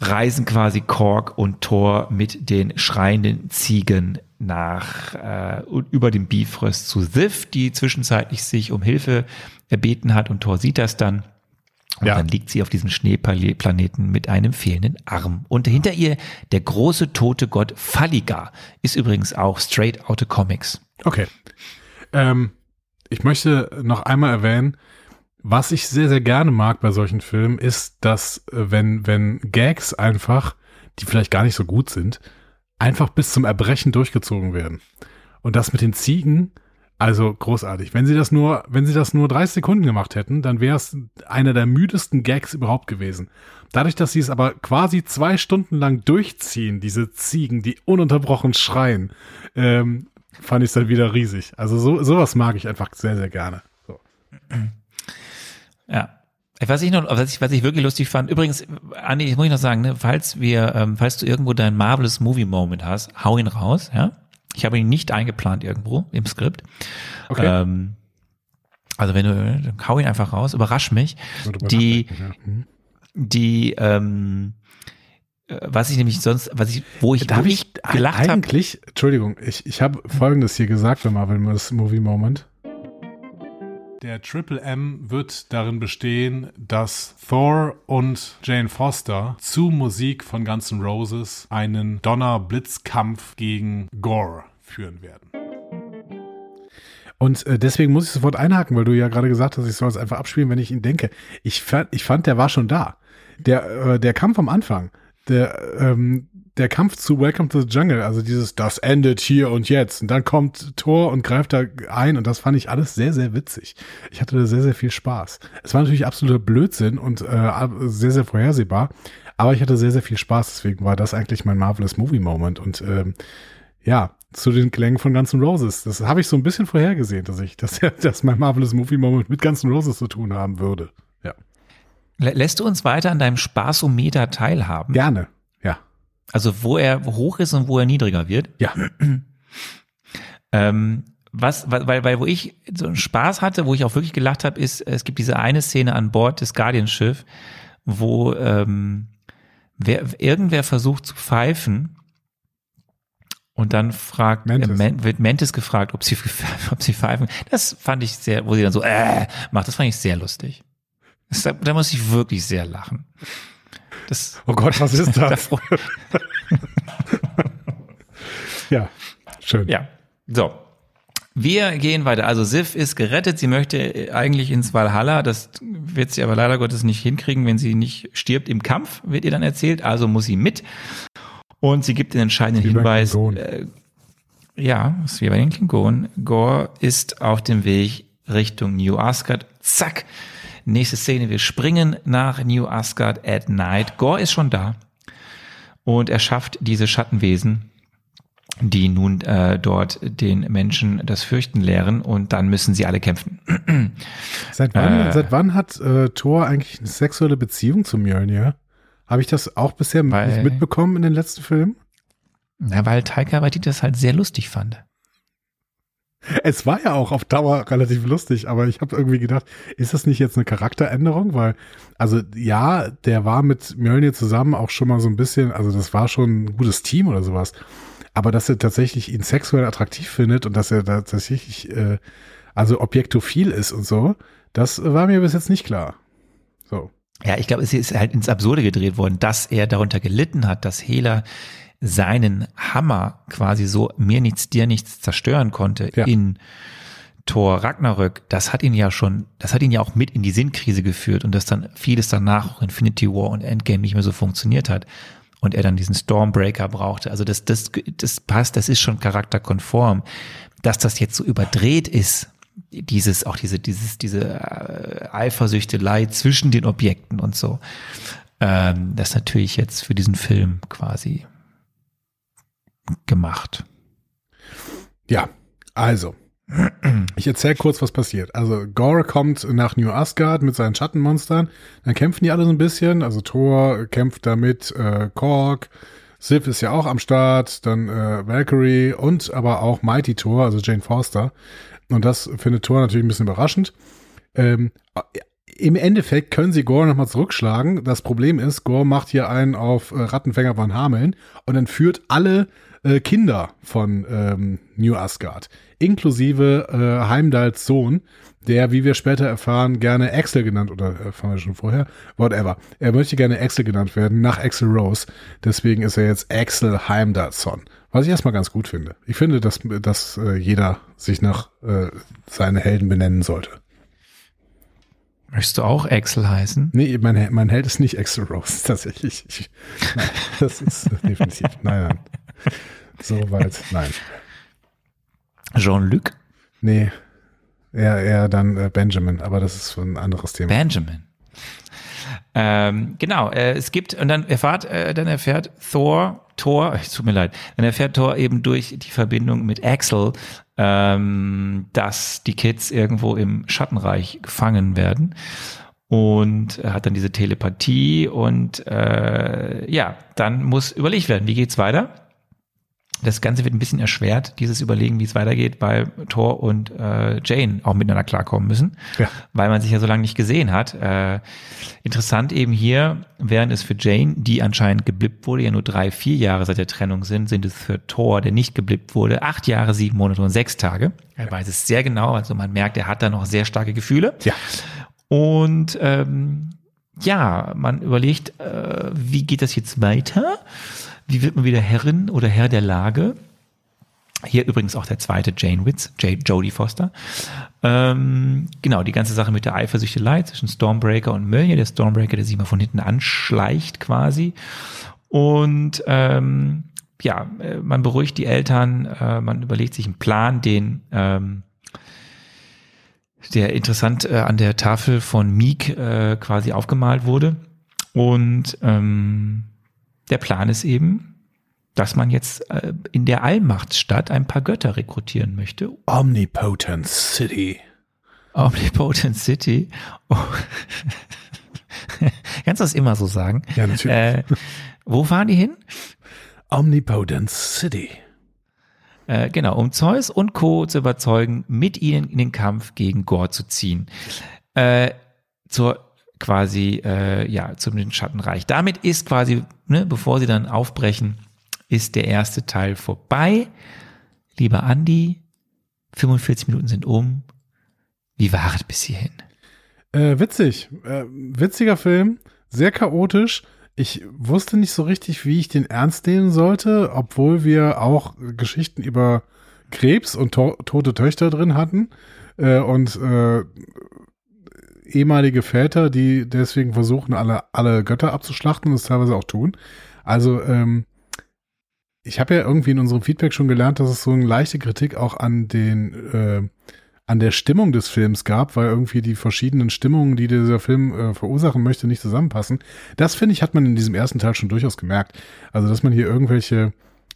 reisen quasi Kork und Thor mit den schreienden Ziegen nach äh, über dem Bifrost zu Sif, die zwischenzeitlich sich um Hilfe erbeten hat und Thor sieht das dann. Und ja. dann liegt sie auf diesem Schneeplaneten mit einem fehlenden Arm. Und hinter ihr der große tote Gott Faliga ist übrigens auch straight out of Comics. Okay. Ähm, ich möchte noch einmal erwähnen, was ich sehr, sehr gerne mag bei solchen Filmen, ist, dass äh, wenn, wenn Gags einfach, die vielleicht gar nicht so gut sind, einfach bis zum Erbrechen durchgezogen werden. Und das mit den Ziegen, also großartig. Wenn sie das nur, wenn sie das nur 30 Sekunden gemacht hätten, dann wäre es einer der müdesten Gags überhaupt gewesen. Dadurch, dass sie es aber quasi zwei Stunden lang durchziehen, diese Ziegen, die ununterbrochen schreien, ähm, fand ich es dann wieder riesig. Also so, sowas mag ich einfach sehr, sehr gerne. So. Ja. Was ich noch, was ich, was ich wirklich lustig fand, übrigens, Andi, ich muss ich noch sagen, ne, falls wir, ähm, falls du irgendwo deinen Marvelous Movie Moment hast, hau ihn raus, ja. Ich habe ihn nicht eingeplant irgendwo im Skript. Okay. Ähm, also wenn du, hau ihn einfach raus, überrasch mich. Die, ja. Mhm. die, ähm, äh, was ich nämlich sonst, was ich, wo ich, wo ich ich gelacht habe, eigentlich, Entschuldigung, ich, ich habe Folgendes hier gesagt bei Marvel Movie Moment. Der Triple M wird darin bestehen, dass Thor und Jane Foster zu Musik von Guns N' Roses einen Donner-Blitzkampf gegen Gore führen werden. Und äh, deswegen muss ich sofort einhaken, weil du ja gerade gesagt hast, ich soll es einfach abspielen, wenn ich ihn denke. Ich fand, ich fand, der war schon da. Der, äh, der Kampf am Anfang, der, ähm, der Kampf zu Welcome to the Jungle, also dieses, das endet hier und jetzt. Und dann kommt Thor und greift da ein und das fand ich alles sehr, sehr witzig. Ich hatte da sehr, sehr viel Spaß. Es war natürlich absoluter Blödsinn und äh, sehr, sehr vorhersehbar, aber ich hatte sehr, sehr viel Spaß. Deswegen war das eigentlich mein Marvelous Movie Moment und ähm, ja, zu den Klängen von Guns N' Roses. Das habe ich so ein bisschen vorhergesehen, dass ich, dass, dass mein Marvelous Movie Moment mit Guns N' Roses zu tun haben würde. Ja. Lä- lässt du uns weiter an deinem Spaßometer teilhaben? Gerne. Ja. Also wo er hoch ist und wo er niedriger wird? Ja. Ähm, was, weil, weil, weil wo ich so einen Spaß hatte, wo ich auch wirklich gelacht habe, ist, es gibt diese eine Szene an Bord des Guardian-Schiff, wo ähm, wer, irgendwer versucht zu pfeifen und dann fragt, Mantis. Äh, Man, wird Mantis gefragt, ob sie, ob sie pfeifen. Das fand ich sehr, wo sie dann so, äh, macht, das fand ich sehr lustig. Da, da muss ich wirklich sehr lachen. Das, Oh Gott, was ist da das? fro- ja. Schön. Ja, so. Wir gehen weiter. Also Sif ist gerettet. Sie möchte eigentlich ins Valhalla. Das wird sie aber leider Gottes nicht hinkriegen, wenn sie nicht stirbt im Kampf, wird ihr dann erzählt. Also muss sie mit. Und sie gibt den entscheidenden Hinweis. Äh, ja, ist wie bei den Klingonen. Gore ist auf dem Weg Richtung New Asgard. Zack. Nächste Szene. Wir springen nach New Asgard at night. Gore ist schon da. Und er schafft diese Schattenwesen die nun äh, dort den Menschen das Fürchten lehren und dann müssen sie alle kämpfen. Seit wann, Äh. seit wann hat äh, Thor eigentlich eine sexuelle Beziehung zu Mjolnir? Habe ich das auch bisher Weil- nicht mitbekommen in den letzten Filmen? Na, weil Taika Waititi das halt sehr lustig fand. Es war ja auch auf Dauer relativ lustig, aber ich habe irgendwie gedacht, ist das nicht jetzt eine Charakteränderung? Weil, also ja, der war mit Mjölnir zusammen auch schon mal so ein bisschen, also das war schon ein gutes Team oder sowas. Aber dass er tatsächlich ihn sexuell attraktiv findet und dass er da tatsächlich, äh, also objektophil ist und so, das war mir bis jetzt nicht klar. So. Ja, ich glaube, es ist halt ins Absurde gedreht worden, dass er darunter gelitten hat, dass Hela seinen Hammer quasi so mir nichts, dir nichts zerstören konnte Ja. in Thor Ragnarök. Das hat ihn ja schon, das hat ihn ja auch mit in die Sinnkrise geführt und dass dann vieles danach, auch Infinity War und Endgame nicht mehr so funktioniert hat und er dann diesen Stormbreaker brauchte. Also das, das, das passt, das ist schon charakterkonform. Dass das jetzt so überdreht ist, dieses, auch diese, dieses, diese äh, Eifersüchtelei zwischen den Objekten und so, ähm, das ist natürlich jetzt für diesen Film quasi gemacht. Ja, also. Ich erzähle kurz, was passiert. Also Gore kommt nach New Asgard mit seinen Schattenmonstern. Dann kämpfen die alle so ein bisschen. Also Thor kämpft damit, äh, Korg, Sif ist ja auch am Start, dann äh, Valkyrie und aber auch Mighty Thor, also Jane Foster. Und das findet Thor natürlich ein bisschen überraschend. Ähm, Im Endeffekt können sie Gore nochmal zurückschlagen. Das Problem ist, Gore macht hier einen auf äh, Rattenfänger von Hameln und dann führt alle äh, Kinder von ähm, New Asgard, inklusive äh, Heimdalls Sohn, der, wie wir später erfahren, gerne Axel genannt, oder erfahren wir schon vorher, whatever. Er möchte gerne Axel genannt werden, nach Axel Rose. Deswegen ist er jetzt Axel Heimdallsson. Was ich erstmal ganz gut finde. Ich finde, dass, dass äh, jeder sich nach äh, seinen Helden benennen sollte. Möchtest du auch Axel heißen? Nee, mein, mein Held ist nicht Axel Rose, tatsächlich. Ich, nein, das ist definitiv. Nein, nein. So weit, nein. Jean-Luc Nee, eher, eher dann äh, Benjamin, aber das ist ein anderes Thema. Benjamin. Ähm, genau, äh, es gibt, und dann erfahrt, äh, dann erfährt Thor, Thor, es tut mir leid, dann erfährt Thor eben durch die Verbindung mit Axel, ähm, dass die Kids irgendwo im Schattenreich gefangen werden. und hat dann diese Telepathie und äh, ja, dann muss überlegt werden, wie geht's weiter. Das Ganze wird ein bisschen erschwert, dieses Überlegen, wie es weitergeht, weil Thor und äh, Jane auch miteinander klarkommen müssen, Ja. weil man sich ja so lange nicht gesehen hat. Äh, interessant eben hier, während es für Jane, die anscheinend geblippt wurde, ja nur drei, vier Jahre seit der Trennung sind, sind es für Thor, der nicht geblippt wurde, acht Jahre, sieben Monate und sechs Tage. Er weiß es sehr genau, also man merkt, er hat da noch sehr starke Gefühle. Ja. Und ähm, ja, man überlegt, äh, wie geht das jetzt weiter? Wie wird man wieder Herrin oder Herr der Lage? Hier übrigens auch der zweite Jane Witz, Jodie Foster. Ähm, genau, die ganze Sache mit der Eifersüchtelei zwischen Stormbreaker und Mjölnir. Der Stormbreaker, der sich mal von hinten anschleicht quasi. Und ähm, ja, äh, man beruhigt die Eltern, äh, man überlegt sich einen Plan, den ähm, der interessant äh, an der Tafel von Meek äh, quasi aufgemalt wurde. Und ähm, der Plan ist eben, dass man jetzt äh, in der Allmachtsstadt ein paar Götter rekrutieren möchte. Omnipotent City. Omnipotent City. Oh. Kannst du das immer so sagen? Ja, natürlich. Äh, wo fahren die hin? Omnipotent City. Äh, genau, um Zeus und Co. zu überzeugen, mit ihnen in den Kampf gegen Gore zu ziehen. Äh, zur quasi, äh, ja, zum Schattenreich. Damit ist quasi, ne, bevor sie dann aufbrechen, ist der erste Teil vorbei. Lieber Andi, 45 Minuten sind um. Wie war es bis hierhin? Äh, witzig. Äh, witziger Film. Sehr chaotisch. Ich wusste nicht so richtig, wie ich den ernst nehmen sollte, obwohl wir auch Geschichten über Krebs und to tote Töchter drin hatten äh, und äh, ehemalige Väter, die deswegen versuchen, alle, alle Götter abzuschlachten und es teilweise auch tun. Also, ähm, ich habe ja irgendwie in unserem Feedback schon gelernt, dass es so eine leichte Kritik auch an den äh, an der Stimmung des Films gab, weil irgendwie die verschiedenen Stimmungen, die dieser Film äh, verursachen möchte, nicht zusammenpassen. Das finde ich, hat man in diesem ersten Teil schon durchaus gemerkt. Also, dass man hier irgendwelche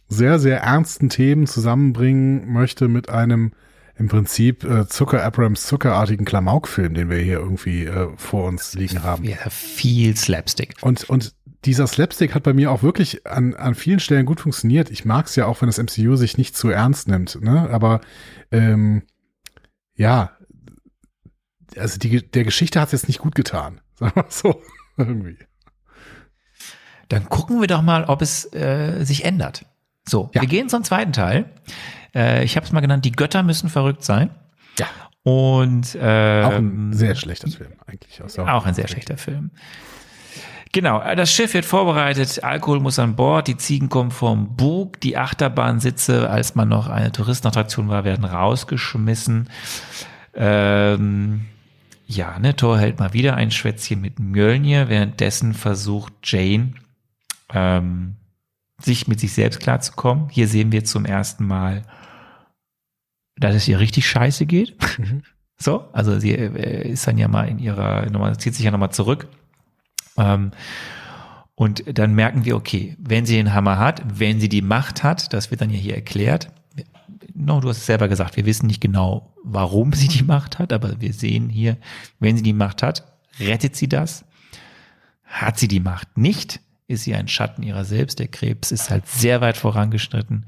sehr, sehr ernsten Themen zusammenbringen möchte mit einem im Prinzip äh, Zucker Abrams Zuckerartigen Klamaukfilm, den wir hier irgendwie äh, vor uns liegen haben. Ja, viel Slapstick. Und, und dieser Slapstick hat bei mir auch wirklich an, an vielen Stellen gut funktioniert. Ich mag es ja auch, wenn das MCU sich nicht zu ernst nimmt, ne? Aber ähm, ja, also die, der Geschichte hat es jetzt nicht gut getan. Sagen wir mal so. Irgendwie. Dann gucken wir doch mal, ob es äh, sich ändert. So, Ja. wir gehen zum zweiten Teil. Äh, ich habe es mal genannt, die Götter müssen verrückt sein. Ja. Und äh, Auch ein sehr schlechter Film eigentlich. Der- auch ein sehr schlechter Film. Genau, äh, das Schiff wird vorbereitet, Alkohol muss an Bord, die Ziegen kommen vom Bug, die Achterbahnsitze, als man noch eine Touristenattraktion war, werden rausgeschmissen. Ähm, ja, ne, Thor hält mal wieder ein Schwätzchen mit Mjölnir, währenddessen versucht Jane, ähm, sich mit sich selbst klarzukommen. Hier sehen wir zum ersten Mal, dass es ihr richtig scheiße geht. So, also sie äh, ist dann ja mal in ihrer, nochmal, zieht sich ja nochmal zurück. Ähm, und dann merken wir, okay, wenn sie den Hammer hat, wenn sie die Macht hat, das wird dann ja hier erklärt. No, du hast es selber gesagt, wir wissen nicht genau, warum sie die Macht hat, aber wir sehen hier, wenn sie die Macht hat, rettet sie das. Hat sie die Macht nicht, ist sie ein Schatten ihrer selbst. Der Krebs ist halt sehr weit vorangeschritten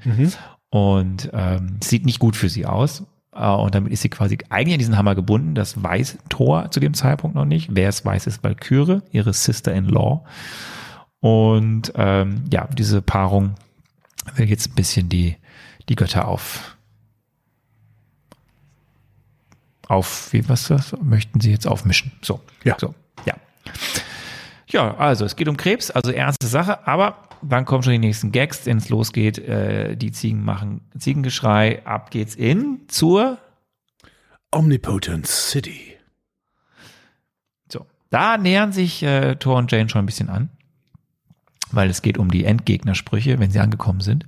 und ähm, sieht nicht gut für sie aus. Äh, Und damit ist sie quasi eigentlich an diesen Hammer gebunden. Das weiß Thor zu dem Zeitpunkt noch nicht. Wer es weiß, ist Valkyrie, ihre Sister-in-Law. Und ähm, ja, diese Paarung will jetzt ein bisschen die, die Götter auf, auf, wie was das, möchten sie jetzt aufmischen. So, Ja. so, ja. Ja, also es geht um Krebs, also ernste Sache, aber dann kommen schon die nächsten Gags, wenn es losgeht. Äh, die Ziegen machen Ziegengeschrei, ab geht's in zur Omnipotent City. So, da nähern sich äh, Thor und Jane schon ein bisschen an, weil es geht um die Endgegnersprüche, wenn sie angekommen sind.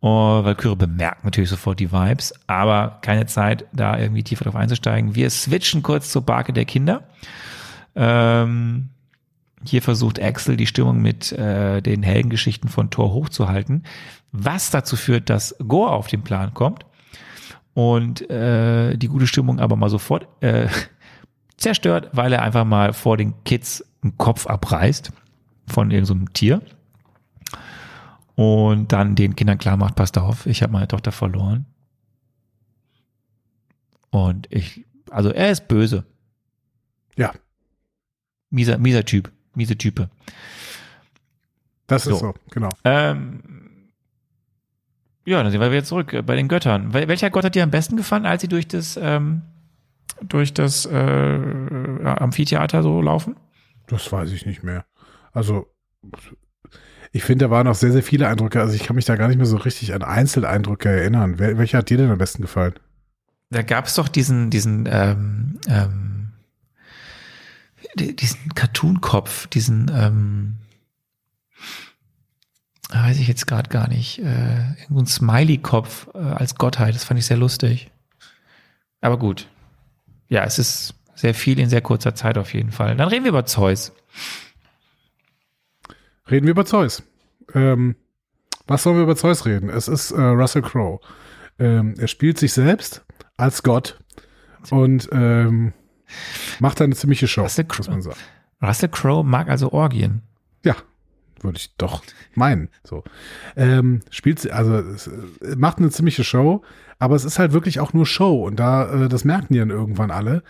Und Valkyrie bemerkt natürlich sofort die Vibes, aber keine Zeit, da irgendwie tiefer drauf einzusteigen. Wir switchen kurz zur Barke der Kinder. Ähm, hier versucht Axel die Stimmung mit äh, den Heldengeschichten von Thor hochzuhalten, was dazu führt, dass Gore auf den Plan kommt und äh, die gute Stimmung aber mal sofort äh, zerstört, weil er einfach mal vor den Kids einen Kopf abreißt von irgendeinem so Tier und dann den Kindern klar macht, passt auf, ich habe meine Tochter verloren. Und ich, also er ist böse. Ja, Mieser, mieser Typ, miese Type. das ist So. so, genau. Ähm, ja, dann sind wir wieder zurück äh, bei den Göttern. Wel welcher Gott hat dir am besten gefallen, als sie durch das, ähm, durch das äh, Amphitheater so laufen? Das weiß ich nicht mehr. Also, ich finde, da waren noch sehr, sehr viele Eindrücke. Also, ich kann mich da gar nicht mehr so richtig an Einzeleindrücke erinnern. Wel welcher hat dir denn am besten gefallen? Da gab es doch diesen, diesen, ähm, ähm, diesen Cartoon-Kopf, diesen, ähm, weiß ich jetzt gerade gar nicht, äh, irgendein Smiley-Kopf äh, als Gottheit. Das fand ich sehr lustig. Aber gut. Ja, es ist sehr viel in sehr kurzer Zeit auf jeden Fall. Dann reden wir über Zeus. Reden wir über Zeus. Ähm, was sollen wir über Zeus reden? Es ist äh, Russell Crowe. Ähm, er spielt sich selbst als Gott und ähm, macht eine ziemliche Show, Russell muss Crowe. man sagen. Russell Crowe mag also Orgien. Ja, würde ich doch meinen. So. Ähm, spielt, sie- also äh, macht eine ziemliche Show, aber es ist halt wirklich auch nur Show und da, äh, das merken die dann irgendwann alle.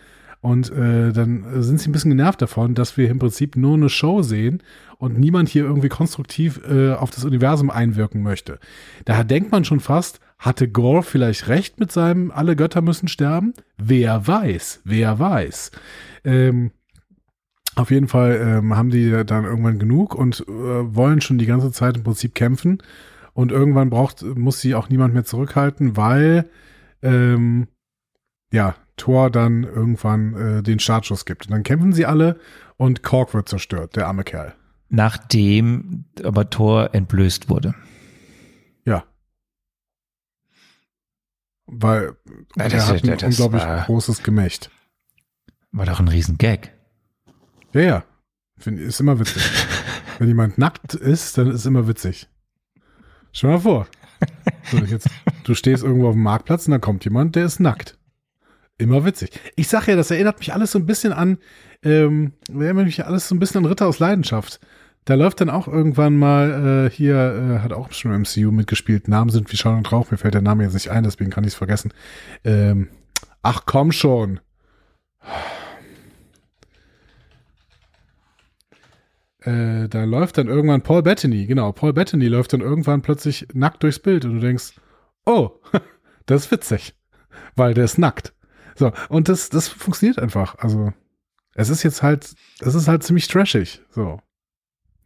Und äh, dann äh, sind sie ein bisschen genervt davon, dass wir im Prinzip nur eine Show sehen und niemand hier irgendwie konstruktiv äh, auf das Universum einwirken möchte. Daher denkt man schon fast, hatte Gore vielleicht recht mit seinem Alle Götter müssen sterben? Wer weiß, wer weiß. Ähm, auf jeden Fall ähm, haben die dann irgendwann genug und äh, wollen schon die ganze Zeit im Prinzip kämpfen. Und irgendwann braucht, muss sie auch niemand mehr zurückhalten, weil ähm, ja, Thor dann irgendwann äh, den Startschuss gibt. Und dann kämpfen sie alle und Kork wird zerstört, der arme Kerl. Nachdem aber Thor entblößt wurde. Ja. Weil Ja, er das- hat ein das- unglaublich war- großes Gemächt. War doch ein Riesengag. Ja, ja. Find, ist immer witzig. Wenn jemand nackt ist, dann ist es immer witzig. Stell mal vor. So, jetzt, du stehst irgendwo auf dem Marktplatz und dann kommt jemand, der ist nackt. Immer witzig. Ich sag ja, das erinnert mich alles so ein bisschen an, ähm, erinnert mich alles so ein bisschen an Ritter aus Leidenschaft. Da läuft dann auch irgendwann mal äh, hier, äh, hat auch schon im MCU mitgespielt. Namen sind wie Schall und Rauch. Mir fällt der Name jetzt nicht ein, deswegen kann ich es vergessen. Ähm, ach komm schon. äh, da läuft dann irgendwann Paul Bettany, genau, Paul Bettany läuft dann irgendwann plötzlich nackt durchs Bild und du denkst, oh, das ist witzig, weil der ist nackt. So, und das, das funktioniert einfach. Also, es ist jetzt halt, es ist halt ziemlich trashig. So.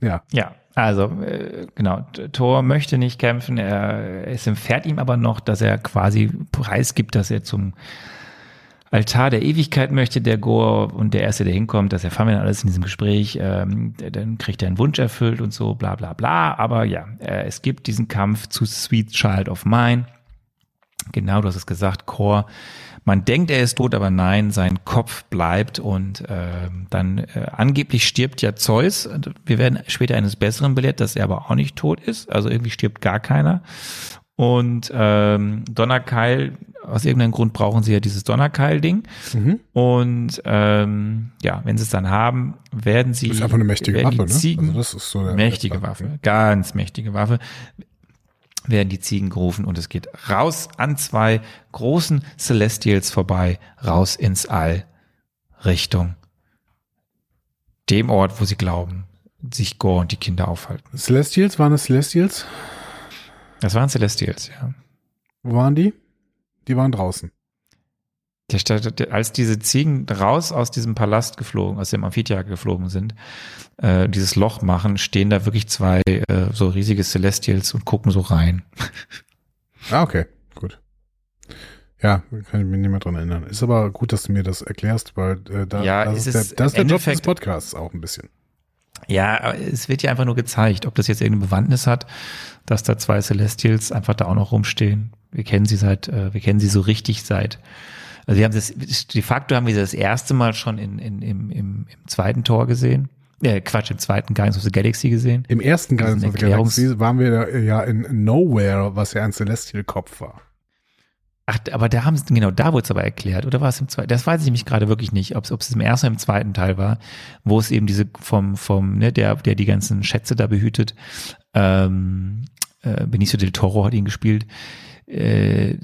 Ja. Ja, also äh, genau, Thor möchte nicht kämpfen, er, es empfährt ihm aber noch, dass er quasi preisgibt, dass er zum Altar der Ewigkeit möchte, der Gore und der Erste, der hinkommt, das erfahren wir dann alles in diesem Gespräch, ähm, dann kriegt er einen Wunsch erfüllt und so, bla bla bla, aber ja, äh, es gibt diesen Kampf zu Sweet Child of Mine, genau, du hast es gesagt, Core, man denkt, er ist tot, aber nein, sein Kopf bleibt und ähm, dann äh, angeblich stirbt ja Zeus. Wir werden später eines Besseren belehrt, dass er aber auch nicht tot ist. Also irgendwie stirbt gar keiner. Und ähm, Donnerkeil, aus irgendeinem Grund brauchen sie ja dieses Donnerkeil-Ding. Mhm. Und ähm, ja, wenn sie es dann haben, werden sie Ist einfach eine mächtige Waffe, ne? Ziegen, Also das ist so mächtige Waffe, ganz mächtige Waffe werden die Ziegen gerufen und es geht raus an zwei großen Celestials vorbei, raus ins All, Richtung dem Ort, wo sie glauben, sich Gore und die Kinder aufhalten. Celestials, waren es Celestials? Das waren Celestials, ja. Wo waren die? Die waren draußen. Der, der, als diese Ziegen raus aus diesem Palast geflogen, aus dem Amphitheater geflogen sind, äh, dieses Loch machen, stehen da wirklich zwei äh, so riesige Celestials und gucken so rein. Ah, okay, gut. Ja, kann ich mich nicht mehr dran erinnern. Ist aber gut, dass du mir das erklärst, weil äh, da, Ja, das ist, der, das ist der Job des Podcasts auch ein bisschen. Ja, es wird ja einfach nur gezeigt, ob das jetzt irgendeine Bewandtnis hat, dass da zwei Celestials einfach da auch noch rumstehen. Wir kennen sie seit, äh, wir kennen sie so richtig seit, also wir haben das, de facto haben wir sie das erste Mal schon in, in, im, im, im zweiten Tor gesehen. Äh, Quatsch, im zweiten Guardians of the Galaxy gesehen. Im ersten Guardians of the Galaxy waren wir ja in Nowhere, was ja ein Celestial-Kopf war. Ach, aber da haben sie, genau, da wurde es aber erklärt, oder war es im zweiten? Das weiß ich nämlich gerade wirklich nicht, ob es ob es im ersten oder im zweiten Teil war, wo es eben diese vom, vom, ne, der, der die ganzen Schätze da behütet, ähm, äh, Benicio del Toro hat ihn gespielt, äh,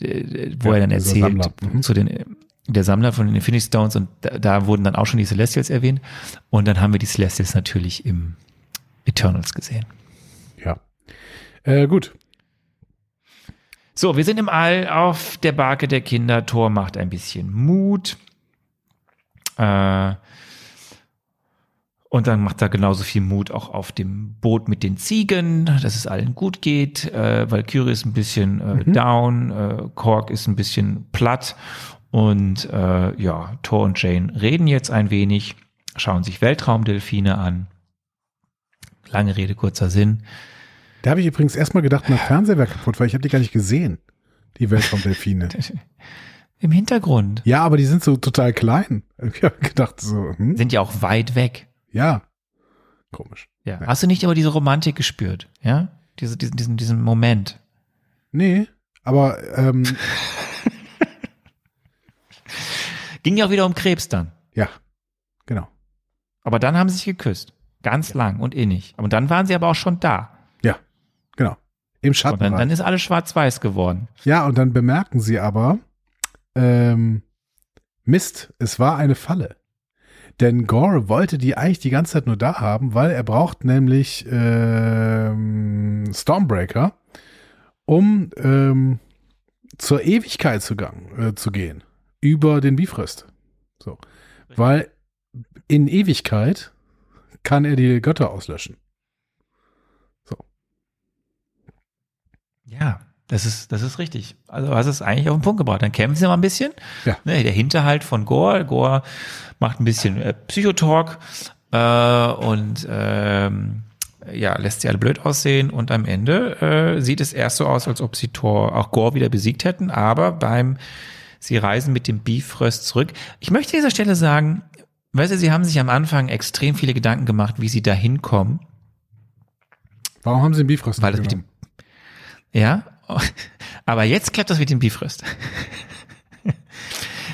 wo Ja, er dann erzählt. Mhm. zu den der Sammler von den Infinity Stones und da, da wurden dann auch schon die Celestials erwähnt und dann haben wir die Celestials natürlich im Eternals gesehen. Ja. Äh, gut. So, wir sind im All auf der Barke der Kinder. Thor macht ein bisschen Mut. Äh, und dann macht er genauso viel Mut auch auf dem Boot mit den Ziegen, dass es allen gut geht. Äh, Valkyrie ist ein bisschen äh, down, äh, Korg ist ein bisschen platt. Und äh, ja, Thor und Jane reden jetzt ein wenig, schauen sich Weltraumdelfine an. Lange Rede, kurzer Sinn. Da habe ich übrigens erstmal gedacht, mein Fernseher wäre kaputt, weil ich habe die gar nicht gesehen. Die Weltraumdelfine. Im Hintergrund ja, aber die sind so total klein. Ich habe gedacht, so, hm? sind ja auch weit weg. Ja. Komisch. Ja. Ja. Hast du nicht aber diese Romantik gespürt? Ja? Diese, diesen, diesen, diesen Moment. Nee, aber ähm, Ging ja auch wieder um Krebs dann. ja, genau. Aber dann haben sie sich geküsst. Ganz lang und innig. Und dann waren sie aber auch schon da. Ja, genau. Im Und Schatten. dann, dann ist alles schwarz-weiß geworden. Ja, und dann bemerken sie aber, ähm, Mist, es war eine Falle. Denn Gore wollte die eigentlich die ganze Zeit nur da haben, weil er braucht nämlich ähm, Stormbreaker, um ähm, zur Ewigkeit zu, gang, äh, zu gehen. Über den Bifrost. So. Weil in Ewigkeit kann er die Götter auslöschen. Ja, das ist, das ist richtig. Also hast es eigentlich auf den Punkt gebracht. Dann kämpfen sie mal ein bisschen. Ja. Ne, der Hinterhalt von Gore. Gore macht ein bisschen äh, Psychotalk äh, und ähm, ja, lässt sie alle blöd aussehen und am Ende äh, sieht es erst so aus, als ob sie Thor auch Gore wieder besiegt hätten, aber beim Sie reisen mit dem Bifrost zurück. Ich möchte an dieser Stelle sagen, weißt du, sie haben sich am Anfang extrem viele Gedanken gemacht, wie sie da hinkommen. Warum haben sie den Bifrost Weil das mit dem, ja, aber jetzt klappt das mit dem Bifrost.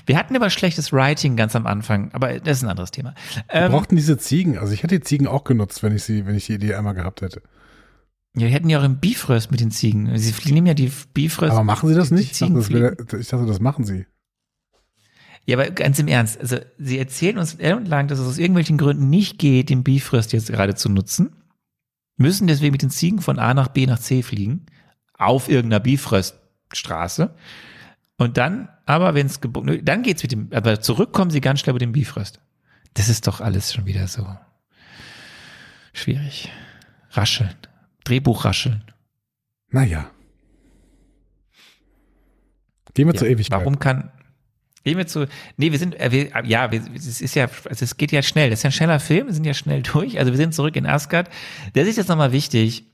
Wir hatten aber schlechtes Writing ganz am Anfang, aber das ist ein anderes Thema. Wir Ähm, brauchten diese Ziegen. Also ich hätte die Ziegen auch genutzt, wenn ich sie, wenn ich die Idee einmal gehabt hätte. ja, wir hätten ja auch im Bifrost mit den Ziegen. Sie fliegen- nehmen ja die Bifrost. Aber machen sie das die nicht? Ich dachte, Ziegen das, wäre- ich dachte, das machen sie. Ja, aber ganz im Ernst, also sie erzählen uns lang, dass es aus irgendwelchen Gründen nicht geht, den Bifrost jetzt gerade zu nutzen, müssen deswegen mit den Ziegen von A nach B nach C fliegen, auf irgendeiner Bifröststraße. Und dann, aber wenn es dann geht's mit dem, aber zurück kommen sie ganz schnell mit dem Bifröst. Das ist doch alles schon wieder so schwierig. Rascheln. Drehbuch rascheln. Naja. Gehen wir zur Ja, Ewigkeit. Warum kann. Gehen wir zu. Nee, wir sind. Äh, wir, äh, ja, wir, es ist ja. Also es geht ja schnell. Das ist ja ein schneller Film. Wir sind ja schnell durch. Also wir sind zurück in Asgard. Das ist jetzt nochmal wichtig.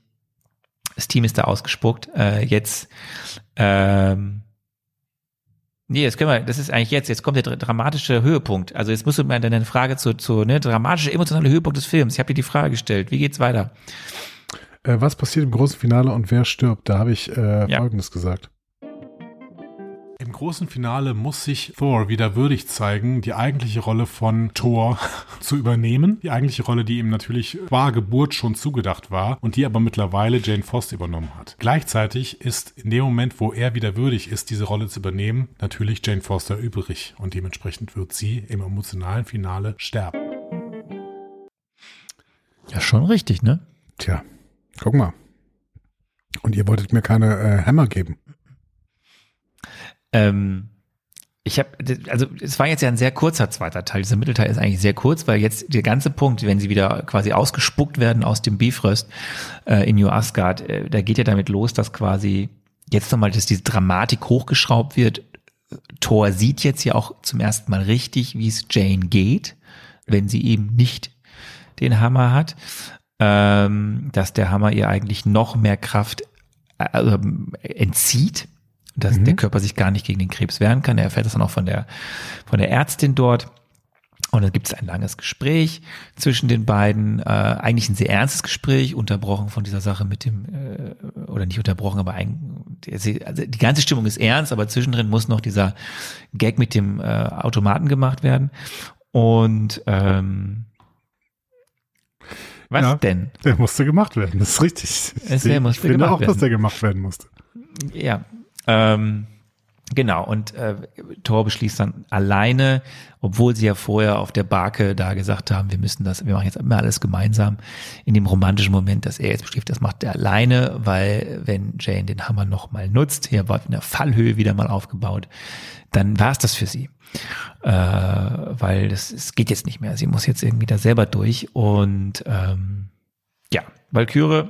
Das Team ist da ausgespuckt. Äh, jetzt. Ähm, Nee, das können wir, das ist eigentlich jetzt, jetzt kommt der dra- dramatische Höhepunkt. Also jetzt musst du mal deine Frage zu, zu ne, dramatische, emotionale Höhepunkt des Films. Ich habe dir die Frage gestellt. Wie geht's weiter? Äh, was passiert im großen Finale und wer stirbt? Da habe ich äh, Ja. Folgendes gesagt. Im großen Finale muss sich Thor wieder würdig zeigen, die eigentliche Rolle von Thor zu übernehmen. Die eigentliche Rolle, die ihm natürlich qua Geburt schon zugedacht war und die aber mittlerweile Jane Foster übernommen hat. Gleichzeitig ist in dem Moment, wo er wieder würdig ist, diese Rolle zu übernehmen, natürlich Jane Foster übrig und dementsprechend wird sie im emotionalen Finale sterben. Ja, schon richtig, ne? Tja, guck mal. Und ihr wolltet mir keine äh, Hammer geben. Ähm, ich habe, also es war jetzt ja ein sehr kurzer zweiter Teil. Dieser Mittelteil ist eigentlich sehr kurz, weil jetzt der ganze Punkt, wenn sie wieder quasi ausgespuckt werden aus dem Bifrost äh, in New Asgard, äh, da geht ja damit los, dass quasi jetzt nochmal, dass diese Dramatik hochgeschraubt wird. Thor sieht jetzt ja auch zum ersten Mal richtig, wie es Jane geht, wenn sie eben nicht den Hammer hat, ähm, dass der Hammer ihr eigentlich noch mehr Kraft äh, ähm, entzieht, dass Mhm. der Körper sich gar nicht gegen den Krebs wehren kann. Er erfährt das dann auch von der, von der Ärztin dort. Und dann gibt es ein langes Gespräch zwischen den beiden, äh, eigentlich ein sehr ernstes Gespräch, unterbrochen von dieser Sache mit dem, äh, oder nicht unterbrochen, aber ein, also die ganze Stimmung ist ernst, aber zwischendrin muss noch dieser Gag mit dem äh, Automaten gemacht werden. Und ähm, was Ja. denn? Der musste gemacht werden, das ist richtig. Es ich finde auch, dass werden. der gemacht werden musste. Ja, ähm, genau. Und äh, Thor beschließt dann alleine, obwohl sie ja vorher auf der Barke da gesagt haben, wir müssen das, wir machen jetzt immer alles gemeinsam. In dem romantischen Moment, dass er jetzt beschließt, das macht er alleine, weil wenn Jane den Hammer noch mal nutzt, hier war in der Fallhöhe wieder mal aufgebaut, dann war es das für sie. Äh, weil das, es geht jetzt nicht mehr. Sie muss jetzt irgendwie da selber durch. Und ähm, ja, Valkyrie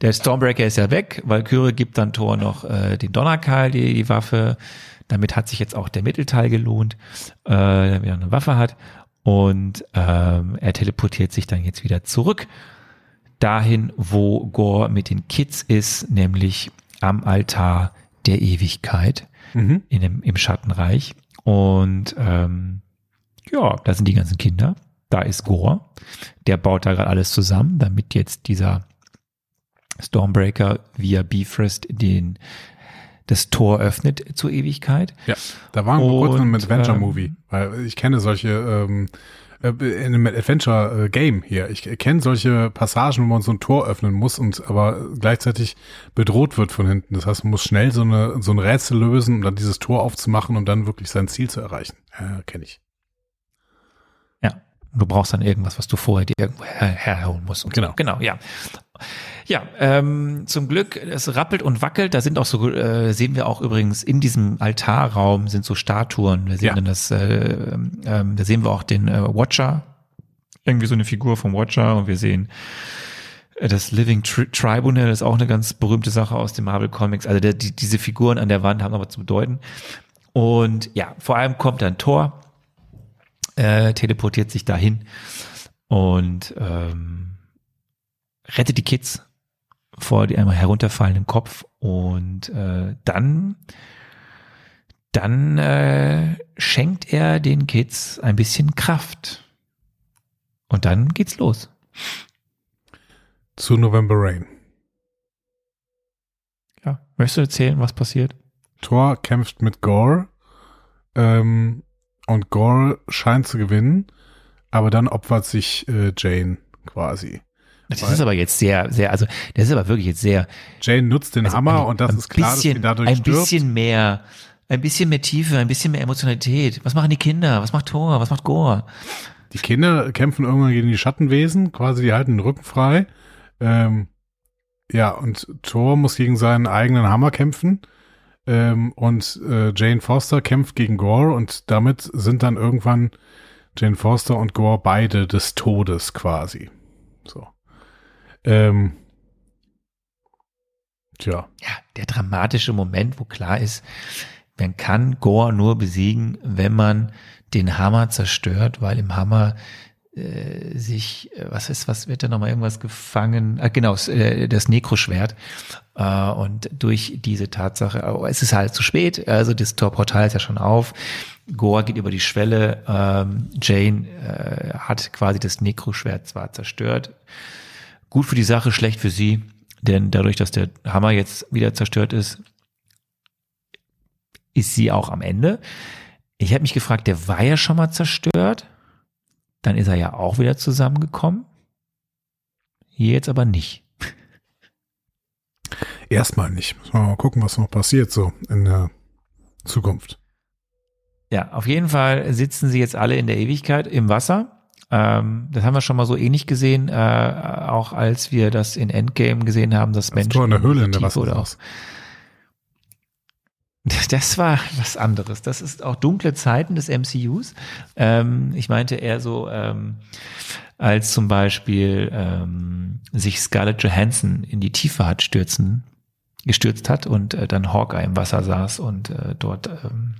der Stormbreaker ist ja weg. Valkyrie gibt dann Thor noch äh, den Donnerkeil, die, die Waffe. Damit hat sich jetzt auch der Mittelteil gelohnt, äh, damit er eine Waffe hat. Und ähm, er teleportiert sich dann jetzt wieder zurück dahin, wo Gore mit den Kids ist, nämlich am Altar der Ewigkeit Mhm. in dem, im Schattenreich. Und ähm, ja, da sind die ganzen Kinder. Da ist Gore. Der baut da gerade alles zusammen, damit jetzt dieser Stormbreaker via Bifrost den das Tor öffnet zur Ewigkeit. Ja, da waren wir kurz Und, Adventure-Movie, ähm, weil ich kenne solche ähm, äh, in einem Adventure-Game hier. Ich kenne solche Passagen, wo man so ein Tor öffnen muss und aber gleichzeitig bedroht wird von hinten. Das heißt, man muss schnell so eine so ein Rätsel lösen, um dann dieses Tor aufzumachen und dann wirklich sein Ziel zu erreichen. Ja, kenne ich. Du brauchst dann irgendwas, was du vorher dir irgendwo her herholen musst. Genau. So. Genau, ja. Ja, ähm, zum Glück, es rappelt und wackelt. Da sind auch so, äh, sehen wir auch übrigens in diesem Altarraum sind so Statuen. Wir sehen Ja. dann das, äh, ähm, da sehen wir auch den äh, Watcher, irgendwie so eine Figur vom Watcher und wir sehen äh, das Living Tri Tribunal, das ist auch eine ganz berühmte Sache aus den Marvel Comics. Also der, die, diese Figuren an der Wand haben aber zu bedeuten. Und ja, vor allem kommt dann Thor, äh, teleportiert sich dahin und ähm, rettet die Kids vor einmal herunterfallenden Kopf und äh, dann dann äh, schenkt er den Kids ein bisschen Kraft und dann geht's los. Zu November Rain. Ja, möchtest du erzählen, was passiert? Thor kämpft mit Gore ähm, und Gore scheint zu gewinnen, aber dann opfert sich äh, Jane quasi. Das Weil- ist aber jetzt sehr, sehr, also das ist aber wirklich jetzt sehr Jane nutzt den also Hammer ein- und das ein ist klar, dass sie bisschen, dadurch ein stirbt. bisschen mehr, ein bisschen mehr Tiefe, ein bisschen mehr Emotionalität. Was machen die Kinder? Was macht Thor? Was macht Gore? Die Kinder kämpfen irgendwann gegen die Schattenwesen, quasi die halten den Rücken frei. Ähm, ja, und Thor muss gegen seinen eigenen Hammer kämpfen. Ähm, und äh, Jane Foster kämpft gegen Gore und damit sind dann irgendwann Jane Foster und Gore beide des Todes quasi. So. Ähm, tja. Ja, der dramatische Moment, wo klar ist, man kann Gore nur besiegen, wenn man den Hammer zerstört, weil im Hammer äh, sich, äh, was ist, was wird da nochmal irgendwas gefangen? Ah, genau, äh, das Nekroschwert. Äh, und durch diese Tatsache, oh, es ist halt zu spät, also das Torportal ist ja schon auf. Gore geht über die Schwelle, ähm, Jane äh, hat quasi das Nekroschwert zwar zerstört, gut für die Sache, schlecht für sie, denn dadurch, dass der Hammer jetzt wieder zerstört ist, ist sie auch am Ende. Ich habe mich gefragt, der war ja schon mal zerstört, dann ist er ja auch wieder zusammengekommen. Hier jetzt aber nicht. Erstmal nicht. Müssen wir mal gucken, was noch passiert so in der Zukunft. Ja, auf jeden Fall sitzen sie jetzt alle in der Ewigkeit im Wasser. Ähm, das haben wir schon mal so ähnlich gesehen, äh, auch als wir das in Endgame gesehen haben, dass Das Menschen in der Höhle in der Tiefe oder auch Wasser. Das war was anderes. Das ist auch dunkle Zeiten des MCUs. Ähm, ich meinte eher so, ähm, als zum Beispiel ähm, sich Scarlett Johansson in die Tiefe hat stürzen, gestürzt hat und äh, dann Hawkeye im Wasser saß und äh, dort ähm,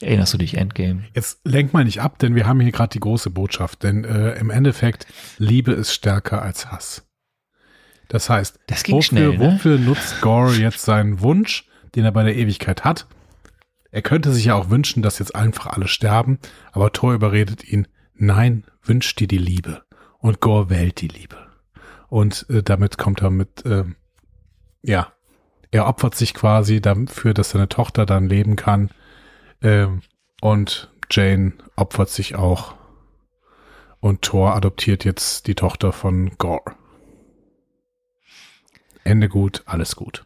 erinnerst du dich Endgame. Jetzt lenk mal nicht ab, denn wir haben hier gerade die große Botschaft. Denn äh, im Endeffekt, Liebe ist stärker als Hass. Das heißt, Das wofür, schnell, ne? wofür nutzt Gore jetzt seinen Wunsch, den er bei der Ewigkeit hat? Er könnte sich ja auch wünschen, dass jetzt einfach alle sterben, aber Thor überredet ihn, nein, wünsch dir die Liebe. Und Gore wählt die Liebe. Und äh, damit kommt er mit, ähm, ja, er opfert sich quasi dafür, dass seine Tochter dann leben kann. Ähm, und Jane opfert sich auch. Und Thor adoptiert jetzt die Tochter von Gore. Ende gut, alles gut.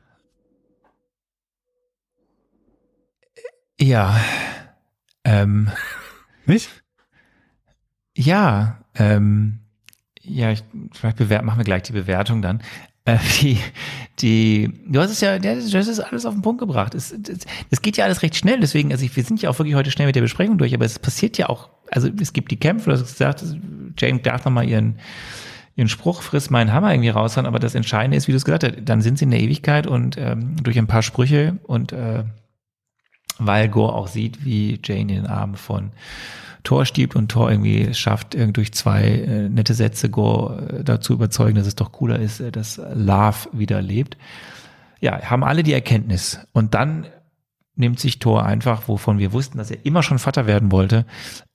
Ja. Ähm, Nicht? ja, ähm, ja, ich, vielleicht bewerten, machen wir gleich die Bewertung dann. Äh, die, die, du hast es ja, ja, das ist alles auf den Punkt gebracht. Es, es, es geht ja alles recht schnell, deswegen, also ich, wir sind ja auch wirklich heute schnell mit der Besprechung durch, aber es passiert ja auch, also es gibt die Kämpfe, du hast gesagt, Jane darf nochmal ihren, ihren Spruch, friss meinen Hammer irgendwie raushauen, aber das Entscheidende ist, wie du es gesagt hast, dann sind sie in der Ewigkeit und ähm, durch ein paar Sprüche und äh, weil Gore auch sieht, wie Jane in den Armen von Thor stiebt und Thor irgendwie schafft, irgendwie durch zwei äh, nette Sätze Gore äh, dazu überzeugen, dass es doch cooler ist, äh, dass Love wieder lebt. Ja, haben alle die Erkenntnis. Und dann nimmt sich Thor einfach, wovon wir wussten, dass er immer schon Vater werden wollte,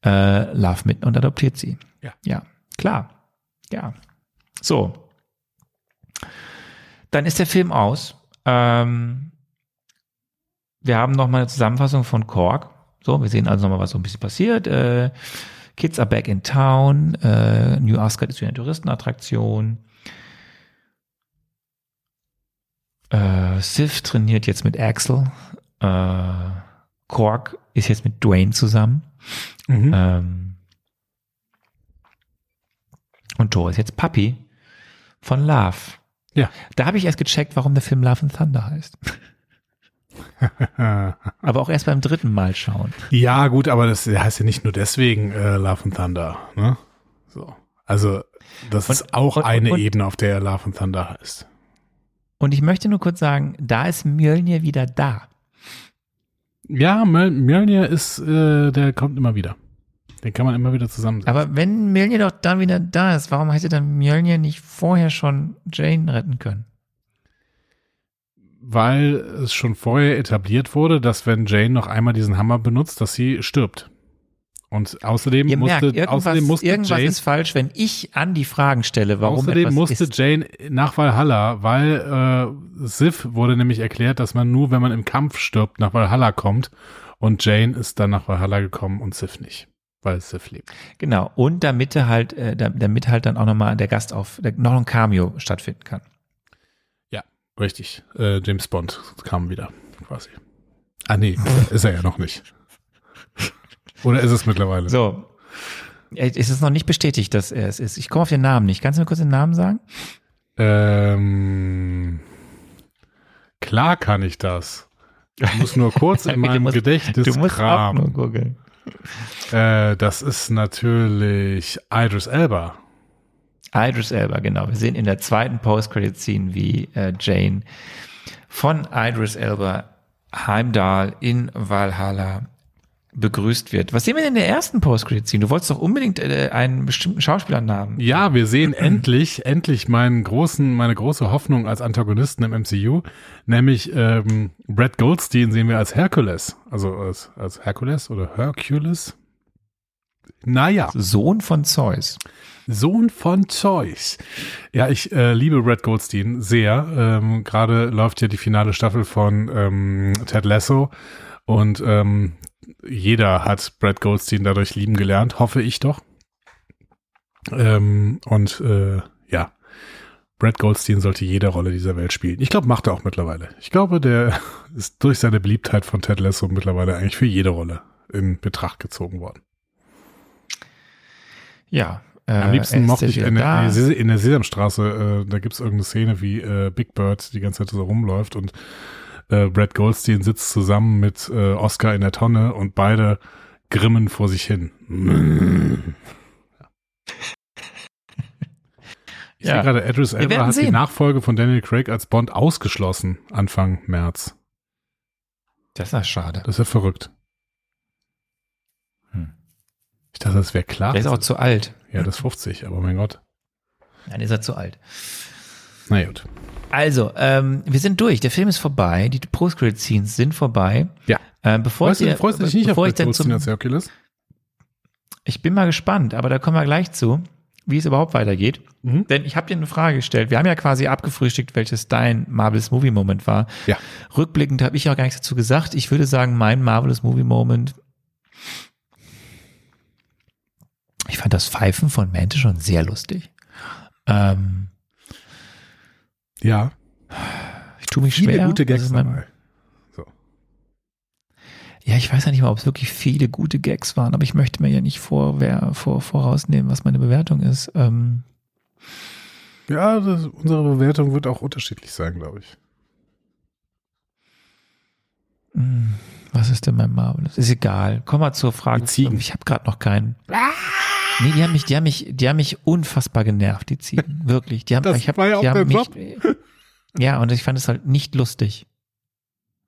äh, Love mit und adoptiert sie. Ja. Ja, klar. Ja. So. Dann ist der Film aus. Ähm, wir haben noch mal eine Zusammenfassung von Korg. So, wir sehen also noch mal, was so ein bisschen passiert. Äh, Kids are back in town. Äh, New Asgard ist wieder eine Touristenattraktion. Äh, Sif trainiert jetzt mit Axel. Äh, Korg ist jetzt mit Dwayne zusammen. Mhm. Ähm, und Thor ist jetzt Papi von Love. Ja. Da habe ich erst gecheckt, warum der Film Love and Thunder heißt. Aber auch erst beim dritten Mal schauen. Ja, gut, aber das heißt ja nicht nur deswegen äh, Love and Thunder. Ne? So. Also, das Und- ist auch und- eine und- Ebene, auf der Love and Thunder heißt. Und ich möchte nur kurz sagen, da ist Mjölnir wieder da. Ja, Mjöl- Mjölnir ist, äh, der kommt immer wieder. Den kann man immer wieder zusammensetzen. Aber wenn Mjölnir doch dann wieder da ist, warum hätte dann Mjölnir nicht vorher schon Jane retten können? Weil es schon vorher etabliert wurde, dass wenn Jane noch einmal diesen Hammer benutzt, dass sie stirbt. Und außerdem Ihr musste, merkt, irgendwas, außerdem musste irgendwas Jane, ist falsch, wenn ich an die Fragen stelle, warum außerdem musste ist. Jane nach Valhalla, weil äh, Sif wurde nämlich erklärt, dass man nur, wenn man im Kampf stirbt, nach Valhalla kommt. Und Jane ist dann nach Valhalla gekommen und Sif nicht, weil Sif lebt. Genau. Und damit halt, äh, da- damit halt dann auch nochmal der Gast auf, der, noch ein Cameo stattfinden kann. Richtig. Äh, James Bond kam wieder, quasi. Ah nee, ist er ja noch nicht. Oder ist es mittlerweile? So. Es ist noch nicht bestätigt, dass er es ist. Ich komme auf den Namen nicht. Kannst du mir kurz den Namen sagen? Ähm, klar kann ich das. Ich muss nur kurz in meinem musst- Gedächtnis du musst auch kramen. nur googeln. Äh, das ist natürlich Idris Elba. Idris Elba, genau. Wir sehen in der zweiten Post-Credit-Scene, wie äh, Jane von Idris Elba Heimdall in Valhalla begrüßt wird. Was sehen wir denn in der ersten Post-Credit-Scene? Du wolltest doch unbedingt äh, einen bestimmten Schauspielernamen. Ja, wir sehen endlich, endlich meinen großen, meine große Hoffnung als Antagonisten im MCU, nämlich ähm, Brad Goldstein sehen wir als Hercules, also als, als Hercules oder Hercules. Naja, Sohn von Zeus. Sohn von Zeus. Ja, ich äh, liebe Brad Goldstein sehr. Ähm, Gerade läuft ja die finale Staffel von ähm, Ted Lasso und ähm, jeder hat Brad Goldstein dadurch lieben gelernt, hoffe ich doch. Ähm, und äh, ja, Brad Goldstein sollte jede Rolle dieser Welt spielen. Ich glaube, macht er auch mittlerweile. Ich glaube, der ist durch seine Beliebtheit von Ted Lasso mittlerweile eigentlich für jede Rolle in Betracht gezogen worden. Ja. Äh, Am liebsten mochte ich in, der- in, der Sesamstraße, äh, da gibt's irgendeine Szene, wie äh, Big Bird die ganze Zeit so rumläuft und äh, Brad Goldstein sitzt zusammen mit äh, Oscar in der Tonne und beide grimmen vor sich hin. Ich Ja. sehe gerade, Idris Elba hat die sehen. Nachfolge von Daniel Craig als Bond ausgeschlossen Anfang März. Das ist ja schade. Das ist ja verrückt. Hm. Ich dachte, das wäre klar. Der ist auch zu alt. ja, das ist 50, aber mein Gott. Dann ist er zu alt. Na gut. Also, ähm, wir sind durch. Der Film ist vorbei. Die Post-Credit-Scenes sind vorbei. Ja. Ähm, bevor ich, du, dir- freust du dich nicht auf bevor ich dann Goldstein zum, als Hercules? Ich bin mal gespannt, aber da kommen wir gleich zu. wie es überhaupt weitergeht. Mhm. Denn ich habe dir eine Frage gestellt. Wir haben ja quasi abgefrühstückt, welches dein Marvelous Movie Moment war. Ja. Rückblickend habe ich auch gar nichts dazu gesagt. Ich würde sagen, mein Marvelous Movie Moment. Ich fand das Pfeifen von Mente schon sehr lustig. Ähm, Ja, ich tue mich viele schwer. gute Gags mein- dabei. Ja, ich weiß ja nicht mal, ob es wirklich viele gute Gags waren, aber ich möchte mir ja nicht vor, wer, vor, vorausnehmen, was meine Bewertung ist. Ähm, Ja, das, unsere Bewertung wird auch unterschiedlich sein, glaube ich. mh, was ist denn mein Marvelous? Ist egal. Komm mal zur Frage. Ich habe gerade noch keinen. Nee, die haben mich, die haben mich, die haben mich unfassbar genervt, die Ziegen. Wirklich. Die haben, Das ich hab, war ja auch haben mich, Ja, und ich fand es halt nicht lustig.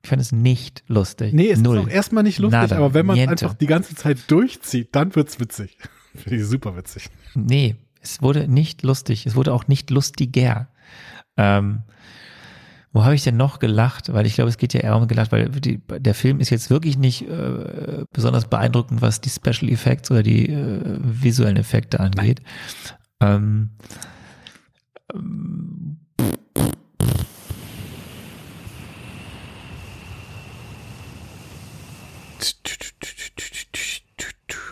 Ich fand es nicht lustig. Nee, es Null. ist auch erstmal nicht lustig, Nada. aber wenn man Niente. einfach die ganze Zeit durchzieht, dann wird's witzig. Finde ich super witzig. Nee, es wurde nicht lustig. Es wurde auch nicht lustiger. Ähm, wo habe ich denn noch gelacht? Weil ich glaube, es geht ja eher um gelacht, weil die, der Film ist jetzt wirklich nicht äh, besonders beeindruckend, was die Special Effects oder die äh, visuellen Effekte angeht. Ähm, ähm,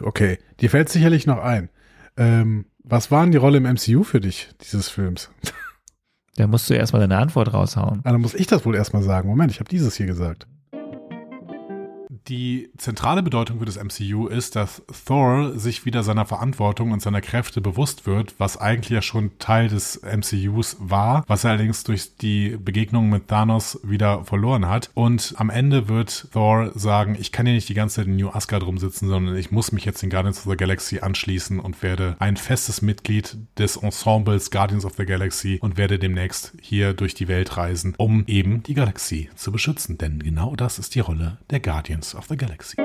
Okay, dir fällt sicherlich noch ein. Ähm, was waren die Rolle im MCU für dich, dieses Films? Da musst du erstmal deine Antwort raushauen. Ah, dann muss ich das wohl erstmal sagen. Moment, ich habe dieses hier gesagt. Die zentrale Bedeutung für das MCU ist, dass Thor sich wieder seiner Verantwortung und seiner Kräfte bewusst wird, was eigentlich ja schon Teil des MCUs war, was er allerdings durch die Begegnung mit Thanos wieder verloren hat. Und am Ende wird Thor sagen, ich kann hier nicht die ganze Zeit in New Asgard rumsitzen, sondern ich muss mich jetzt den Guardians of the Galaxy anschließen und werde ein festes Mitglied des Ensembles Guardians of the Galaxy und werde demnächst hier durch die Welt reisen, um eben die Galaxie zu beschützen. Denn genau das ist die Rolle der Guardians of the Galaxy.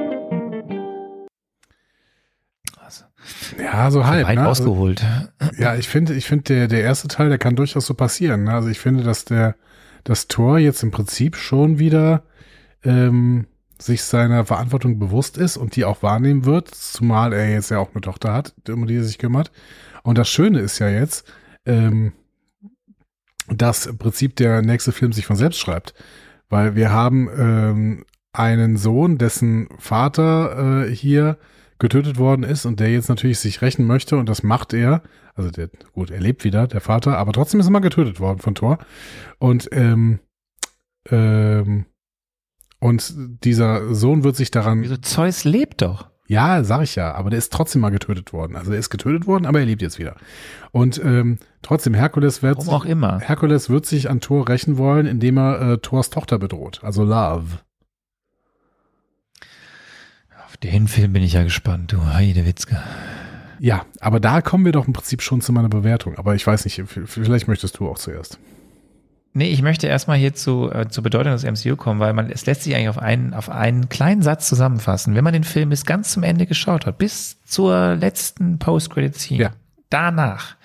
Ja, so halb. Weit ne? Also, ausgeholt. ja, ich finde, ich finde, der, der erste Teil, der kann durchaus so passieren. Ne? Also ich finde, dass der, das Tor jetzt im Prinzip schon wieder ähm, sich seiner Verantwortung bewusst ist und die auch wahrnehmen wird, zumal er jetzt ja auch eine Tochter hat, um die er sich kümmert. Und das Schöne ist ja jetzt, ähm, dass im Prinzip der nächste Film sich von selbst schreibt. Weil wir haben ähm, einen Sohn, dessen Vater äh, hier getötet worden ist und der jetzt natürlich sich rächen möchte und das macht er. Also der, gut, er lebt wieder, der Vater, aber trotzdem ist er mal getötet worden von Thor. Und ähm, ähm, und dieser Sohn wird sich daran Wieso Zeus lebt doch? ja, sag ich ja, aber der ist trotzdem mal getötet worden. Also er ist getötet worden, aber er lebt jetzt wieder. Und ähm, trotzdem, Herkules wird, Warum auch immer. Herkules wird sich an Thor rächen wollen, indem er äh, Thors Tochter bedroht, also Love. Den Film bin ich ja gespannt, du Heidewitzke. Ja, aber da kommen wir doch im Prinzip schon zu meiner Bewertung. Aber ich weiß nicht, vielleicht möchtest du auch zuerst. Nee, ich möchte erstmal hier zu, äh, zur Bedeutung des MCU kommen, weil man, es lässt sich eigentlich auf einen, auf einen kleinen Satz zusammenfassen. Wenn man den Film bis ganz zum Ende geschaut hat, bis zur letzten Post-Credit-Scene, Ja. danach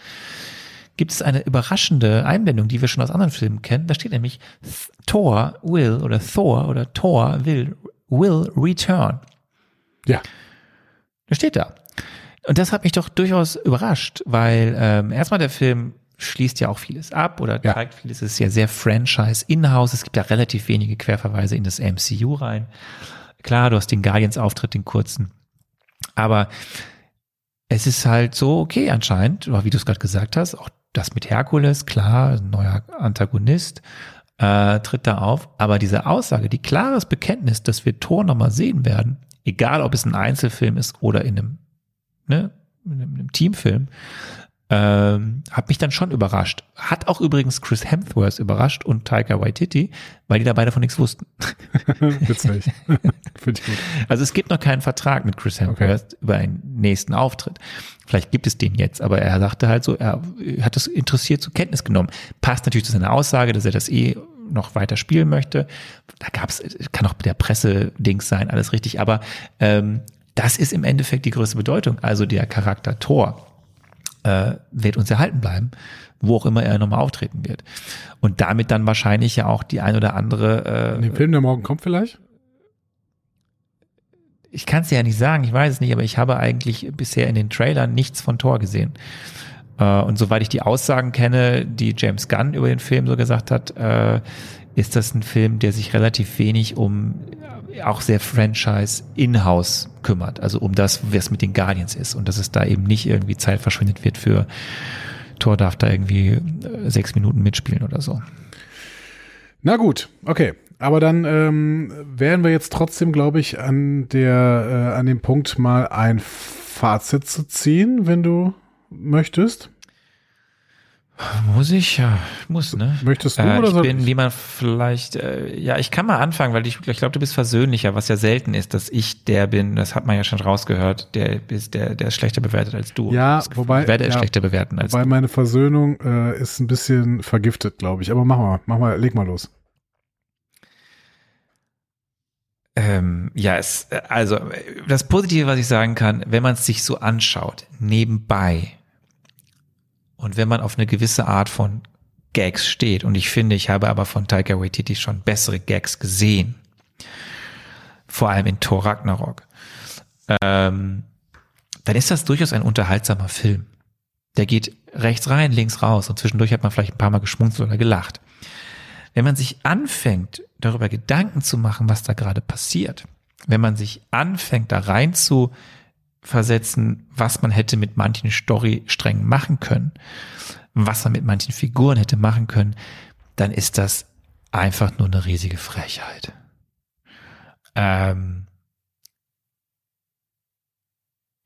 gibt es eine überraschende Einblendung, die wir schon aus anderen Filmen kennen. Da steht nämlich Thor will oder Thor oder Thor will, will return. Ja. Das steht da. Und das hat mich doch durchaus überrascht, weil ähm, erstmal der Film schließt ja auch vieles ab oder Ja. zeigt vieles. Es ist ja sehr Franchise in-house. Es gibt ja relativ wenige Querverweise in das MCU rein. Klar, du hast den Guardians-Auftritt, den kurzen. Aber es ist halt so okay anscheinend, oder wie du es gerade gesagt hast, auch das mit Herkules, klar, neuer Antagonist, äh, tritt da auf. Aber diese Aussage, die klares Bekenntnis, dass wir Thor nochmal sehen werden, egal ob es ein Einzelfilm ist oder in einem, ne, in einem, in einem Teamfilm, ähm, hat mich dann schon überrascht. Hat auch übrigens Chris Hemsworth überrascht und Taika Waititi, weil die da beide von nichts wussten. Witzig. Finde ich gut. Also es gibt noch keinen Vertrag mit Chris Hemsworth über einen nächsten Auftritt. Vielleicht gibt es den jetzt, aber er sagte halt so, er hat es interessiert zur Kenntnis genommen. Passt natürlich zu seiner Aussage, dass er das eh noch weiter spielen möchte. Da gab es, kann auch der Presse-Dings sein, alles richtig, aber ähm, das ist im Endeffekt die größte Bedeutung. Also der Charakter Thor äh, wird uns erhalten bleiben, wo auch immer er nochmal auftreten wird. Und damit dann wahrscheinlich ja auch die ein oder andere In äh, dem Film, der morgen kommt vielleicht? ich kann es ja nicht sagen, ich weiß es nicht, aber ich habe eigentlich bisher in den Trailern nichts von Thor gesehen. Äh, und soweit ich die Aussagen kenne, die James Gunn über den Film so gesagt hat, äh, ist das ein Film, der sich relativ wenig um äh, auch sehr Franchise in-house kümmert. Also um das, was mit den Guardians ist. Und dass es da eben nicht irgendwie Zeit verschwendet wird für Thor darf da irgendwie äh, sechs Minuten mitspielen oder so. Na gut, okay. Aber dann ähm, wären wir jetzt trotzdem, glaube ich, an der äh, an dem Punkt mal ein Fazit zu ziehen, wenn du möchtest. Muss ich? Ja, muss, ne? Möchtest du Äh, oder ich bin, wie man vielleicht, äh, ja, ich kann mal anfangen, weil ich, ich glaube, du bist versöhnlicher, was ja selten ist, dass ich der bin, das hat man ja schon rausgehört, der ist, der, der ist schlechter bewertet als du. Ja, Das wobei- Ich werde es ja, schlechter bewerten als Weil du. meine Versöhnung äh, ist ein bisschen vergiftet, glaube ich. Aber mach mal, mach mal, leg mal los. Ähm, ja, es, äh, also äh, das Positive, was ich sagen kann, wenn man es sich so anschaut, nebenbei und wenn man auf eine gewisse Art von Gags steht, und ich finde, ich habe aber von Taika Waititi schon bessere Gags gesehen, vor allem in Thor Ragnarok, ähm, dann ist das durchaus ein unterhaltsamer Film. Der geht rechts rein, links raus und zwischendurch hat man vielleicht ein paar Mal geschmunzelt oder gelacht. Wenn man sich anfängt, darüber Gedanken zu machen, was da gerade passiert, wenn man sich anfängt, da rein zu versetzen, was man hätte mit manchen Storysträngen machen können, was man mit manchen Figuren hätte machen können, dann ist das einfach nur eine riesige Frechheit. Ähm,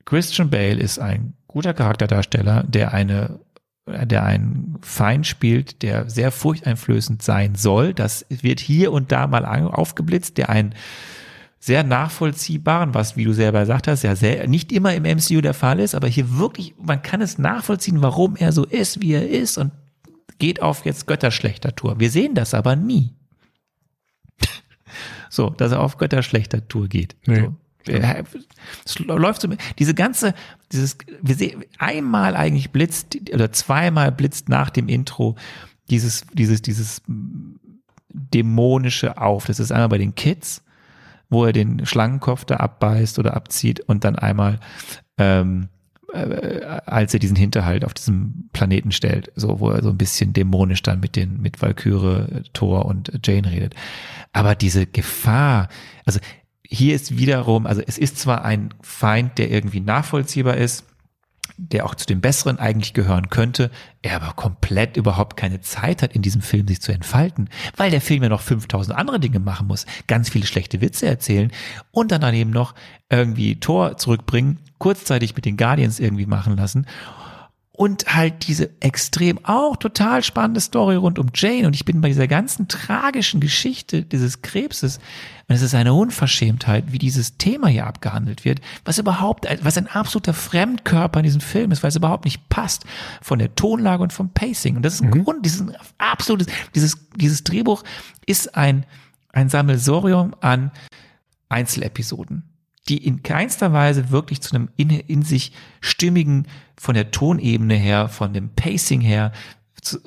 Christian Bale ist ein guter Charakterdarsteller, der eine der einen Feind spielt, der sehr furchteinflößend sein soll. Das wird hier und da mal aufgeblitzt, der einen sehr nachvollziehbaren, was, wie du selber gesagt hast, ja sehr, nicht immer im MCU der Fall ist, aber hier wirklich, man kann es nachvollziehen, warum er so ist, wie er ist und geht auf jetzt götterschlechter Tour. Wir sehen das aber nie. so, dass er auf götterschlechter Tour geht. Nee. So. Es läuft so, diese ganze, dieses, wir sehen, einmal eigentlich blitzt, oder zweimal blitzt nach dem Intro dieses, dieses, dieses dämonische auf. Das ist einmal bei den Kids, wo er den Schlangenkopf da abbeißt oder abzieht und dann einmal, ähm, äh, als er diesen Hinterhalt auf diesem Planeten stellt, so wo er so ein bisschen dämonisch dann mit den mit Valkyrie, Thor und Jane redet. Aber diese Gefahr, also hier ist wiederum, also es ist zwar ein Feind, der irgendwie nachvollziehbar ist, der auch zu den Besseren eigentlich gehören könnte, er aber komplett überhaupt keine Zeit hat, in diesem Film sich zu entfalten, weil der Film ja noch 5000 andere Dinge machen muss, ganz viele schlechte Witze erzählen und dann daneben noch irgendwie Tor zurückbringen, kurzzeitig mit den Guardians irgendwie machen lassen und halt diese extrem auch total spannende Story rund um Jane. Und ich bin bei dieser ganzen tragischen Geschichte dieses Krebses. Und es ist eine Unverschämtheit, wie dieses Thema hier abgehandelt wird, was überhaupt, was ein absoluter Fremdkörper in diesem Film ist, weil es überhaupt nicht passt von der Tonlage und vom Pacing. Und das ist ein Grund, dieses absolutes, dieses, dieses Drehbuch ist ein, ein Sammelsorium an Einzelepisoden die in keinster Weise wirklich zu einem in, in sich stimmigen, von der Tonebene her, von dem Pacing her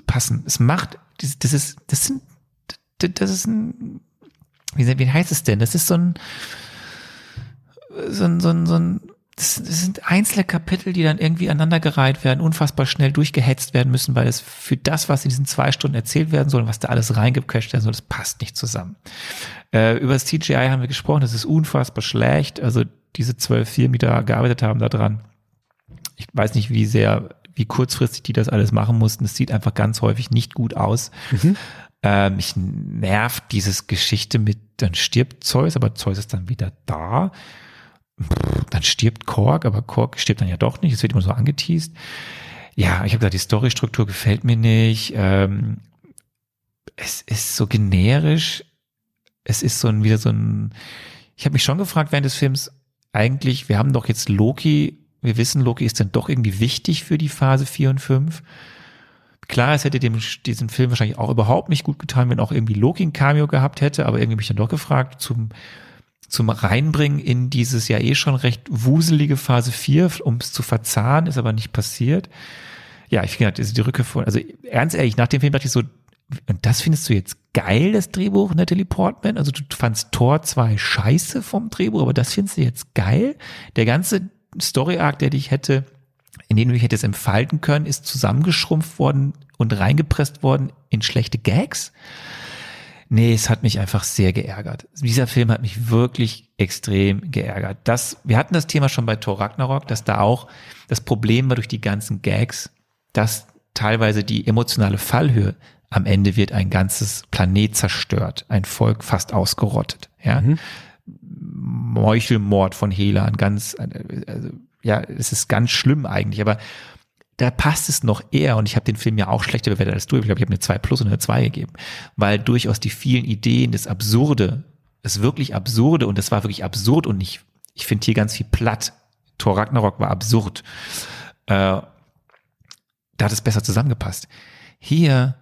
passen. Es macht, das, das ist, das sind, das ist ein, wie, wie heißt es denn? Das ist so ein, so ein, so ein, so ein das, das sind einzelne Kapitel, die dann irgendwie aneinandergereiht werden, unfassbar schnell durchgehetzt werden müssen, weil es für das, was in diesen zwei Stunden erzählt werden soll und was da alles reingecasht werden soll, das passt nicht zusammen. Äh, über das CGI haben wir gesprochen, das ist unfassbar schlecht. Also diese zwölf Firmen, die da gearbeitet haben daran. Ich weiß nicht, wie sehr, wie kurzfristig die das alles machen mussten. Es sieht einfach ganz häufig nicht gut aus. Ähm, mich nervt dieses Geschichte mit, dann stirbt Zeus, aber Zeus ist dann wieder da. Dann stirbt Kork, aber Kork stirbt dann ja doch nicht. Es wird immer so angeteased. Ja, ich habe gesagt, die Storystruktur gefällt mir nicht. Ähm, es ist so generisch. Es ist so ein, wieder so ein. Ich habe mich schon gefragt während des Films, eigentlich, wir haben doch jetzt Loki, wir wissen, Loki ist dann doch irgendwie wichtig für die Phase 4 und 5. Klar, es hätte dem, diesem Film wahrscheinlich auch überhaupt nicht gut getan, wenn auch irgendwie Loki ein Cameo gehabt hätte, aber irgendwie mich dann doch gefragt, zum, zum Reinbringen in dieses ja eh schon recht wuselige Phase 4, um es zu verzahnen, ist aber nicht passiert. Ja, ich finde, ist die Rückkehr von, also ernst ehrlich, nach dem Film dachte ich so, und das findest du jetzt geil, das Drehbuch, Natalie Portman? Also du fandst Tor 2 scheiße vom Drehbuch, aber das findest du jetzt geil? Der ganze Story-Arc, der dich hätte in den du dich hättest entfalten können, ist zusammengeschrumpft worden und reingepresst worden in schlechte Gags. Nee, es hat mich einfach sehr geärgert. Dieser Film hat mich wirklich extrem geärgert. Das, wir hatten das Thema schon bei Thor Ragnarok, dass da auch das Problem war durch die ganzen Gags, dass teilweise die emotionale Fallhöhe am Ende wird ein ganzes Planet zerstört, ein Volk fast ausgerottet. Ja, mhm. Meuchelmord von Hela, ein ganz, also, ja, es ist ganz schlimm eigentlich, aber da passt es noch eher und ich habe den Film ja auch schlechter bewertet als du. Ich glaube, ich habe eine 2 plus und eine 2 gegeben, weil durchaus die vielen Ideen, das Absurde, das wirklich Absurde und das war wirklich absurd und nicht, ich finde hier ganz viel platt. Thor Ragnarok war absurd. Äh, da hat es besser zusammengepasst. Hier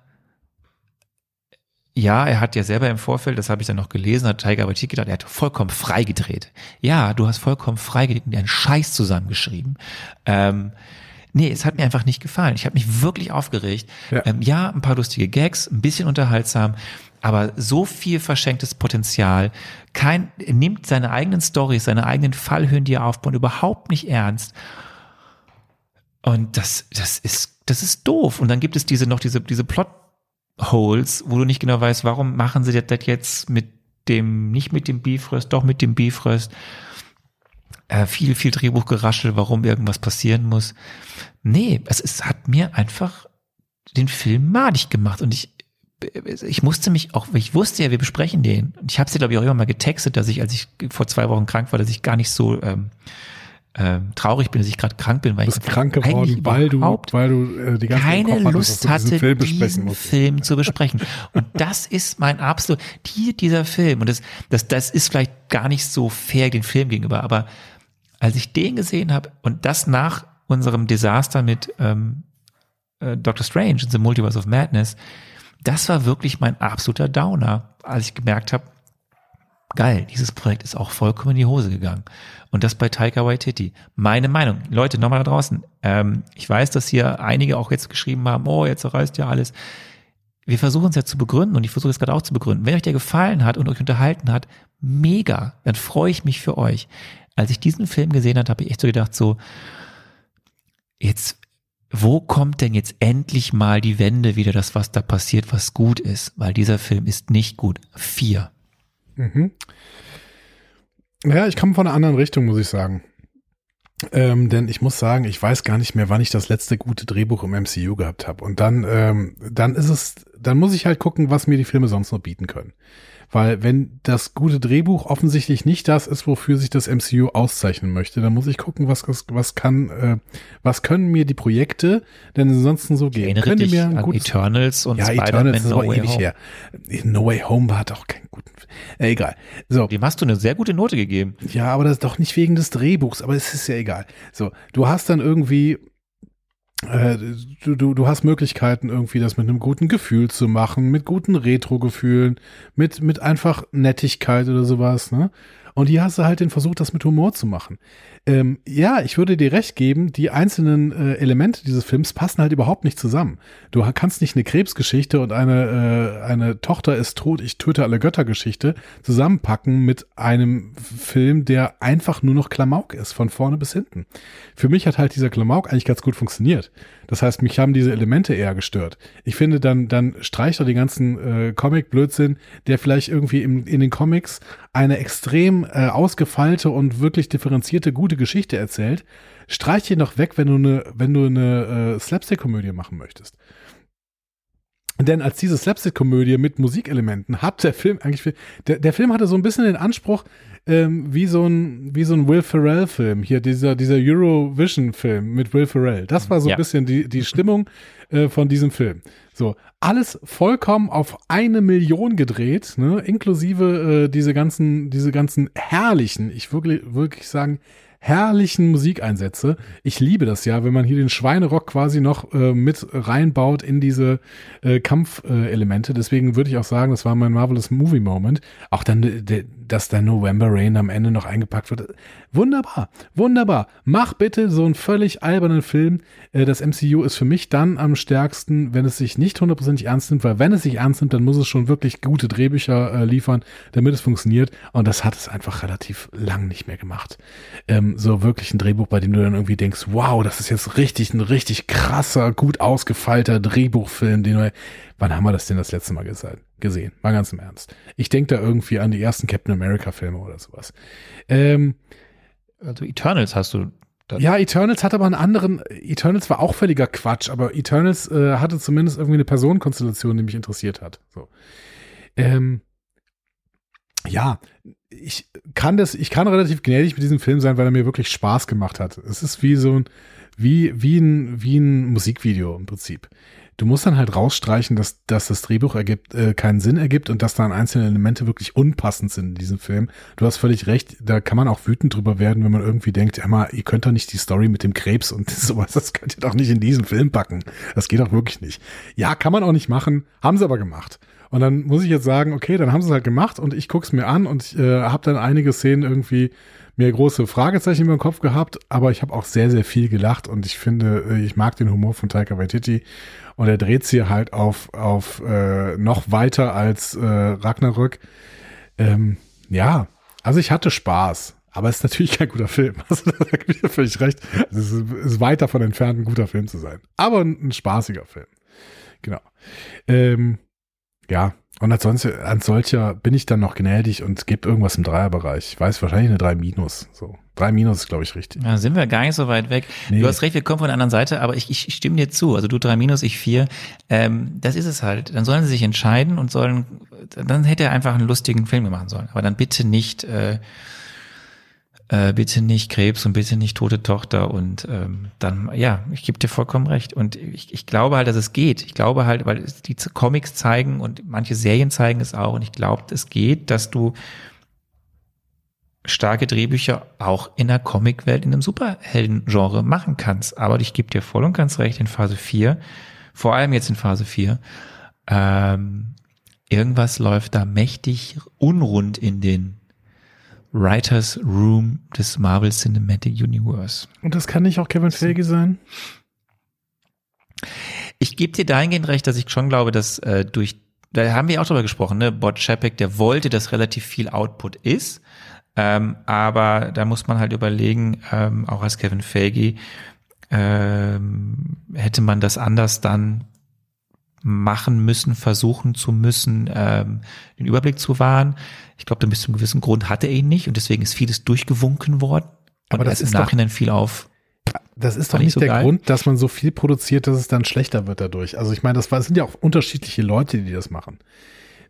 ja, er hat ja selber im Vorfeld, das habe ich dann noch gelesen, hat Tiger Waititi gedacht, er hat vollkommen frei gedreht. Ja, du hast vollkommen frei gedreht und einen Scheiß zusammengeschrieben. Ähm, nee, es hat mir einfach nicht gefallen. Ich habe mich wirklich aufgeregt. Ja. Ähm, ja, ein paar lustige Gags, ein bisschen unterhaltsam, aber so viel verschenktes Potenzial. Kein, nimmt seine eigenen Stories, seine eigenen Fallhöhen, die er aufbaut, überhaupt nicht ernst. Und das, das ist, das ist doof. Und dann gibt es diese noch diese, diese Plot Holes, wo du nicht genau weißt, warum machen sie das jetzt mit dem, nicht mit dem Bifröst, doch mit dem Bifröst. Äh, viel, viel Drehbuchgeraschel, warum irgendwas passieren muss. Nee, es, es hat mir einfach den Film madig gemacht und ich, ich musste mich auch, ich wusste ja, wir besprechen den. Und ich habe sie, glaube ich, auch immer mal getextet, dass ich, als ich vor zwei Wochen krank war, dass ich gar nicht so ähm, ähm, traurig bin, dass ich gerade krank bin, weil ich krank geworden, weil du, weil du äh, die ganze keine Lust hatte, Film diesen Film zu besprechen. Und das ist mein absolut, die, dieser Film, und das, das, das ist vielleicht gar nicht so fair den Film gegenüber, aber als ich den gesehen habe und das nach unserem Desaster mit ähm, äh, Doctor Strange in The Multiverse of Madness, das war wirklich mein absoluter Downer, als ich gemerkt habe, geil, dieses Projekt ist auch vollkommen in die Hose gegangen. Und das bei Taika Waititi. Meine Meinung. Leute, nochmal da draußen. Ähm, ich weiß, dass hier einige auch jetzt geschrieben haben, oh, jetzt reißt ja alles. Wir versuchen es ja zu begründen und ich versuche es gerade auch zu begründen. Wenn euch der gefallen hat und euch unterhalten hat, mega, dann freue ich mich für euch. Als ich diesen Film gesehen habe, habe ich echt so gedacht, so, jetzt, wo kommt denn jetzt endlich mal die Wende wieder, das, was da passiert, was gut ist? Weil dieser Film ist nicht gut. Vier. Mhm. Ja, ich komme von einer anderen Richtung, muss ich sagen. Ähm, denn ich muss sagen, ich weiß gar nicht mehr, wann ich das letzte gute Drehbuch im MCU gehabt habe. Und dann, ähm, dann ist es, dann muss ich halt gucken, was mir die Filme sonst noch bieten können. Weil wenn das gute Drehbuch offensichtlich nicht das ist, wofür sich das MCU auszeichnen möchte, dann muss ich gucken, was, was, was kann, äh, was können mir die Projekte denn ansonsten so gehen? Können die mir ein gutes, Eternals und ja, Eternals ist no aber ewig Home. her. No Way Home war doch kein guten, äh, egal. So. Dem hast du eine sehr gute Note gegeben. Ja, aber das ist doch nicht wegen des Drehbuchs, aber es ist ja egal. So, du hast dann irgendwie du, du, du hast Möglichkeiten, irgendwie das mit einem guten Gefühl zu machen, mit guten Retro-Gefühlen, mit, mit einfach Nettigkeit oder sowas, ne? Und hier hast du halt den Versuch, das mit Humor zu machen. Ähm, ja, ich würde dir recht geben, die einzelnen äh, Elemente dieses Films passen halt überhaupt nicht zusammen. Du kannst nicht eine Krebsgeschichte und eine, äh, eine Tochter ist tot, ich töte alle Götter-Geschichte zusammenpacken mit einem Film, der einfach nur noch Klamauk ist, von vorne bis hinten. Für mich hat halt dieser Klamauk eigentlich ganz gut funktioniert. Das heißt, mich haben diese Elemente eher gestört. Ich finde, dann, dann streicht er den ganzen äh, Comic-Blödsinn, der vielleicht irgendwie im, in den Comics eine extrem äh, ausgefeilte und wirklich differenzierte, gute Geschichte erzählt. Streich ihn noch weg, wenn du eine, wenn eine äh, Slapstick-Komödie machen möchtest. Denn als diese Slapstick-Komödie mit Musikelementen hat der Film eigentlich, der, der Film hatte so ein bisschen den Anspruch, ähm, wie so ein, wie so ein Will Ferrell-Film, hier dieser, dieser Eurovision-Film mit Will Ferrell. Das war so ja. ein bisschen die, die Stimmung äh, von diesem Film. So, alles vollkommen auf eine Million gedreht, ne, inklusive äh, diese ganzen, diese ganzen herrlichen, ich wirklich, wirklich sagen, herrlichen Musikeinsätze. Ich liebe das ja, wenn man hier den Schweinerock quasi noch äh, mit reinbaut in diese äh, Kampfelemente. Äh, Deswegen würde ich auch sagen, das war mein Marvelous Movie Moment. Auch dann, de, dass der November Rain am Ende noch eingepackt wird. Wunderbar, wunderbar. Mach bitte so einen völlig albernen Film. Äh, das MCU ist für mich dann am stärksten, wenn es sich nicht hundertprozentig ernst nimmt, weil wenn es sich ernst nimmt, dann muss es schon wirklich gute Drehbücher äh, liefern, damit es funktioniert. Und das hat es einfach relativ lang nicht mehr gemacht. Ähm, so wirklich ein Drehbuch, bei dem du dann irgendwie denkst, wow, das ist jetzt richtig ein richtig krasser, gut ausgefeilter Drehbuchfilm, den wir, wann haben wir das denn das letzte Mal gesehen? Mal ganz im Ernst. Ich denke da irgendwie an die ersten Captain America Filme oder sowas. Ähm, Also Eternals hast du ja, Eternals hat aber einen anderen, Eternals war auch völliger Quatsch, aber Eternals äh, hatte zumindest irgendwie eine Personenkonstellation, die mich interessiert hat. So. Ähm, ja, ich kann das, ich kann relativ gnädig mit diesem Film sein, weil er mir wirklich Spaß gemacht hat. Es ist wie so ein, wie, wie ein, wie ein Musikvideo im Prinzip. Du musst dann halt rausstreichen, dass, dass das Drehbuch ergibt, äh, keinen Sinn ergibt und dass dann einzelne Elemente wirklich unpassend sind in diesem Film. Du hast völlig recht, da kann man auch wütend drüber werden, wenn man irgendwie denkt, Emma, ihr könnt doch nicht die Story mit dem Krebs und sowas, das könnt ihr doch nicht in diesen Film packen. Das geht doch wirklich nicht. Ja, kann man auch nicht machen, haben sie aber gemacht. Und dann muss ich jetzt sagen, okay, dann haben sie es halt gemacht und ich guck's mir an und ich äh, habe dann einige Szenen irgendwie mir große Fragezeichen den Kopf gehabt, aber ich habe auch sehr, sehr viel gelacht und ich finde, äh, ich mag den Humor von Taika Waititi und er dreht hier halt auf, auf äh, noch weiter als äh, Ragnarök. Ähm, ja, also ich hatte Spaß, aber es ist natürlich kein guter Film. Also da gebe ich dir völlig recht. Also es ist, ist weit davon entfernt, ein guter Film zu sein. Aber ein, ein spaßiger Film. Genau. Ähm, ja, und als, sonst, als solcher bin ich dann noch gnädig und gebe irgendwas im Dreierbereich. Ich weiß, wahrscheinlich eine 3 minus. So. 3 minus ist, glaube ich, richtig. Da sind wir gar nicht so weit weg. Nee. Du hast recht, wir kommen von der anderen Seite, aber ich, ich, stimme dir zu. Also du drei minus, ich vier. Ähm, das ist es halt. Dann sollen sie sich entscheiden und sollen, dann hätte er einfach einen lustigen Film machen sollen. Aber dann bitte nicht, äh, äh, bitte nicht Krebs und bitte nicht tote Tochter und ähm, dann, ja, ich gebe dir vollkommen recht. Und ich, ich glaube halt, dass es geht. Ich glaube halt, weil die Comics zeigen und manche Serien zeigen es auch und ich glaube, es geht, dass du starke Drehbücher auch in der Comicwelt, in einem Superhelden-Genre machen kannst. Aber ich gebe dir voll und ganz recht, in Phase 4, vor allem jetzt in Phase 4, ähm, irgendwas läuft da mächtig unrund in den Writers Room des Marvel Cinematic Universe. Und das kann nicht auch Kevin Feige sein? Ich gebe dir dahingehend recht, dass ich schon glaube, dass äh, durch, da haben wir auch drüber gesprochen, ne, Bot Chapek, der wollte, dass relativ viel Output ist, ähm, aber da muss man halt überlegen, ähm, auch als Kevin Feige, ähm, hätte man das anders dann machen müssen, versuchen zu müssen, ähm, den Überblick zu wahren. Ich glaube, bis zu einem gewissen Grund hatte er ihn nicht und deswegen ist vieles durchgewunken worden. Aber das erst im ist doch- Nachhinein viel auf. Das ist doch nicht so der geil. Grund, dass man so viel produziert, dass es dann schlechter wird dadurch. Also ich meine, das, das sind ja auch unterschiedliche Leute, die das machen.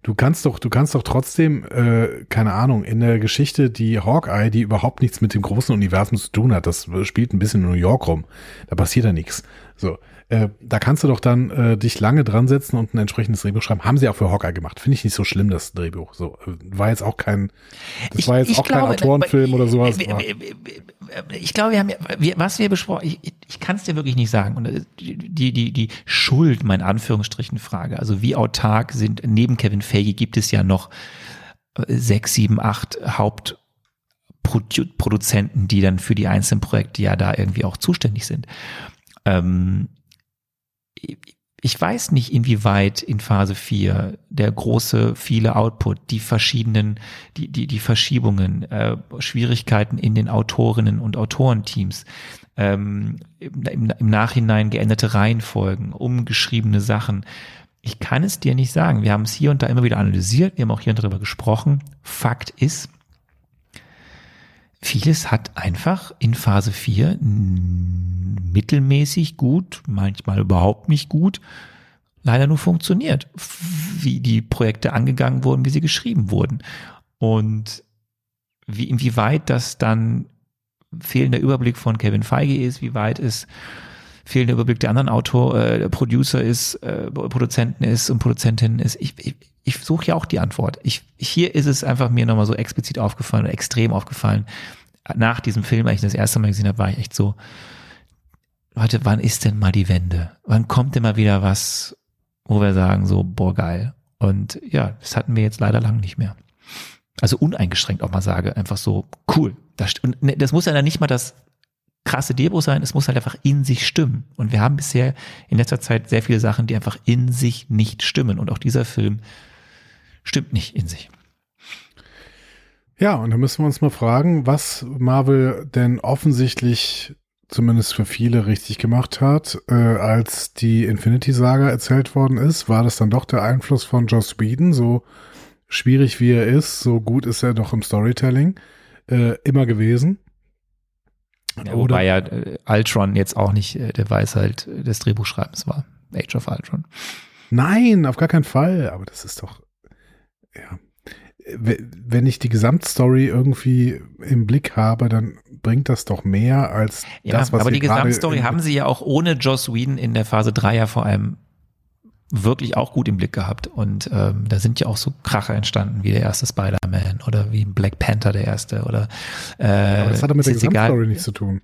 Du kannst doch, du kannst doch trotzdem, äh, keine Ahnung, in der Geschichte die Hawkeye, die überhaupt nichts mit dem großen Universum zu tun hat, das spielt ein bisschen in New York rum, da passiert ja nichts. So, äh, da kannst du doch dann äh, dich lange dran setzen und ein entsprechendes Drehbuch schreiben. Haben sie auch für Hawkeye gemacht. Finde ich nicht so schlimm, das Drehbuch. So, äh, war jetzt auch kein, das war jetzt auch kein Autorenfilm oder sowas. Wir, ich glaube, wir haben ja, wir, was wir besprochen, ich, ich kann es dir wirklich nicht sagen. Und äh, die, die, die Schuld, mein Anführungsstrichen Frage, also wie autark sind, neben Kevin Feige gibt es ja noch äh, sechs, sieben, acht Hauptproduzenten, die dann für die einzelnen Projekte ja da irgendwie auch zuständig sind. Ähm, ich weiß nicht, inwieweit in Phase 4 der große, viele Output, die verschiedenen, die, die, die Verschiebungen, äh, Schwierigkeiten in den Autorinnen und Autorenteams, ähm, im, im, Nachhinein geänderte Reihenfolgen, umgeschriebene Sachen. Ich kann es dir nicht sagen. Wir haben es hier und da immer wieder analysiert, wir haben auch hier und da darüber gesprochen. Fakt ist, vieles hat einfach in Phase 4 n- mittelmäßig gut, manchmal überhaupt nicht gut, leider nur funktioniert, wie die Projekte angegangen wurden, wie sie geschrieben wurden. Und wie, inwieweit das dann fehlender Überblick von Kevin Feige ist, wie weit es fehlender Überblick der anderen Autor, äh, Producer ist, äh, Produzenten ist und Produzentinnen ist. Ich, ich, ich suche ja auch die Antwort. Ich, hier ist es einfach mir nochmal so explizit aufgefallen oder extrem aufgefallen. Nach diesem Film, als ich das erste Mal gesehen habe, war ich echt so, Leute, wann ist denn mal die Wende? Wann kommt denn mal wieder was, wo wir sagen so, boah, geil. Und ja, das hatten wir jetzt leider lang nicht mehr. Also uneingeschränkt auch mal sage, einfach so, cool. Das, und ne, das muss ja dann nicht mal das krasse Drehbuch sein, es muss halt einfach in sich stimmen. Und wir haben bisher in letzter Zeit sehr viele Sachen, die einfach in sich nicht stimmen. Und auch dieser Film stimmt nicht in sich. Ja, und da müssen wir uns mal fragen, was Marvel denn offensichtlich zumindest für viele richtig gemacht hat, äh, als die Infinity Saga erzählt worden ist, war das dann doch der Einfluss von Joss Whedon, so schwierig wie er ist, so gut ist er doch im Storytelling äh, immer gewesen. Ja, wobei ja äh, Ultron jetzt auch nicht äh, der Weisheit des Drehbuchschreibens war. Age of Ultron. Nein, auf gar keinen Fall. Aber das ist doch, ja. Wenn ich die Gesamtstory irgendwie im Blick habe, dann bringt das doch mehr als ja, das, was aber die Gesamtstory haben sie ja auch ohne Joss Whedon in der Phase 3 ja vor allem wirklich auch gut im Blick gehabt. Und ähm, da sind ja auch so Kracher entstanden, wie der erste Spider-Man oder wie Black Panther der erste oder äh, Aber das hat doch mit der. Gesamtstory nichts zu tun.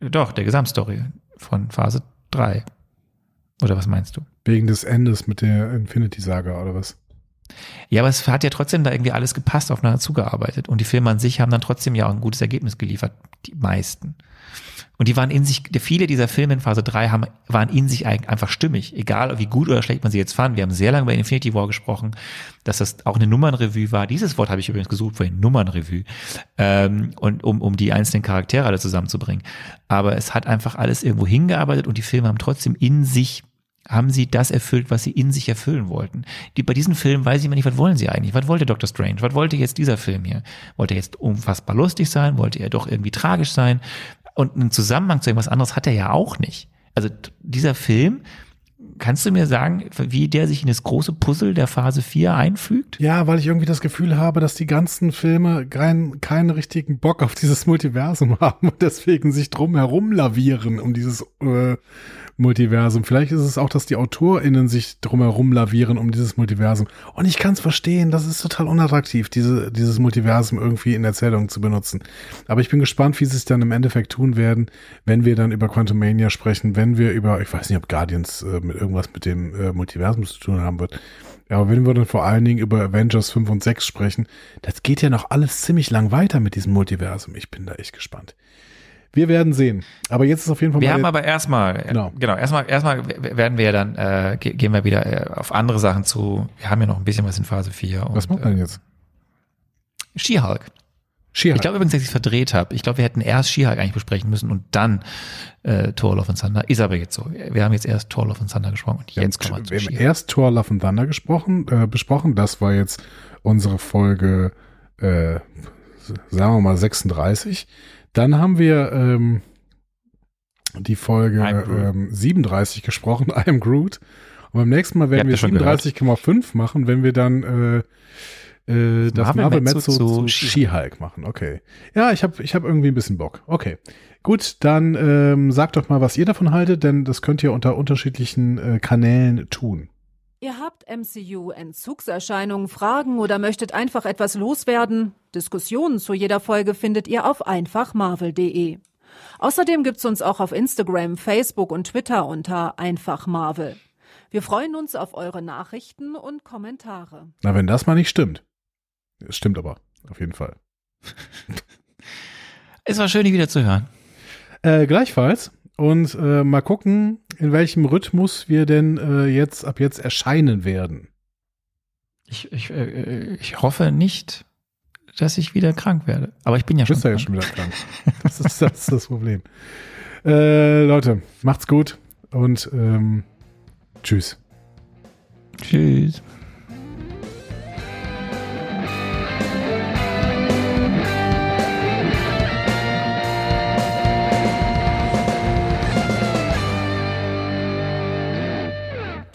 Doch, der Gesamtstory von Phase 3. Oder was meinst du? Wegen des Endes mit der Infinity Saga oder was? Ja, aber es hat ja trotzdem da irgendwie alles gepasst, aufeinander zugearbeitet. Und die Filme an sich haben dann trotzdem ja auch ein gutes Ergebnis geliefert. Die meisten. Und die waren in sich, viele dieser Filme in Phase 3 haben, waren in sich einfach stimmig. Egal, wie gut oder schlecht man sie jetzt fand. Wir haben sehr lange bei Infinity War gesprochen, dass das auch eine Nummernrevue war. Dieses Wort habe ich übrigens gesucht vorhin, Nummernrevue. Ähm, und um, um die einzelnen Charaktere alle zusammenzubringen. Aber es hat einfach alles irgendwo hingearbeitet und die Filme haben trotzdem in sich haben sie das erfüllt, was sie in sich erfüllen wollten. Die, bei diesen Filmen weiß ich immer nicht, was wollen sie eigentlich? Was wollte Doctor Strange? Was wollte jetzt dieser Film hier? Wollte er jetzt unfassbar lustig sein? Wollte er doch irgendwie tragisch sein? Und einen Zusammenhang zu irgendwas anderes hat er ja auch nicht. Also dieser Film, kannst du mir sagen, wie der sich in das große Puzzle der Phase 4 einfügt? Ja, weil ich irgendwie das Gefühl habe, dass die ganzen Filme kein, keinen richtigen Bock auf dieses Multiversum haben und deswegen sich drum herum lavieren um dieses äh, Multiversum. Vielleicht ist es auch, dass die AutorInnen sich drum herum lavieren um dieses Multiversum. Und ich kann es verstehen, das ist total unattraktiv, diese, dieses Multiversum irgendwie in Erzählungen zu benutzen. Aber ich bin gespannt, wie sie es dann im Endeffekt tun werden, wenn wir dann über Quantumania sprechen, wenn wir über, ich weiß nicht, ob Guardians äh, mit irgendwas mit dem äh, Multiversum zu tun haben wird. Aber wenn wir dann vor allen Dingen über Avengers 5 und 6 sprechen, das geht ja noch alles ziemlich lang weiter mit diesem Multiversum. Ich bin da echt gespannt. Wir werden sehen. Aber jetzt ist auf jeden Fall Wir haben aber erstmal, Genau. genau, erstmal, erstmal werden wir ja dann, äh, ge- gehen wir wieder äh, auf andere Sachen zu. Wir haben ja noch ein bisschen was in Phase 4. was und, macht man denn jetzt? Äh, She-Hulk. She-Hulk. Ich glaube übrigens, dass ich es verdreht habe. Ich glaube, wir hätten erst She-Hulk eigentlich besprechen müssen und dann äh, Thor Love and Thunder. Ist aber jetzt so. Wir haben jetzt erst Thor Love and Thunder gesprochen und wir haben, jetzt kommen wir zu wir haben erst Thor Love and Thunder gesprochen, äh, besprochen. Das war jetzt unsere Folge, äh, sagen wir mal 36. Dann haben wir ähm, die Folge ähm, 37 gesprochen, I am Groot. Und beim nächsten Mal werden wir habt ja schon 37,5 machen, wenn wir dann äh, äh, das Marvel Marvel Mezzo Mezzo zu zu She-Hulk machen. Okay. Ja, ich habe ich hab irgendwie ein bisschen Bock. Okay. Gut, dann ähm, sagt doch mal, was ihr davon haltet, denn das könnt ihr unter unterschiedlichen äh, Kanälen tun. Ihr habt MCU-Entzugserscheinungen, Fragen oder möchtet einfach etwas loswerden? Diskussionen zu jeder Folge findet ihr auf einfachmarvel.de. Außerdem gibt's uns auch auf Instagram, Facebook und Twitter unter einfachmarvel. Wir freuen uns auf eure Nachrichten und Kommentare. Na, wenn das mal nicht stimmt. Es stimmt aber, auf jeden Fall. Es war schön, dich wieder zu hören. Äh, gleichfalls. Und äh, mal gucken, in welchem Rhythmus wir denn äh, jetzt ab jetzt erscheinen werden. Ich, ich, äh, ich hoffe nicht, dass ich wieder krank werde. Aber ich bin ja Du schon bist ja krank. schon wieder krank. Das ist das, ist das Problem. Äh, Leute, macht's gut und ähm, tschüss. Tschüss.